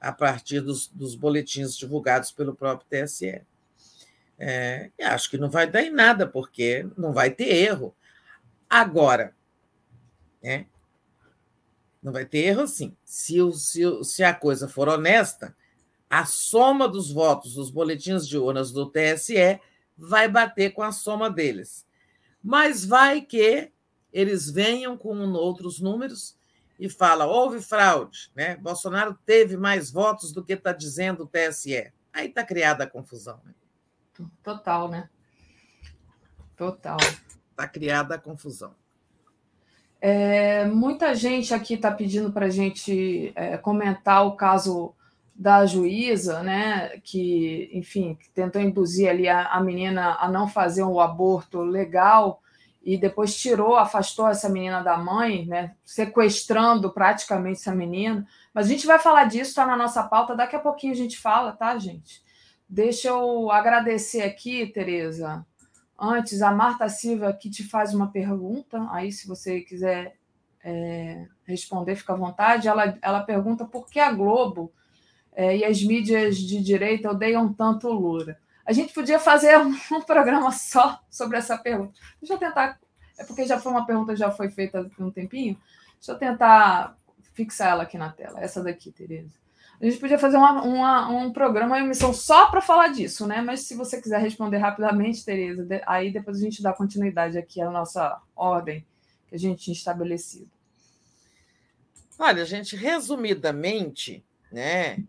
a partir dos, dos boletins divulgados pelo próprio TSE. É, acho que não vai dar em nada, porque não vai ter erro. Agora, né? não vai ter erro sim. Se, se, se a coisa for honesta, a soma dos votos dos boletins de urnas do TSE vai bater com a soma deles. Mas vai que eles venham com outros números e fala houve fraude, né? Bolsonaro teve mais votos do que está dizendo o TSE. Aí está criada a confusão. Né? Total, né? Total. Está criada a confusão. É, muita gente aqui está pedindo para a gente é, comentar o caso da juíza, né, que, enfim, tentou induzir ali a, a menina a não fazer um aborto legal e depois tirou, afastou essa menina da mãe, né, sequestrando praticamente essa menina. Mas a gente vai falar disso, está na nossa pauta, daqui a pouquinho a gente fala, tá, gente? Deixa eu agradecer aqui, Tereza. Antes, a Marta Silva que te faz uma pergunta, aí se você quiser é, responder, fica à vontade. Ela, ela pergunta por que a Globo é, e as mídias de direita odeiam tanto o Lula. A gente podia fazer um programa só sobre essa pergunta. Deixa eu tentar, é porque já foi uma pergunta já foi feita há um tempinho. Deixa eu tentar fixar ela aqui na tela. Essa daqui, Tereza. A gente podia fazer uma, uma, um programa, uma emissão só para falar disso, né? Mas se você quiser responder rapidamente, Tereza, aí depois a gente dá continuidade aqui à nossa ordem que a gente tinha estabelecido. Olha, gente, resumidamente, né?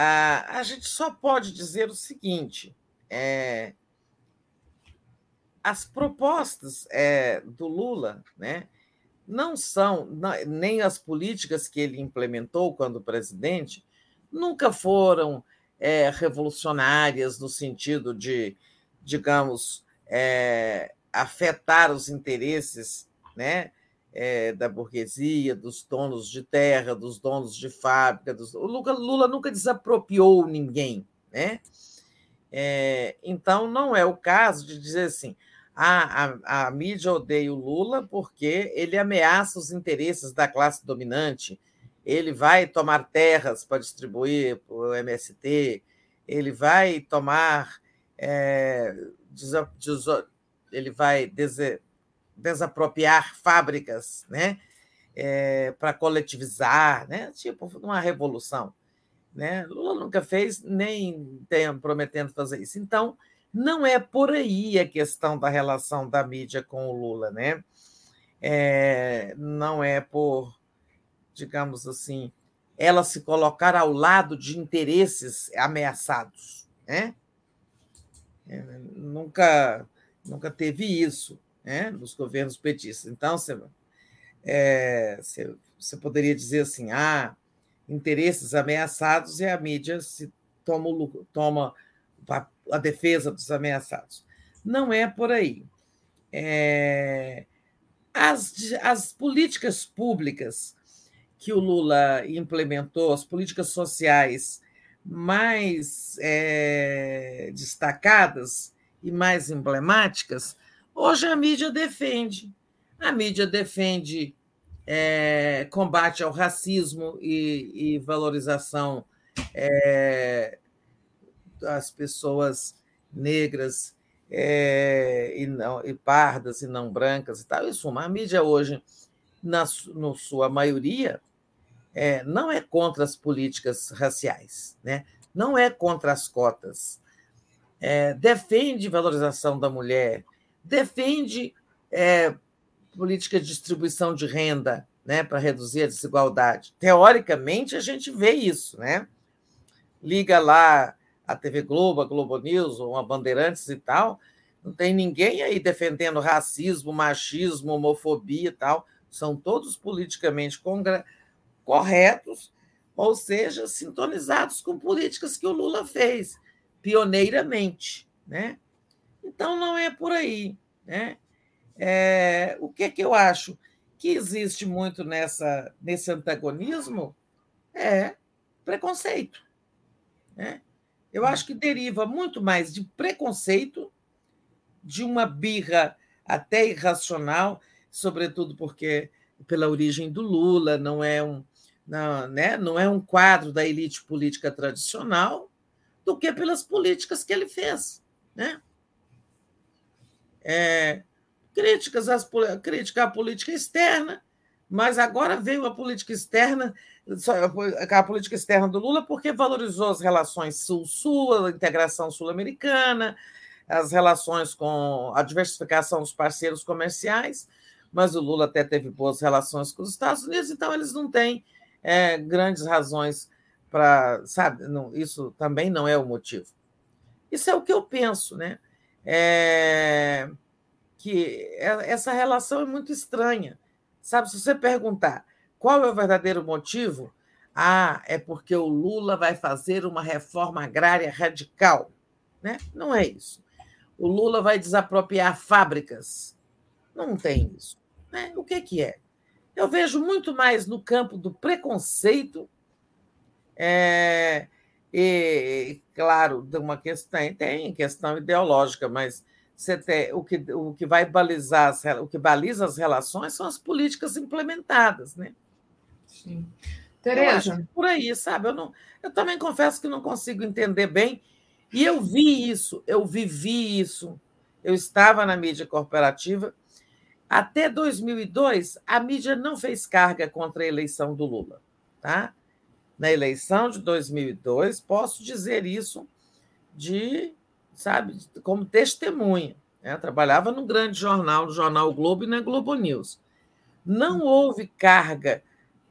A, a gente só pode dizer o seguinte: é, as propostas é, do Lula, né? Não são nem as políticas que ele implementou quando presidente, nunca foram é, revolucionárias no sentido de, digamos, é, afetar os interesses né, é, da burguesia, dos donos de terra, dos donos de fábrica. Dos... O Lula, Lula nunca desapropriou ninguém. Né? É, então, não é o caso de dizer assim. Ah, a, a mídia odeia o Lula porque ele ameaça os interesses da classe dominante, ele vai tomar terras para distribuir para o MST, ele vai tomar. É, ele vai desapropriar fábricas né, é, para coletivizar, né, tipo uma revolução. Né? Lula nunca fez, nem tem prometendo fazer isso. Então, não é por aí a questão da relação da mídia com o Lula. Né? É, não é por digamos assim, ela se colocar ao lado de interesses ameaçados. Né? É, nunca, nunca teve isso né, nos governos petistas. Então, você, é, você, você poderia dizer assim: ah, interesses ameaçados e a mídia se toma, toma a defesa dos ameaçados. Não é por aí. É, as, as políticas públicas que o Lula implementou, as políticas sociais mais é, destacadas e mais emblemáticas, hoje a mídia defende. A mídia defende é, combate ao racismo e, e valorização é, das pessoas negras é, e, não, e pardas e não brancas e tal. Isso, a mídia hoje, na no sua maioria, é, não é contra as políticas raciais, né? não é contra as cotas. É, defende valorização da mulher, defende é, política de distribuição de renda né, para reduzir a desigualdade. Teoricamente, a gente vê isso. Né? Liga lá a TV Globo, a Globo News, ou a Bandeirantes e tal, não tem ninguém aí defendendo racismo, machismo, homofobia e tal. São todos politicamente corretos, ou seja, sintonizados com políticas que o Lula fez pioneiramente. Né? Então, não é por aí. Né? É, o que, é que eu acho que existe muito nessa, nesse antagonismo é preconceito. Né? Eu acho que deriva muito mais de preconceito, de uma birra até irracional, sobretudo porque pela origem do Lula, não é um, não, né, não é um quadro da elite política tradicional, do que pelas políticas que ele fez. Né? É, críticas às, crítica à política externa, mas agora veio a política externa, a política externa do Lula, porque valorizou as relações sul-sul, a integração sul-americana, as relações com a diversificação dos parceiros comerciais, mas o Lula até teve boas relações com os Estados Unidos, então eles não têm é, grandes razões para. Sabe, não, isso também não é o motivo. Isso é o que eu penso, né? É, que é, essa relação é muito estranha. Sabe, se você perguntar qual é o verdadeiro motivo, ah, é porque o Lula vai fazer uma reforma agrária radical. Né? Não é isso. O Lula vai desapropriar fábricas. Não tem isso. Né? O que, que é? Eu vejo muito mais no campo do preconceito, é, e, claro, uma questão, tem questão ideológica, mas você tem, o, que, o que vai balizar, as, o que baliza as relações são as políticas implementadas, né? Sim. Tereza. Por aí, sabe? Eu, não, eu também confesso que não consigo entender bem. E eu vi isso, eu vivi isso. Eu estava na mídia corporativa. Até 2002, a mídia não fez carga contra a eleição do Lula. Tá? Na eleição de 2002, posso dizer isso de, sabe, como testemunha. Né? trabalhava num grande jornal, no jornal o Globo e na Globo News. Não houve carga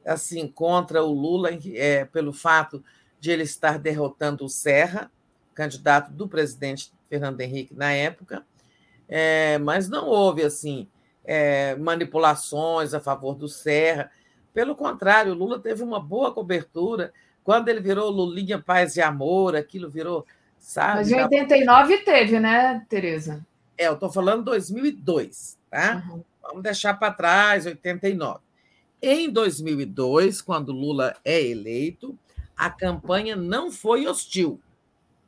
assim contra o Lula é, pelo fato de ele estar derrotando o Serra, candidato do presidente Fernando Henrique na época, é, mas não houve assim é, manipulações a favor do Serra. Pelo contrário, o Lula teve uma boa cobertura. Quando ele virou Lulinha Paz e Amor, aquilo virou, sabe? Mas em 89 teve, né, Tereza? É, eu estou falando 2002, tá? Uhum. Vamos deixar para trás, 89. Em 2002, quando Lula é eleito, a campanha não foi hostil.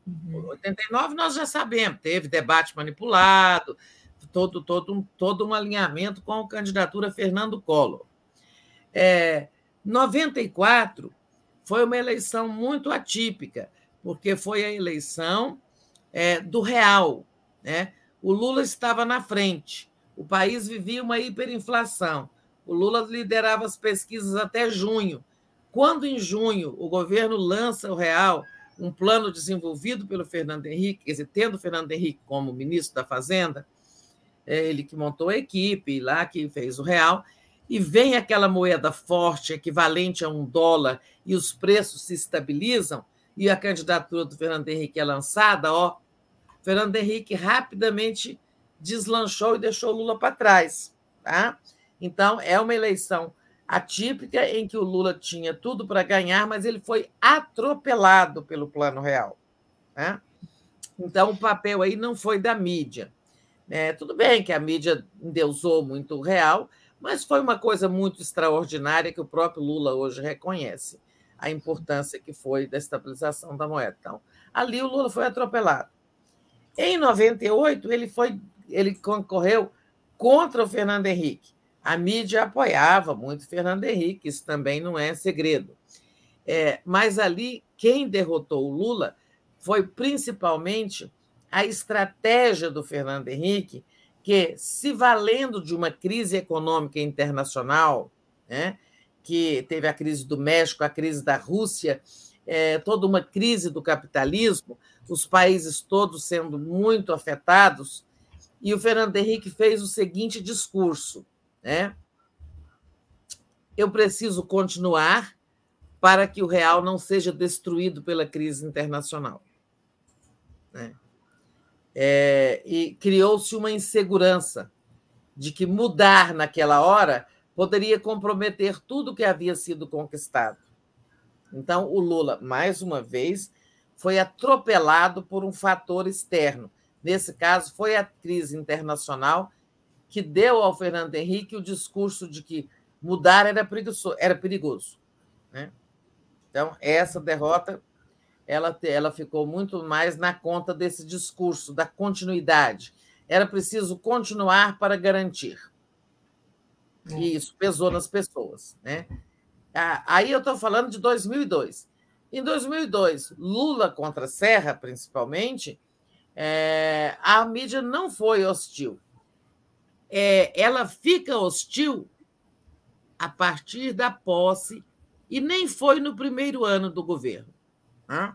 Uhum. 89 nós já sabemos, teve debate manipulado, todo, todo, um, todo um alinhamento com a candidatura Fernando Collor. É, 94 foi uma eleição muito atípica, porque foi a eleição é, do real. Né? O Lula estava na frente, o país vivia uma hiperinflação. O Lula liderava as pesquisas até junho. Quando, em junho, o governo lança o real, um plano desenvolvido pelo Fernando Henrique, quer dizer, tendo Fernando Henrique como ministro da Fazenda, é ele que montou a equipe lá, que fez o real, e vem aquela moeda forte, equivalente a um dólar, e os preços se estabilizam, e a candidatura do Fernando Henrique é lançada, ó, Fernando Henrique rapidamente deslanchou e deixou Lula para trás. Tá? Então, é uma eleição atípica em que o Lula tinha tudo para ganhar, mas ele foi atropelado pelo Plano Real. Né? Então, o papel aí não foi da mídia. É, tudo bem que a mídia endeusou muito o real, mas foi uma coisa muito extraordinária que o próprio Lula hoje reconhece a importância que foi da estabilização da moeda. Então, ali o Lula foi atropelado. Em 98, ele foi, ele concorreu contra o Fernando Henrique. A mídia apoiava muito Fernando Henrique, isso também não é segredo. É, mas ali, quem derrotou o Lula foi principalmente a estratégia do Fernando Henrique, que, se valendo de uma crise econômica internacional, né, que teve a crise do México, a crise da Rússia, é, toda uma crise do capitalismo, os países todos sendo muito afetados, e o Fernando Henrique fez o seguinte discurso: né? Eu preciso continuar para que o real não seja destruído pela crise internacional. Né? É, e criou-se uma insegurança de que mudar naquela hora poderia comprometer tudo que havia sido conquistado. Então, o Lula, mais uma vez, foi atropelado por um fator externo. Nesse caso, foi a crise internacional que deu ao Fernando Henrique o discurso de que mudar era perigoso. Era perigoso né? Então, essa derrota ela, ela ficou muito mais na conta desse discurso, da continuidade. Era preciso continuar para garantir. E é. isso pesou nas pessoas. Né? Aí eu estou falando de 2002. Em 2002, Lula contra Serra, principalmente, é, a mídia não foi hostil. É, ela fica hostil a partir da posse, e nem foi no primeiro ano do governo. Né?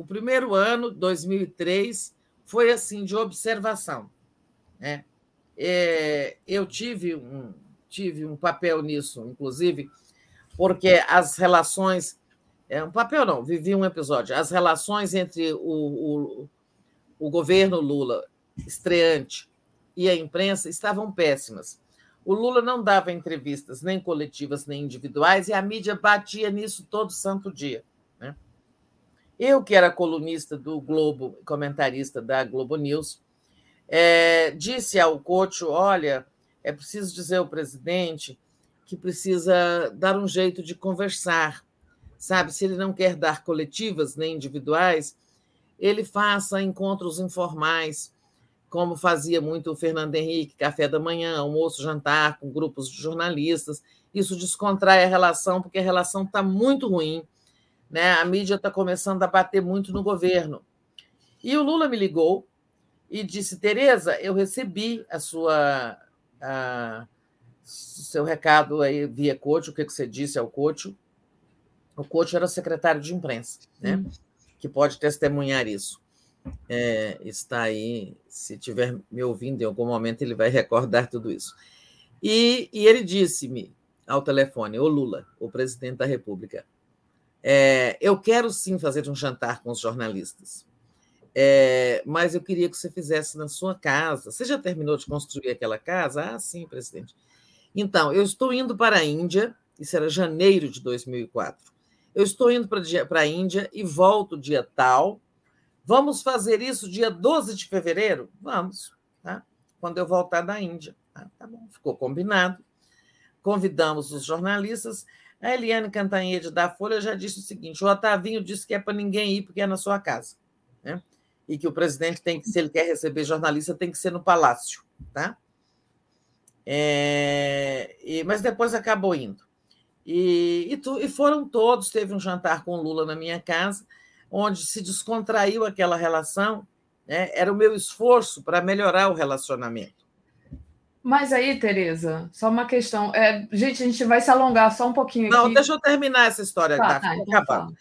O primeiro ano, 2003, foi assim, de observação. Né? É, eu tive um, tive um papel nisso, inclusive, porque as relações é um papel, não, vivi um episódio. As relações entre o, o, o governo Lula estreante e a imprensa estavam péssimas. O Lula não dava entrevistas nem coletivas nem individuais e a mídia batia nisso todo santo dia. Eu, que era colunista do Globo, comentarista da Globo News, é, disse ao Cocho: olha, é preciso dizer ao presidente que precisa dar um jeito de conversar sabe? Se ele não quer dar coletivas nem individuais, ele faça encontros informais como fazia muito o Fernando Henrique, café da manhã, almoço, jantar, com grupos de jornalistas. Isso descontrai a relação, porque a relação está muito ruim. Né? A mídia está começando a bater muito no governo. E o Lula me ligou e disse: Tereza, eu recebi a sua. A, seu recado aí via Coach, o que você disse ao Coach. O Coach era secretário de imprensa, né? que pode testemunhar isso. É, está aí, se estiver me ouvindo em algum momento, ele vai recordar tudo isso. E, e ele disse-me ao telefone, o Lula, o presidente da República, é, eu quero sim fazer um jantar com os jornalistas, é, mas eu queria que você fizesse na sua casa. Você já terminou de construir aquela casa? Ah, sim, presidente. Então, eu estou indo para a Índia, isso era janeiro de 2004. Eu estou indo para a Índia e volto dia tal. Vamos fazer isso dia 12 de fevereiro? Vamos, tá? quando eu voltar da Índia. Ah, tá bom, ficou combinado. Convidamos os jornalistas. A Eliane Cantanhede da Folha já disse o seguinte: o Otavinho disse que é para ninguém ir porque é na sua casa. Né? E que o presidente tem que, se ele quer receber jornalista, tem que ser no palácio. Tá? É, e, mas depois acabou indo. E, e, tu, e, foram todos. Teve um jantar com Lula na minha casa, onde se descontraiu aquela relação. Né? Era o meu esforço para melhorar o relacionamento. Mas aí, Tereza, só uma questão. É, gente, a gente vai se alongar só um pouquinho Não, aqui. deixa eu terminar essa história, tá, tá, então acabando.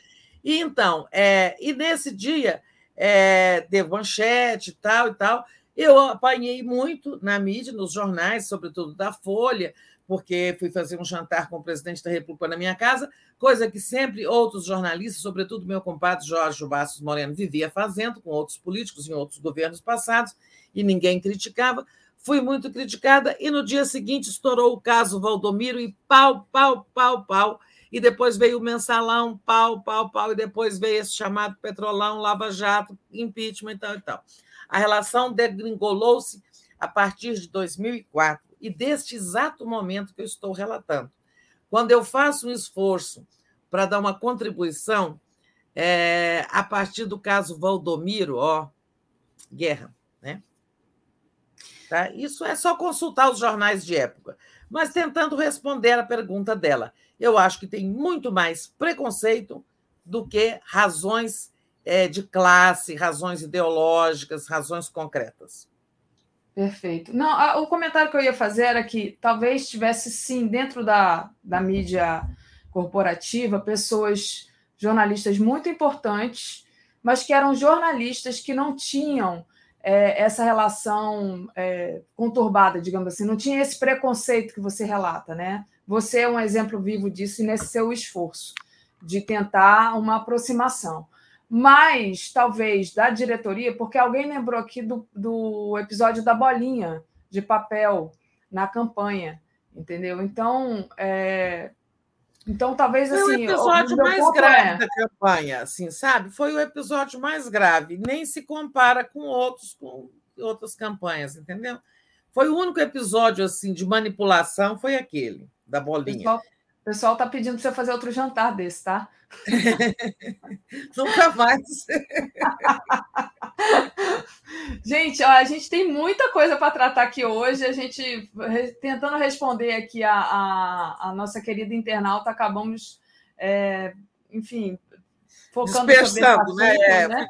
E então, é, e nesse dia, é, deu manchete e tal e tal. Eu apanhei muito na mídia, nos jornais, sobretudo da Folha, porque fui fazer um jantar com o presidente da República na minha casa, coisa que sempre outros jornalistas, sobretudo meu compadre Jorge Bastos Moreno, vivia fazendo com outros políticos em outros governos passados, e ninguém criticava fui muito criticada, e no dia seguinte estourou o caso Valdomiro e pau, pau, pau, pau. E depois veio o mensalão, pau, pau, pau, e depois veio esse chamado petrolão, lava-jato, impeachment e tal e tal. A relação degringolou-se a partir de 2004, e deste exato momento que eu estou relatando. Quando eu faço um esforço para dar uma contribuição, é, a partir do caso Valdomiro, ó, guerra, né? Tá? Isso é só consultar os jornais de época. Mas tentando responder a pergunta dela, eu acho que tem muito mais preconceito do que razões é, de classe, razões ideológicas, razões concretas. Perfeito. Não, a, o comentário que eu ia fazer era que talvez tivesse sim dentro da, da mídia corporativa pessoas jornalistas muito importantes, mas que eram jornalistas que não tinham é, essa relação é, conturbada, digamos assim, não tinha esse preconceito que você relata, né? Você é um exemplo vivo disso nesse seu esforço de tentar uma aproximação. Mas, talvez, da diretoria, porque alguém lembrou aqui do, do episódio da bolinha de papel na campanha, entendeu? Então, é, então, talvez assim. Foi o assim, episódio mais grave é... da campanha, assim, sabe? Foi o episódio mais grave. Nem se compara com outros, com outras campanhas, entendeu? Foi o único episódio assim de manipulação, foi aquele, da bolinha. Pessoal, o pessoal está pedindo para você fazer outro jantar desse, tá? Nunca mais. gente, ó, a gente tem muita coisa para tratar aqui hoje. A gente tentando responder aqui a, a, a nossa querida internauta, acabamos, é, enfim, focando Dispersando, né? É, né?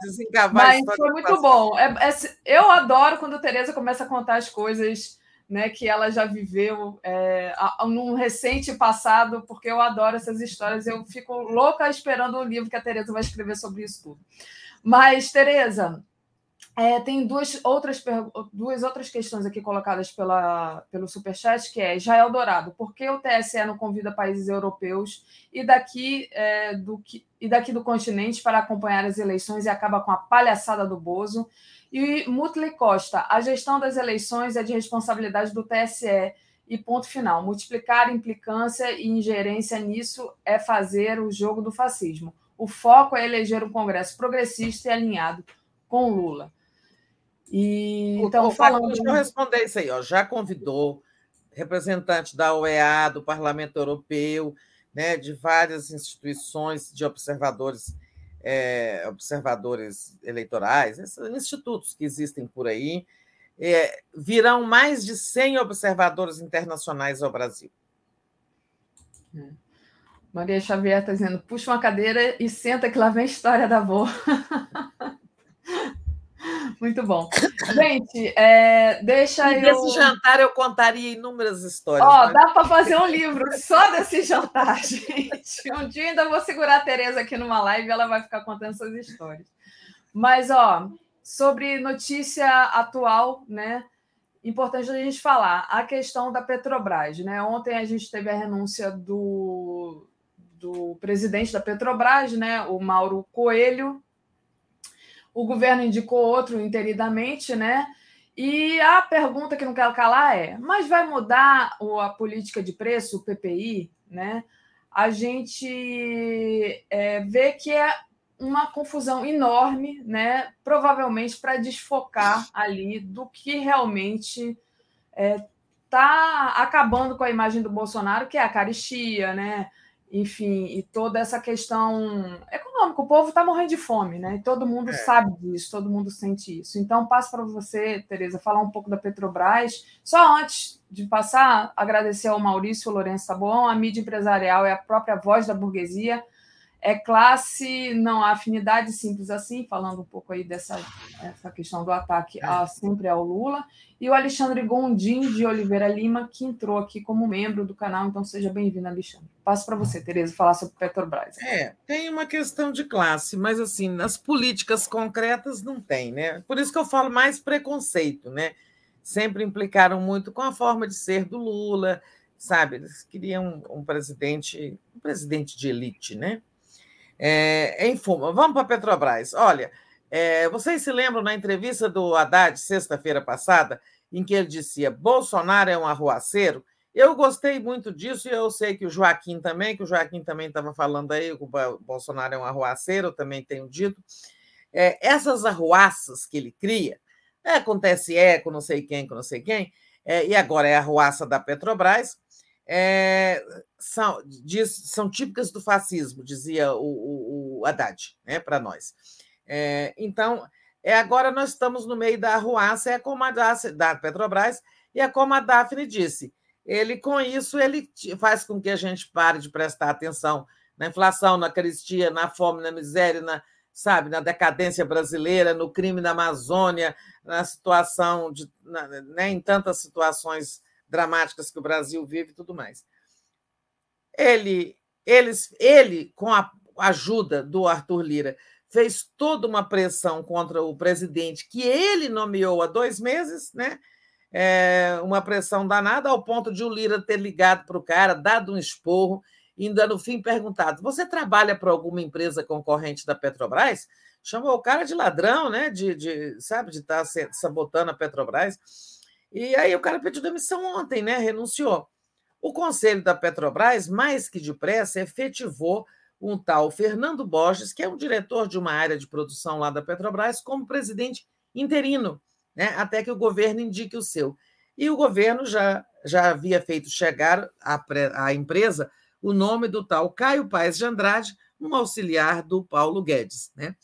Mas foi muito bom. É, é, eu adoro quando a Tereza começa a contar as coisas né, que ela já viveu é, num recente passado, porque eu adoro essas histórias. Eu fico louca esperando o livro que a Tereza vai escrever sobre isso tudo. Mas, Tereza, é, tem duas outras, duas outras questões aqui colocadas pela, pelo Superchat, que é Israel Dourado, por que o TSE não convida países europeus e daqui, é, do, e daqui do continente para acompanhar as eleições e acaba com a palhaçada do Bozo? E Mutley Costa, a gestão das eleições é de responsabilidade do TSE. E ponto final. Multiplicar implicância e ingerência nisso é fazer o jogo do fascismo. O foco é eleger um Congresso progressista e alinhado com Lula. E então, falando. Deixa eu responder isso aí, ó. Já convidou representantes da OEA, do Parlamento Europeu, né, de várias instituições de observadores é, observadores eleitorais, esses institutos que existem por aí, é, virão mais de 100 observadores internacionais ao Brasil. É. Maria Xavier está dizendo: puxa uma cadeira e senta que lá vem a história da avó. Muito bom. Gente, é, deixa e eu. Nesse jantar eu contaria inúmeras histórias. Ó, mas... dá para fazer um livro só desse jantar, gente. Um dia ainda vou segurar a Tereza aqui numa live e ela vai ficar contando essas histórias. Mas, ó, sobre notícia atual, né? Importante a gente falar a questão da Petrobras, né? Ontem a gente teve a renúncia do, do presidente da Petrobras, né? O Mauro Coelho, o governo indicou outro interidamente, né? E a pergunta que não quero calar é: mas vai mudar a política de preço, o PPI, né? A gente é, vê que é uma confusão enorme, né? Provavelmente para desfocar ali do que realmente está é, tá acabando com a imagem do Bolsonaro, que é a caristia, né? Enfim, e toda essa questão econômica. O povo está morrendo de fome, né? E todo mundo é. sabe disso, todo mundo sente isso. Então, passo para você, Tereza, falar um pouco da Petrobras. Só antes de passar, agradecer ao Maurício Lourenço Taboão. A mídia empresarial é a própria voz da burguesia é classe, não há afinidade simples assim, falando um pouco aí dessa essa questão do ataque a, sempre ao Lula, e o Alexandre Gondim de Oliveira Lima, que entrou aqui como membro do canal, então seja bem-vindo, Alexandre. Passo para você, Tereza, falar sobre Petrobras. É, tem uma questão de classe, mas assim, nas políticas concretas não tem, né? Por isso que eu falo mais preconceito, né? Sempre implicaram muito com a forma de ser do Lula, sabe? Eles queriam um presidente, um presidente de elite, né? É, enfim, vamos para a Petrobras. Olha, é, vocês se lembram na entrevista do Haddad, sexta-feira passada, em que ele dizia Bolsonaro é um arruaceiro? Eu gostei muito disso e eu sei que o Joaquim também, que o Joaquim também estava falando aí, que o Bolsonaro é um arruaceiro, eu também tenho dito. É, essas arruaças que ele cria, é, TSE, com não sei quem, com não sei quem, é, e agora é a arruaça da Petrobras, é, são, diz, são típicas do fascismo, dizia o, o, o Haddad, né, para nós. É, então, é, agora nós estamos no meio da arruaça, é como a da Petrobras, e é como a Daphne disse. Ele, com isso, ele faz com que a gente pare de prestar atenção na inflação, na caristia, na fome, na miséria, na, sabe, na decadência brasileira, no crime da Amazônia, na situação de, na, né, em tantas situações dramáticas que o Brasil vive e tudo mais. Ele, eles, ele, com a ajuda do Arthur Lira, fez toda uma pressão contra o presidente que ele nomeou há dois meses, né? É, uma pressão danada, ao ponto de o Lira ter ligado para o cara, dado um esporro, ainda no fim perguntado: Você trabalha para alguma empresa concorrente da Petrobras? Chamou o cara de ladrão, né? De, de sabe, de estar tá sabotando a Petrobras. E aí o cara pediu demissão ontem, né? Renunciou. O conselho da Petrobras, mais que depressa, efetivou um tal Fernando Borges, que é um diretor de uma área de produção lá da Petrobras, como presidente interino, né? até que o governo indique o seu. E o governo já, já havia feito chegar à, à empresa o nome do tal Caio Paes de Andrade, um auxiliar do Paulo Guedes. Né?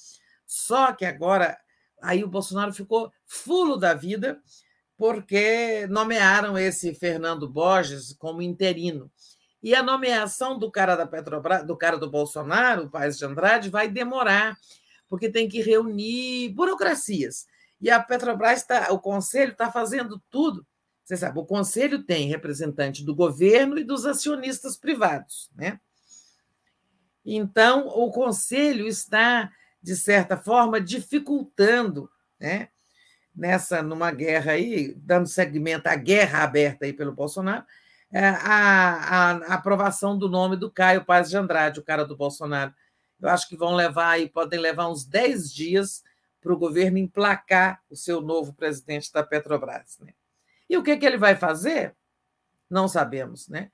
Só que agora aí o Bolsonaro ficou fulo da vida porque nomearam esse Fernando Borges como interino. E a nomeação do cara da Petrobras, do cara do Bolsonaro, o Paes de Andrade, vai demorar, porque tem que reunir burocracias. E a Petrobras está, o conselho está fazendo tudo. Você sabe, o conselho tem representante do governo e dos acionistas privados, né? Então, o conselho está, de certa forma, dificultando né, nessa numa guerra aí, dando segmento à guerra aberta aí pelo Bolsonaro, é, a, a, aprovação do nome do Caio Paz de Andrade, o cara do Bolsonaro. Eu acho que vão levar aí, podem levar uns 10 dias para o governo emplacar o seu novo presidente da Petrobras. Né? E o que, que ele vai fazer? Não sabemos, né?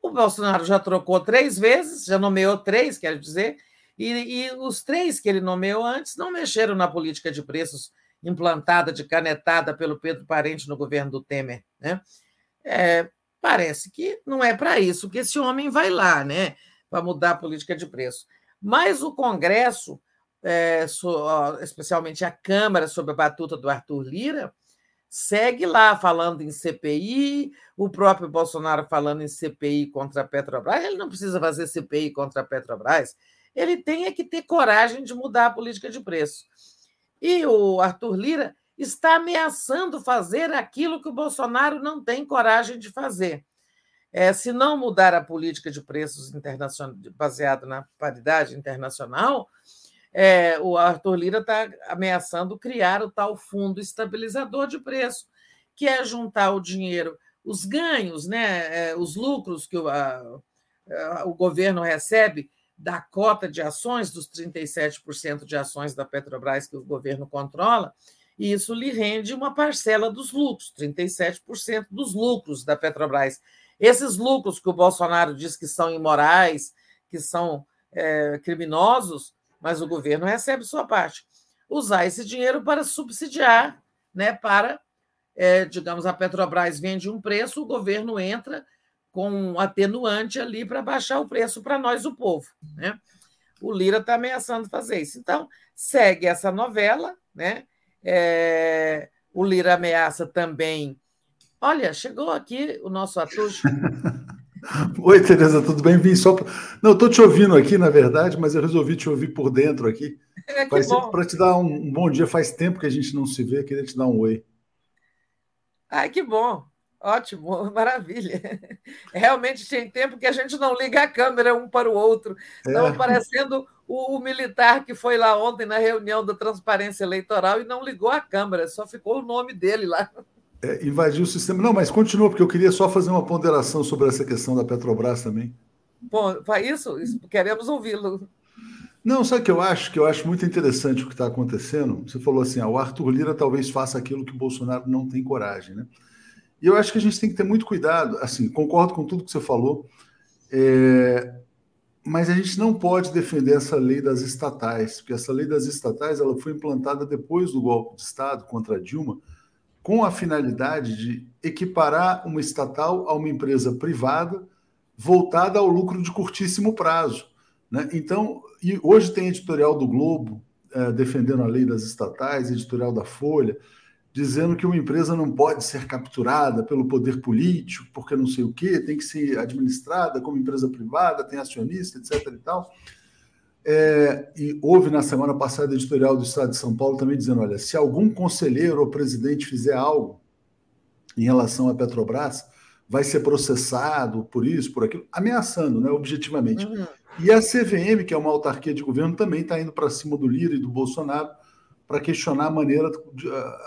O Bolsonaro já trocou três vezes, já nomeou três, quero dizer, e, e os três que ele nomeou antes não mexeram na política de preços implantada de canetada pelo Pedro Parente no governo do Temer. Né? É, parece que não é para isso que esse homem vai lá, né? para mudar a política de preço. Mas o Congresso, é, especialmente a Câmara, sob a batuta do Arthur Lira, segue lá falando em CPI, o próprio Bolsonaro falando em CPI contra a Petrobras. Ele não precisa fazer CPI contra a Petrobras, ele tem é que ter coragem de mudar a política de preço. E o Arthur Lira está ameaçando fazer aquilo que o Bolsonaro não tem coragem de fazer. É, se não mudar a política de preços baseado na paridade internacional, é, o Arthur Lira está ameaçando criar o tal fundo estabilizador de preço, que é juntar o dinheiro, os ganhos, né, é, os lucros que o, a, a, o governo recebe da cota de ações, dos 37% de ações da Petrobras que o governo controla, e isso lhe rende uma parcela dos lucros, 37% dos lucros da Petrobras. Esses lucros que o Bolsonaro diz que são imorais, que são é, criminosos, mas o governo recebe sua parte. Usar esse dinheiro para subsidiar, né, para, é, digamos, a Petrobras vende um preço, o governo entra com um atenuante ali para baixar o preço para nós, o povo. Né? O Lira está ameaçando fazer isso. Então, segue essa novela, né? É, o Lira ameaça também. Olha, chegou aqui o nosso ator. Oi, Tereza, tudo bem? Vim só. Pra... Não, estou te ouvindo aqui, na verdade, mas eu resolvi te ouvir por dentro aqui. É, Para te dar um, um, bom dia, faz tempo que a gente não se vê, queria te dar um oi. Ai, que bom. Ótimo, maravilha. Realmente tem tempo que a gente não liga a câmera um para o outro. Estava é. parecendo o, o, militar que foi lá ontem na reunião da transparência eleitoral e não ligou a câmera, só ficou o nome dele lá é, invadiu o sistema. Não, mas continua, porque eu queria só fazer uma ponderação sobre essa questão da Petrobras também. Bom, isso, isso queremos ouvi-lo. Não, sabe o que eu acho? Que eu acho muito interessante o que está acontecendo. Você falou assim: ah, o Arthur Lira talvez faça aquilo que o Bolsonaro não tem coragem, né? E eu acho que a gente tem que ter muito cuidado. Assim, concordo com tudo que você falou, é... mas a gente não pode defender essa lei das estatais, porque essa lei das estatais ela foi implantada depois do golpe de Estado contra Dilma com a finalidade de equiparar uma estatal a uma empresa privada voltada ao lucro de curtíssimo prazo. Né? Então, e hoje tem editorial do Globo é, defendendo a lei das estatais, editorial da Folha, dizendo que uma empresa não pode ser capturada pelo poder político, porque não sei o quê, tem que ser administrada como empresa privada, tem acionista, etc. e tal. É, e houve na semana passada editorial do Estado de São Paulo também dizendo: olha, se algum conselheiro ou presidente fizer algo em relação à Petrobras, vai ser processado por isso, por aquilo, ameaçando, né, objetivamente. Uhum. E a CVM, que é uma autarquia de governo, também está indo para cima do Lira e do Bolsonaro para questionar a maneira,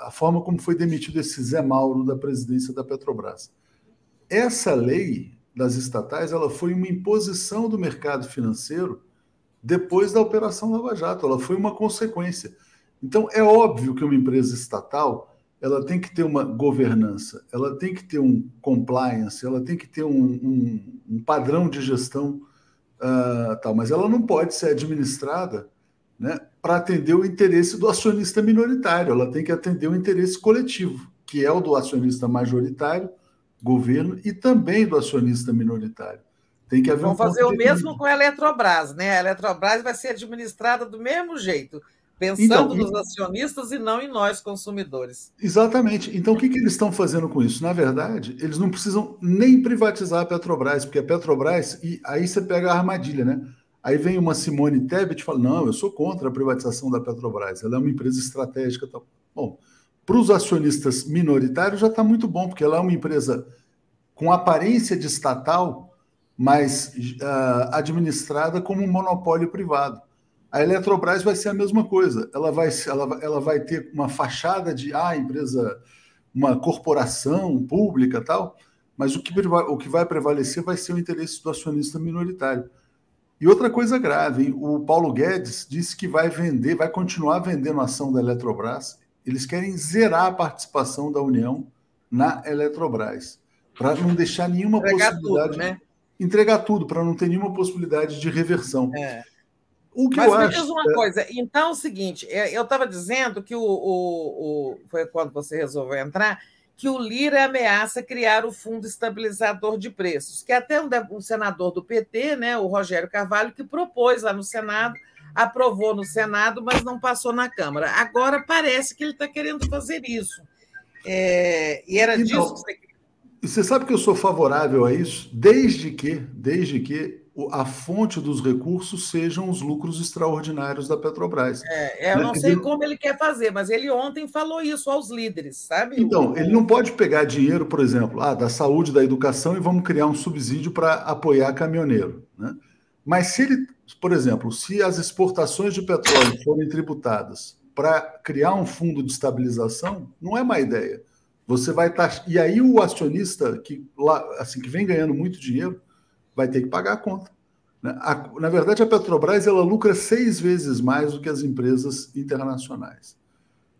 a forma como foi demitido esse Zé Mauro da presidência da Petrobras. Essa lei das estatais, ela foi uma imposição do mercado financeiro depois da Operação Lava Jato. Ela foi uma consequência. Então, é óbvio que uma empresa estatal ela tem que ter uma governança, ela tem que ter um compliance, ela tem que ter um, um, um padrão de gestão uh, tal, mas ela não pode ser administrada né, para atender o interesse do acionista minoritário, ela tem que atender o interesse coletivo, que é o do acionista majoritário, governo, e também do acionista minoritário. Tem que haver Vão um fazer o mesmo com a Eletrobras, né? A Eletrobras vai ser administrada do mesmo jeito, pensando então, nos acionistas e não em nós, consumidores. Exatamente. Então, o que, que eles estão fazendo com isso? Na verdade, eles não precisam nem privatizar a Petrobras, porque a Petrobras, e aí você pega a armadilha, né? Aí vem uma Simone Tebet e fala: não, eu sou contra a privatização da Petrobras, ela é uma empresa estratégica. Tal. Bom, para os acionistas minoritários já está muito bom, porque ela é uma empresa com aparência de estatal, mas uh, administrada como um monopólio privado. A Eletrobras vai ser a mesma coisa. Ela vai, ela, ela vai ter uma fachada de ah, empresa, uma corporação pública tal, mas o que, o que vai prevalecer vai ser o interesse do acionista minoritário. E outra coisa grave, hein? o Paulo Guedes disse que vai vender, vai continuar vendendo a ação da Eletrobras. Eles querem zerar a participação da União na Eletrobras, para não deixar nenhuma Entregar possibilidade. Tudo, né? entregar tudo para não ter nenhuma possibilidade de reversão. É. O que Mas eu me acho, diz uma é... coisa, então é o seguinte, é, eu estava dizendo que o, o, o, foi quando você resolveu entrar, que o Lira ameaça criar o Fundo Estabilizador de Preços, que até um, um senador do PT, né, o Rogério Carvalho, que propôs lá no Senado, aprovou no Senado, mas não passou na Câmara. Agora parece que ele está querendo fazer isso. É, e era então, disso que você você sabe que eu sou favorável a isso, desde que, desde que a fonte dos recursos sejam os lucros extraordinários da Petrobras. É, eu né? não sei como ele quer fazer, mas ele ontem falou isso aos líderes, sabe? Então, ele não pode pegar dinheiro, por exemplo, ah, da saúde, da educação e vamos criar um subsídio para apoiar caminhoneiro. Né? Mas se ele, por exemplo, se as exportações de petróleo forem tributadas para criar um fundo de estabilização, não é má ideia. Você vai estar. Tá, e aí o acionista que, lá, assim, que vem ganhando muito dinheiro vai ter que pagar a conta. Né? Na verdade, a Petrobras ela lucra seis vezes mais do que as empresas internacionais.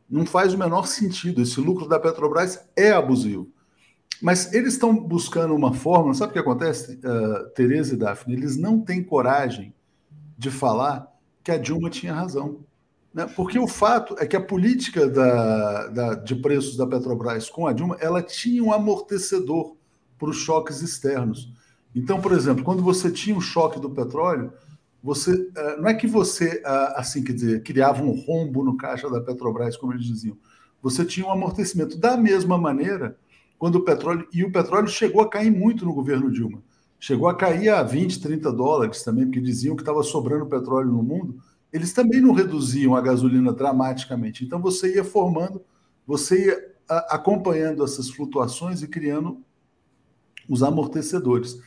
Não faz o menor sentido. Esse lucro da Petrobras é abusivo. Mas eles estão buscando uma fórmula. Sabe o que acontece, uh, Tereza e Daphne? Eles não têm coragem de falar que a Dilma tinha razão. Né? Porque o fato é que a política da, da, de preços da Petrobras com a Dilma ela tinha um amortecedor para os choques externos. Então, por exemplo, quando você tinha o choque do petróleo, você eh, não é que você ah, assim quer dizer criava um rombo no caixa da Petrobras, como eles diziam. Você tinha um amortecimento da mesma maneira quando o petróleo e o petróleo chegou a cair muito no governo Dilma. Chegou a cair a 20, 30 dólares também, porque diziam que estava sobrando petróleo no mundo eles também não reduziam a gasolina dramaticamente. Então você ia formando, você ia acompanhando essas flutuações e criando os amortecedores.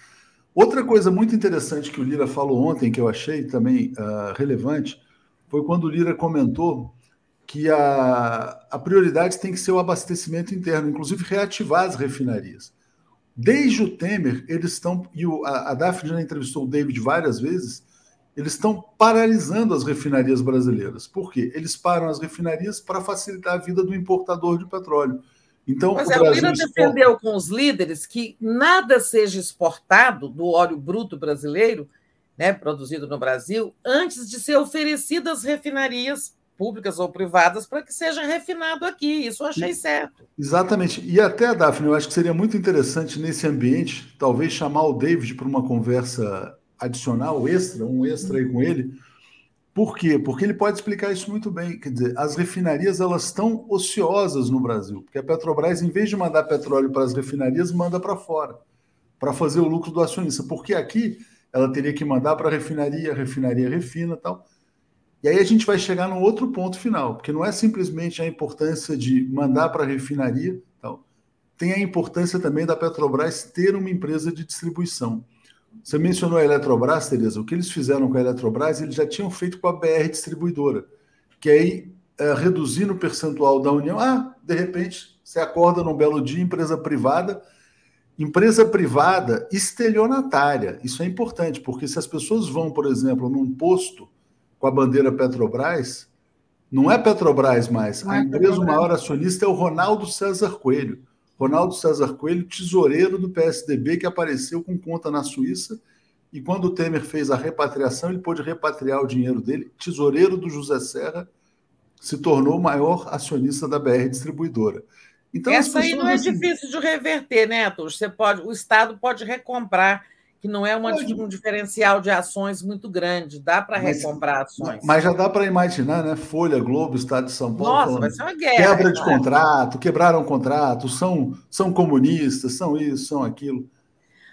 Outra coisa muito interessante que o Lira falou ontem, que eu achei também uh, relevante, foi quando o Lira comentou que a, a prioridade tem que ser o abastecimento interno, inclusive reativar as refinarias. Desde o Temer, eles estão, e o, a, a Daphne já entrevistou o David várias vezes, eles estão paralisando as refinarias brasileiras. Por quê? Eles param as refinarias para facilitar a vida do importador de petróleo. Então, Mas a Lira defendeu com os líderes que nada seja exportado do óleo bruto brasileiro, né, produzido no Brasil, antes de ser oferecido às refinarias públicas ou privadas para que seja refinado aqui. Isso eu achei certo. Exatamente. E até, Daphne, eu acho que seria muito interessante nesse ambiente, talvez chamar o David para uma conversa adicional, extra, um extra aí com ele. Por quê? Porque ele pode explicar isso muito bem. Quer dizer, as refinarias elas estão ociosas no Brasil, porque a Petrobras, em vez de mandar petróleo para as refinarias, manda para fora, para fazer o lucro do acionista. Porque aqui ela teria que mandar para a refinaria, a refinaria refina tal. E aí a gente vai chegar num outro ponto final, porque não é simplesmente a importância de mandar para a refinaria, tal. tem a importância também da Petrobras ter uma empresa de distribuição. Você mencionou a Eletrobras, Tereza. O que eles fizeram com a Eletrobras, eles já tinham feito com a BR Distribuidora, que aí, é, reduzindo o percentual da União, ah, de repente, você acorda num belo dia, empresa privada, empresa privada estelionatária. Isso é importante, porque se as pessoas vão, por exemplo, num posto com a bandeira Petrobras, não é Petrobras mais. Não a é empresa, o maior acionista é o Ronaldo César Coelho. Ronaldo César Coelho, tesoureiro do PSDB, que apareceu com conta na Suíça. E quando o Temer fez a repatriação, ele pôde repatriar o dinheiro dele. Tesoureiro do José Serra se tornou o maior acionista da BR Distribuidora. Então, Essa aí não é assim... difícil de reverter, né, Você pode, o Estado pode recomprar que não é uma, um diferencial de ações muito grande. Dá para recomprar ações. Mas já dá para imaginar, né? Folha, Globo, Estado de São Paulo. Nossa, falando, vai ser uma guerra. Quebra de contrato, quebraram contrato, são, são comunistas, são isso, são aquilo.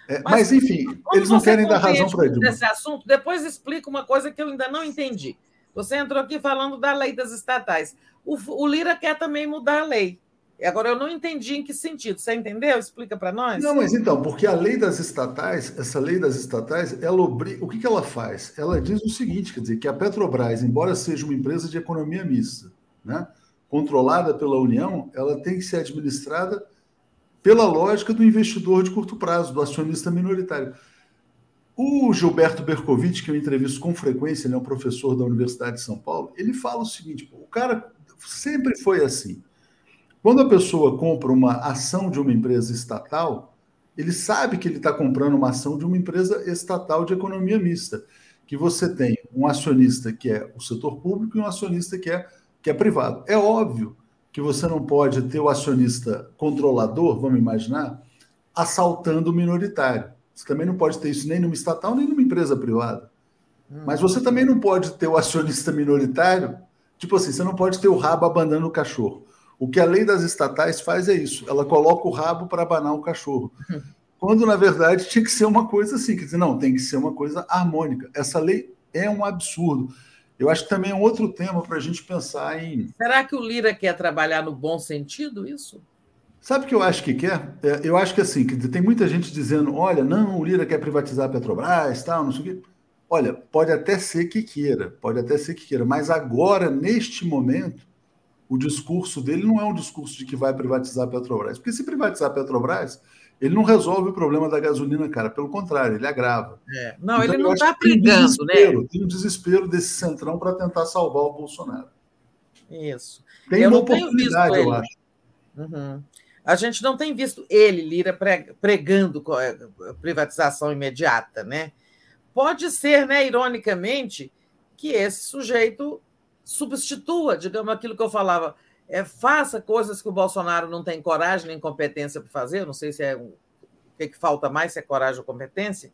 É, mas, mas, enfim, eles não querem dar razão para ele. Esse assunto, depois explica uma coisa que eu ainda não entendi. Você entrou aqui falando da lei das estatais. O, o Lira quer também mudar a lei. Agora, eu não entendi em que sentido. Você entendeu? Explica para nós. Não, mas então, porque a lei das estatais, essa lei das estatais, ela. O que, que ela faz? Ela diz o seguinte: quer dizer, que a Petrobras, embora seja uma empresa de economia mista, né, controlada pela União, ela tem que ser administrada pela lógica do investidor de curto prazo, do acionista minoritário. O Gilberto Bercovitch, que eu entrevisto com frequência, ele é um professor da Universidade de São Paulo, ele fala o seguinte: o cara sempre foi assim. Quando a pessoa compra uma ação de uma empresa estatal, ele sabe que ele está comprando uma ação de uma empresa estatal de economia mista, que você tem um acionista que é o setor público e um acionista que é, que é privado. É óbvio que você não pode ter o acionista controlador, vamos imaginar, assaltando o minoritário. Você também não pode ter isso nem numa estatal, nem numa empresa privada. Hum. Mas você também não pode ter o acionista minoritário, tipo assim, você não pode ter o rabo abandonando o cachorro. O que a lei das estatais faz é isso: ela coloca o rabo para abanar o cachorro. Quando, na verdade, tinha que ser uma coisa assim, quer dizer, não, tem que ser uma coisa harmônica. Essa lei é um absurdo. Eu acho que também é um outro tema para a gente pensar em. Será que o Lira quer trabalhar no bom sentido isso? Sabe o que eu acho que quer? É, eu acho que assim, que tem muita gente dizendo: olha, não, o Lira quer privatizar a Petrobras, tal, não sei o quê. Olha, pode até ser que queira, pode até ser que queira, mas agora, neste momento, o discurso dele não é um discurso de que vai privatizar a Petrobras. Porque se privatizar a Petrobras, ele não resolve o problema da gasolina, cara. Pelo contrário, ele agrava. É. Não, então, ele não está brigando, um né? Tem um desespero desse centrão para tentar salvar o Bolsonaro. Isso. Tem eu uma oportunidade, eu acho. Uhum. A gente não tem visto ele, Lira, pregando é, privatização imediata, né? Pode ser, né, ironicamente, que esse sujeito substitua, digamos, aquilo que eu falava, é, faça coisas que o Bolsonaro não tem coragem nem competência para fazer, não sei se é o que, que falta mais, se é coragem ou competência,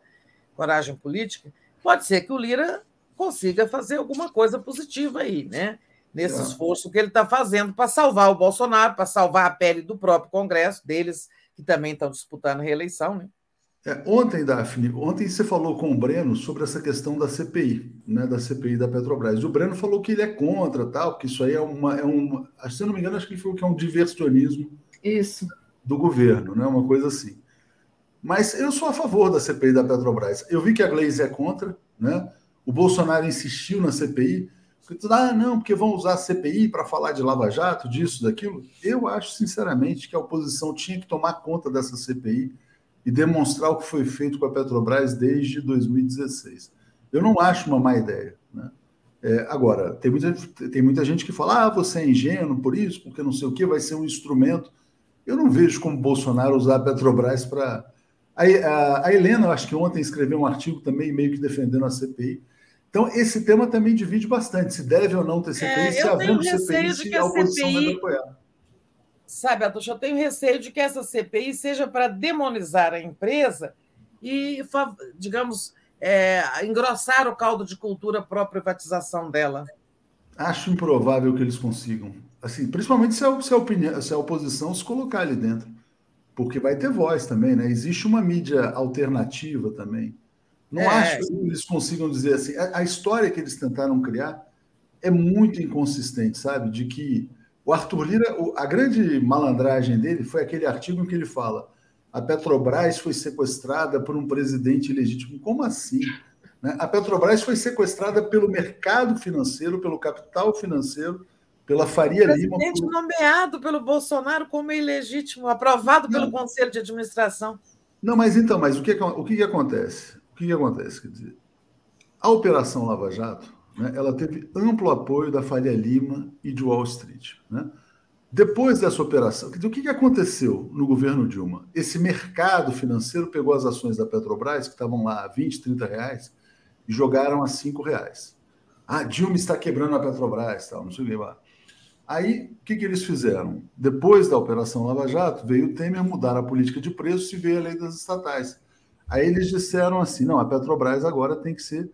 coragem política, pode ser que o Lira consiga fazer alguma coisa positiva aí, né? Nesse esforço que ele está fazendo para salvar o Bolsonaro, para salvar a pele do próprio Congresso, deles que também estão disputando reeleição, né? É, ontem, Daphne, ontem você falou com o Breno sobre essa questão da CPI, né, da CPI da Petrobras. E o Breno falou que ele é contra, tal, que isso aí é uma, é uma, se eu não me engano, acho que ele falou que é um diversionismo isso. do governo, né, uma coisa assim. Mas eu sou a favor da CPI da Petrobras. Eu vi que a Gleisi é contra, né? O Bolsonaro insistiu na CPI. Ah, não, porque vão usar a CPI para falar de Lava Jato, disso, daquilo. Eu acho, sinceramente, que a oposição tinha que tomar conta dessa CPI e demonstrar o que foi feito com a Petrobras desde 2016. Eu não acho uma má ideia. Né? É, agora, tem muita, tem muita gente que fala: ah, você é ingênuo por isso, porque não sei o que, vai ser um instrumento. Eu não vejo como Bolsonaro usar a Petrobras para. A, a, a, Helena, acho que ontem escreveu um artigo também, meio que defendendo a CPI. Então, esse tema também divide bastante: se deve ou não ter CPI, é, se havendo CPI, se a oposição CPI... deve apoiar sabe, Atuxa, eu tenho receio de que essa CPI seja para demonizar a empresa e, digamos, é, engrossar o caldo de cultura para a privatização dela. Acho improvável que eles consigam. Assim, principalmente se a, se a, opinião, se a oposição se colocar ali dentro. Porque vai ter voz também, né? Existe uma mídia alternativa também. Não é. acho que eles consigam dizer assim. A, a história que eles tentaram criar é muito inconsistente, sabe? De que o Arthur Lira, a grande malandragem dele foi aquele artigo em que ele fala: a Petrobras foi sequestrada por um presidente ilegítimo. Como assim? Né? A Petrobras foi sequestrada pelo mercado financeiro, pelo capital financeiro, pela Faria Lima. Presidente nomeado pelo Bolsonaro como ilegítimo, aprovado Não. pelo Conselho de Administração. Não, mas então, mas o que, o que, acontece? O que, que acontece? Quer dizer, a Operação Lava Jato né, ela teve amplo apoio da Faria Lima e de Wall Street. Né? Depois dessa operação, o que, que aconteceu no governo Dilma? Esse mercado financeiro pegou as ações da Petrobras, que estavam lá a 20, 30 reais, e jogaram a 5 reais. Ah, Dilma está quebrando a Petrobras, tal, não sei o que lá. Aí, o que, que eles fizeram? Depois da Operação Lava Jato, veio o Temer mudar a política de preços e veio a lei das estatais. Aí eles disseram assim: não, a Petrobras agora tem que ser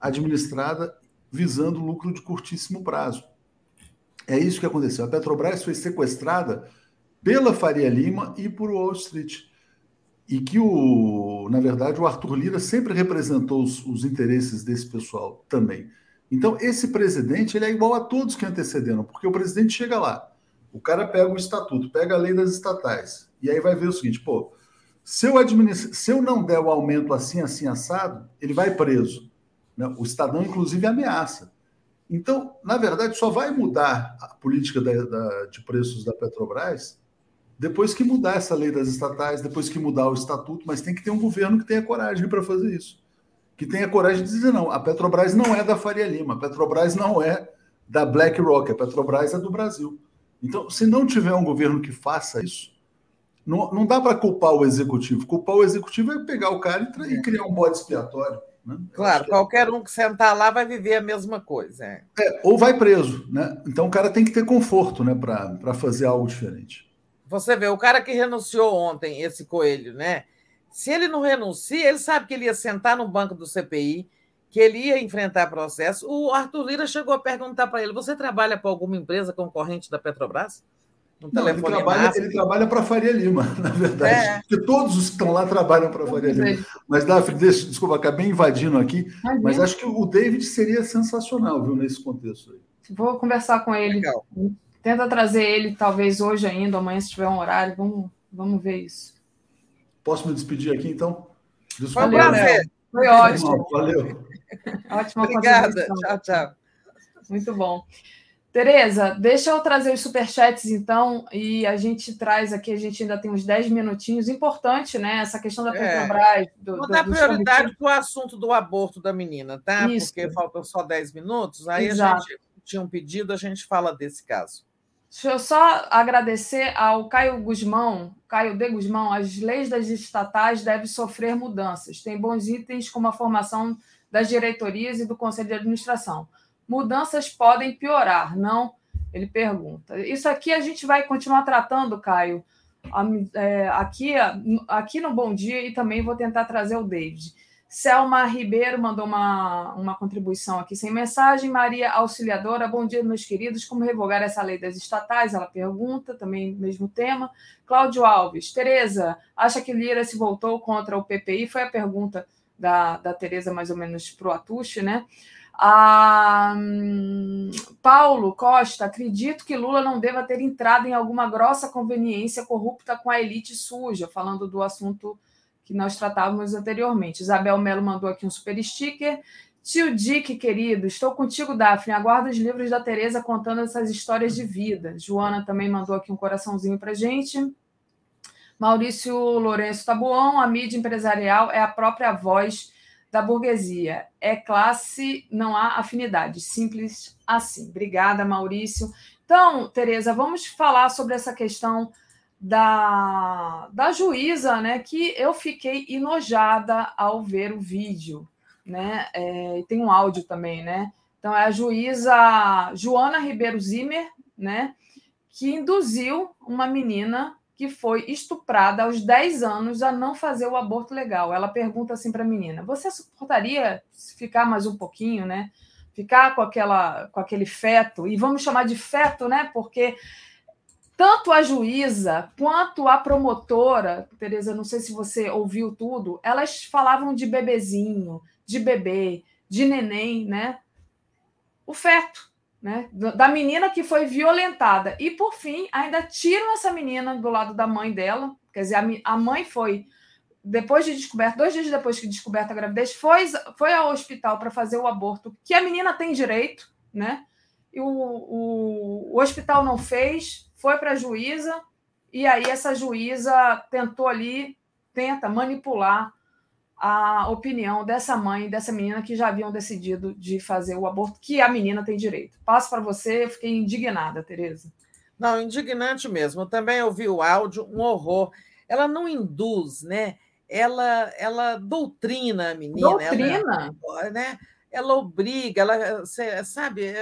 administrada visando lucro de curtíssimo prazo. É isso que aconteceu. A Petrobras foi sequestrada pela Faria Lima e por Wall Street. E que, o, na verdade, o Arthur Lira sempre representou os, os interesses desse pessoal também. Então, esse presidente ele é igual a todos que antecederam, porque o presidente chega lá, o cara pega o estatuto, pega a lei das estatais, e aí vai ver o seguinte: pô, se eu, administra... se eu não der o aumento assim, assim, assado, ele vai preso. Né? O Estadão, inclusive, ameaça. Então, na verdade, só vai mudar a política da, da, de preços da Petrobras depois que mudar essa lei das estatais, depois que mudar o estatuto, mas tem que ter um governo que tenha coragem para fazer isso. Que tenha coragem de dizer, não, a Petrobras não é da Faria Lima, a Petrobras não é da BlackRock, a Petrobras é do Brasil. Então, se não tiver um governo que faça isso, não, não dá para culpar o executivo. Culpar o executivo é pegar o cara e, e criar um bode expiatório. Né? Claro, qualquer um que sentar lá vai viver a mesma coisa. É. É, ou vai preso, né? Então o cara tem que ter conforto né, para fazer algo diferente. Você vê, o cara que renunciou ontem, esse coelho, né? Se ele não renuncia, ele sabe que ele ia sentar no banco do CPI, que ele ia enfrentar processo. O Arthur Lira chegou a perguntar para ele: você trabalha para alguma empresa concorrente da Petrobras? Um não, ele trabalha, ele trabalha para Faria Lima, na verdade. É. Porque todos os que estão lá trabalham para Faria Lima. Mas, Daphne, deixa, desculpa, acabei invadindo aqui, mas acho que o David seria sensacional, viu, nesse contexto aí. Vou conversar com ele. Legal. Tenta trazer ele, talvez hoje ainda, amanhã, se tiver um horário. Vamos, vamos ver isso. Posso me despedir aqui, então? Desculpa. Foi um prazer. Foi ótimo. Valeu. Ótima Obrigada. Tchau, tchau. Muito bom. Tereza, deixa eu trazer os superchats, então, e a gente traz aqui, a gente ainda tem uns 10 minutinhos. Importante, né? Essa questão da é. Petrobras. É. Do, Vou do, dar prioridade para o assunto do aborto da menina, tá? Isso. Porque faltam só 10 minutos. Aí Exato. a gente tinha um pedido, a gente fala desse caso. Deixa eu só agradecer ao Caio Guzmão, Caio de Guzmão, as leis das estatais devem sofrer mudanças. Tem bons itens como a formação das diretorias e do conselho de administração. Mudanças podem piorar, não? Ele pergunta. Isso aqui a gente vai continuar tratando, Caio, é, aqui, aqui no Bom Dia e também vou tentar trazer o David. Selma Ribeiro mandou uma, uma contribuição aqui sem mensagem. Maria Auxiliadora, bom dia, meus queridos. Como revogar essa lei das estatais? Ela pergunta, também mesmo tema. Cláudio Alves, Tereza, acha que Lira se voltou contra o PPI? Foi a pergunta da, da Tereza, mais ou menos, para o Atushi, né? Ah, Paulo Costa, acredito que Lula não deva ter entrado em alguma grossa conveniência corrupta com a elite suja, falando do assunto que nós tratávamos anteriormente. Isabel Melo mandou aqui um super sticker. Tio Dick, querido, estou contigo, Daphne. Aguardo os livros da Tereza contando essas histórias de vida. Joana também mandou aqui um coraçãozinho para gente. Maurício Lourenço Tabuão, a mídia empresarial é a própria voz da burguesia. É classe, não há afinidade. Simples assim. Obrigada, Maurício. Então, Tereza, vamos falar sobre essa questão da, da juíza, né, que eu fiquei enojada ao ver o vídeo, né, é, tem um áudio também, né, então é a juíza Joana Ribeiro Zimmer, né, que induziu uma menina que foi estuprada aos 10 anos a não fazer o aborto legal. Ela pergunta assim para a menina: "Você suportaria ficar mais um pouquinho, né? Ficar com aquela com aquele feto e vamos chamar de feto, né? Porque tanto a juíza quanto a promotora, Tereza, não sei se você ouviu tudo, elas falavam de bebezinho, de bebê, de neném, né? O feto, né? Da menina que foi violentada. E, por fim, ainda tiram essa menina do lado da mãe dela. Quer dizer, a mãe foi, depois de descoberta, dois dias depois que descoberta a gravidez, foi, foi ao hospital para fazer o aborto, que a menina tem direito, né? E o, o, o hospital não fez, foi para a juíza, e aí essa juíza tentou ali, tenta manipular a opinião dessa mãe, dessa menina que já haviam decidido de fazer o aborto, que a menina tem direito. Passo para você, eu fiquei indignada, Tereza. Não, indignante mesmo. Eu também ouvi o áudio, um horror. Ela não induz, né? Ela, ela doutrina a menina. Doutrina? Ela, né? ela obriga, ela, sabe?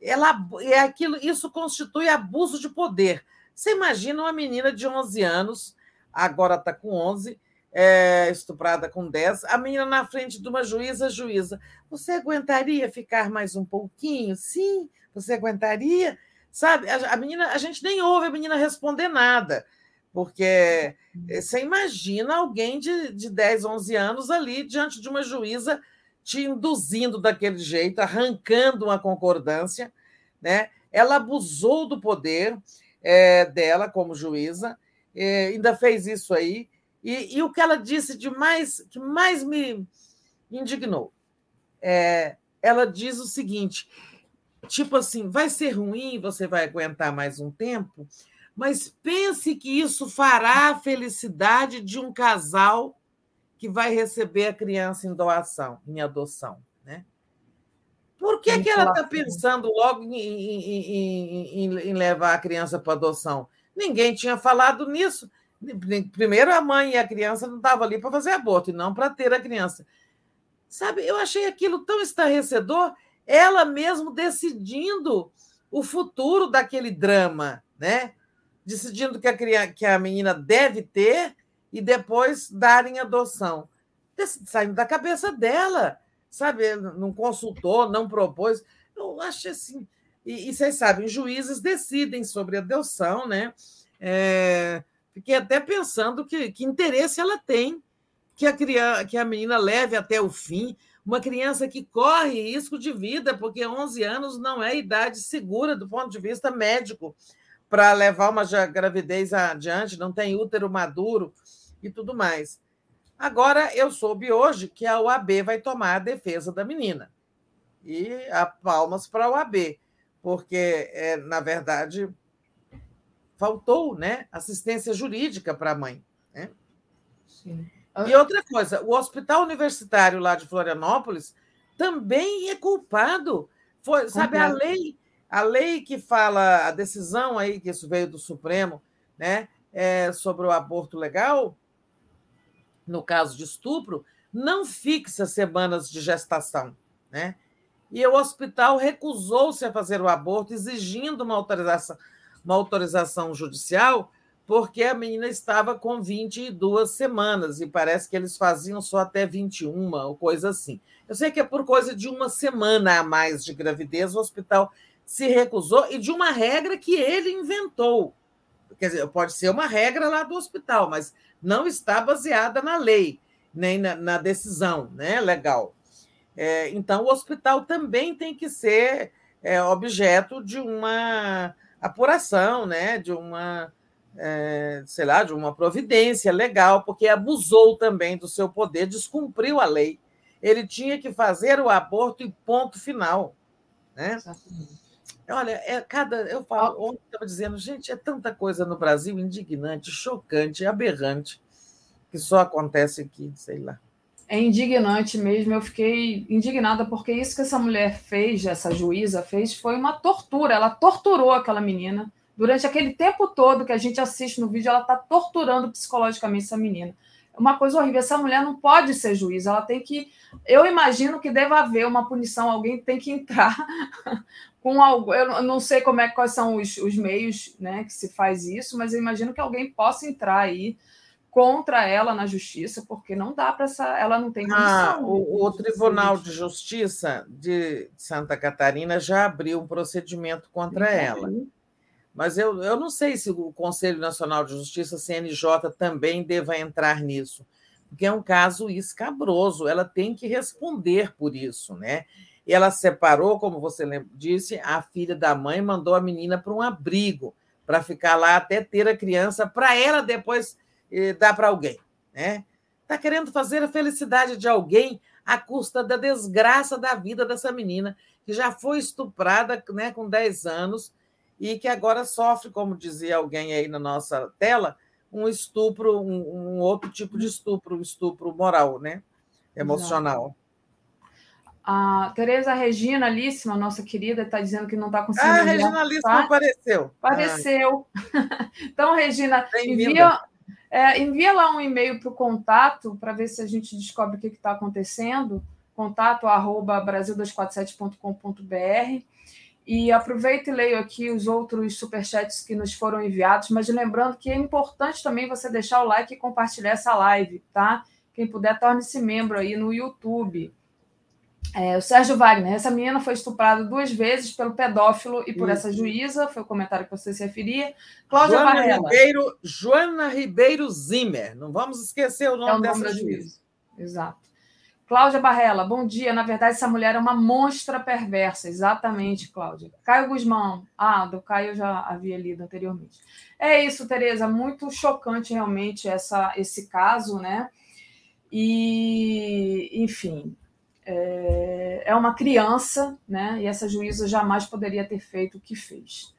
ela é aquilo, isso constitui abuso de poder. Você imagina uma menina de 11 anos, agora está com 11, é, estuprada com 10, a menina na frente de uma juíza, juíza, você aguentaria ficar mais um pouquinho? Sim, você aguentaria? Sabe, a, a menina, a gente nem ouve a menina responder nada, porque eh, você imagina alguém de, de 10, 11 anos ali diante de uma juíza te induzindo daquele jeito, arrancando uma concordância. Né? Ela abusou do poder é, dela como juíza, é, ainda fez isso aí. E, e, o que ela disse de mais que mais me indignou, é, ela diz o seguinte: tipo assim, vai ser ruim, você vai aguentar mais um tempo, mas pense que isso fará a felicidade de um casal que vai receber a criança em doação, em adoção. Né? Por que, que ela está pensando logo em, em, em, em, levar a criança para adoção? Ninguém tinha falado nisso. Primeiro, a mãe e a criança não estavam ali para fazer aborto e não para ter a criança. Sabe, eu achei aquilo tão estarrecedor, ela mesmo decidindo o futuro daquele drama, né? Decidindo que a, criança, que a menina deve ter e depois darem adoção. Saindo da cabeça dela, sabe? Não consultou, não propôs. Eu acho assim, E, e vocês sabem, juízes decidem sobre adoção, né? É, fiquei até pensando que, que interesse ela tem que a, criança, que a menina leve até o fim. Uma criança que corre risco de vida, porque 11 anos não é idade segura do ponto de vista médico para levar uma gravidez adiante, não tem útero maduro e tudo mais. Agora, eu soube hoje que a UAB vai tomar a defesa da menina. E a palmas para a UAB, porque, é, na verdade, faltou né, assistência jurídica para a mãe. Né? E outra coisa, o hospital universitário lá de Florianópolis também é culpado. Foi, sabe, a lei a lei que fala, a decisão aí, que isso veio do Supremo, né, é, sobre o aborto legal, no caso de estupro, não fixa semanas de gestação. Né? E o hospital recusou-se a fazer o aborto, exigindo uma autorização, uma autorização judicial, porque a menina estava com 22 semanas, e parece que eles faziam só até 21, ou coisa assim. Eu sei que é por coisa de uma semana a mais de gravidez, o hospital se recusou e de uma regra que ele inventou. Quer dizer, pode ser uma regra lá do hospital, mas não está baseada na lei, nem na, na decisão né, legal. É, então, o hospital também tem que ser é, objeto de uma apuração, né, de uma, é, sei lá, de uma providência legal, porque abusou também do seu poder, descumpriu a lei. Ele tinha que fazer o aborto e ponto final. Né? Olha, é cada. Eu falo, ontem estava dizendo, gente, é tanta coisa no Brasil indignante, chocante, aberrante, que só acontece aqui, sei lá. É indignante mesmo. Eu fiquei indignada porque isso que essa mulher fez, essa juíza fez, foi uma tortura. Ela torturou aquela menina. Durante aquele tempo todo que a gente assiste no vídeo, ela está torturando psicologicamente essa menina. É uma coisa horrível. Essa mulher não pode ser juiz, ela tem que. Eu imagino que deva haver uma punição, alguém tem que entrar com algo. Eu não sei como é quais são os, os meios né, que se faz isso, mas eu imagino que alguém possa entrar aí contra ela na justiça, porque não dá para essa. Ela não tem ah, o, o Tribunal de Justiça de Santa Catarina já abriu um procedimento contra Sim, ela. Mas eu, eu não sei se o Conselho Nacional de Justiça, CNJ, também deva entrar nisso, porque é um caso escabroso, ela tem que responder por isso, né? ela separou, como você disse, a filha da mãe mandou a menina para um abrigo para ficar lá até ter a criança para ela depois dar para alguém, né? Está querendo fazer a felicidade de alguém à custa da desgraça da vida dessa menina que já foi estuprada, né, com 10 anos e que agora sofre, como dizia alguém aí na nossa tela, um estupro, um, um outro tipo de estupro, um estupro moral, né? Emocional. A Tereza Regina Líssima, nossa querida, está dizendo que não está conseguindo. Ah, a Regina Líssima tá? apareceu. Apareceu. então, Regina, envia, é, envia lá um e-mail para o contato para ver se a gente descobre o que está acontecendo. Contato arroba brasil247.com.br. E aproveito e leio aqui os outros superchats que nos foram enviados, mas lembrando que é importante também você deixar o like e compartilhar essa live, tá? Quem puder, torne-se membro aí no YouTube. É, o Sérgio Wagner, essa menina foi estuprada duas vezes pelo pedófilo e por Isso. essa juíza, foi o comentário que você se referia. Cláudia Joana Varela. Ribeiro, Joana Ribeiro Zimmer, não vamos esquecer o nome, é o nome dessa juíza. Exato. Cláudia Barrela, bom dia. Na verdade, essa mulher é uma monstra perversa. Exatamente, Cláudia. Caio Guzmão. Ah, do Caio eu já havia lido anteriormente. É isso, Tereza. Muito chocante realmente essa, esse caso, né? E, enfim, é, é uma criança, né? E essa juíza jamais poderia ter feito o que fez.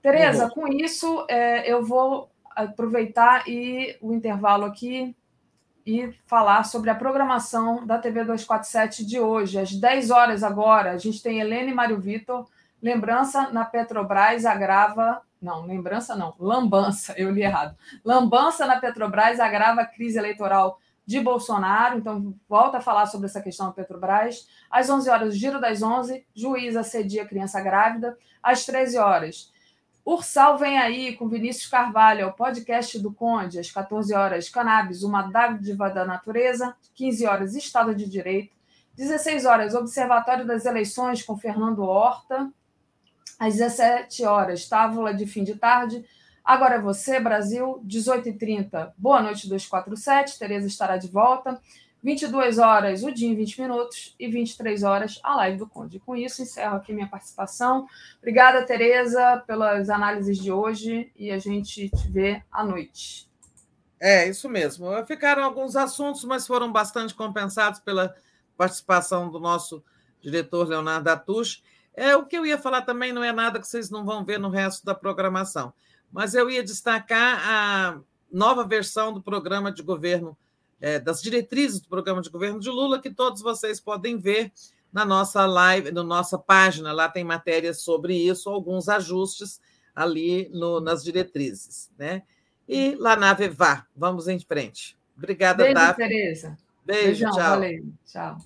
Tereza, com isso, é, eu vou aproveitar e o intervalo aqui e falar sobre a programação da TV 247 de hoje. Às 10 horas agora, a gente tem Helene e Mário Vitor. Lembrança na Petrobras agrava. Não, lembrança não, lambança, eu li errado. Lambança na Petrobras agrava a crise eleitoral de Bolsonaro, então volta a falar sobre essa questão da Petrobras. Às 11 horas, Giro das 11, juiz assedia criança grávida. Às 13 horas, Ursal vem aí com Vinícius Carvalho, o podcast do Conde. Às 14 horas, Cannabis, uma dádiva da natureza. 15 horas, Estado de Direito. 16 horas, Observatório das Eleições com Fernando Horta. às 17 horas, tábula de fim de tarde. Agora é você, Brasil, 18h30. Boa noite, 247. Tereza estará de volta. 22 horas, o dia em 20 minutos. E 23 horas, a live do Conde. Com isso, encerro aqui minha participação. Obrigada, Tereza, pelas análises de hoje. E a gente te vê à noite. É, isso mesmo. Ficaram alguns assuntos, mas foram bastante compensados pela participação do nosso diretor Leonardo Atush. É, o que eu ia falar também não é nada que vocês não vão ver no resto da programação, mas eu ia destacar a nova versão do programa de governo, é, das diretrizes do programa de governo de Lula, que todos vocês podem ver na nossa live, na nossa página. Lá tem matérias sobre isso, alguns ajustes ali no, nas diretrizes. Né? E lá na Vevá, vamos em frente. Obrigada, Beijo, Tereza. Beijo, Beijão, tchau. Valeu, tchau.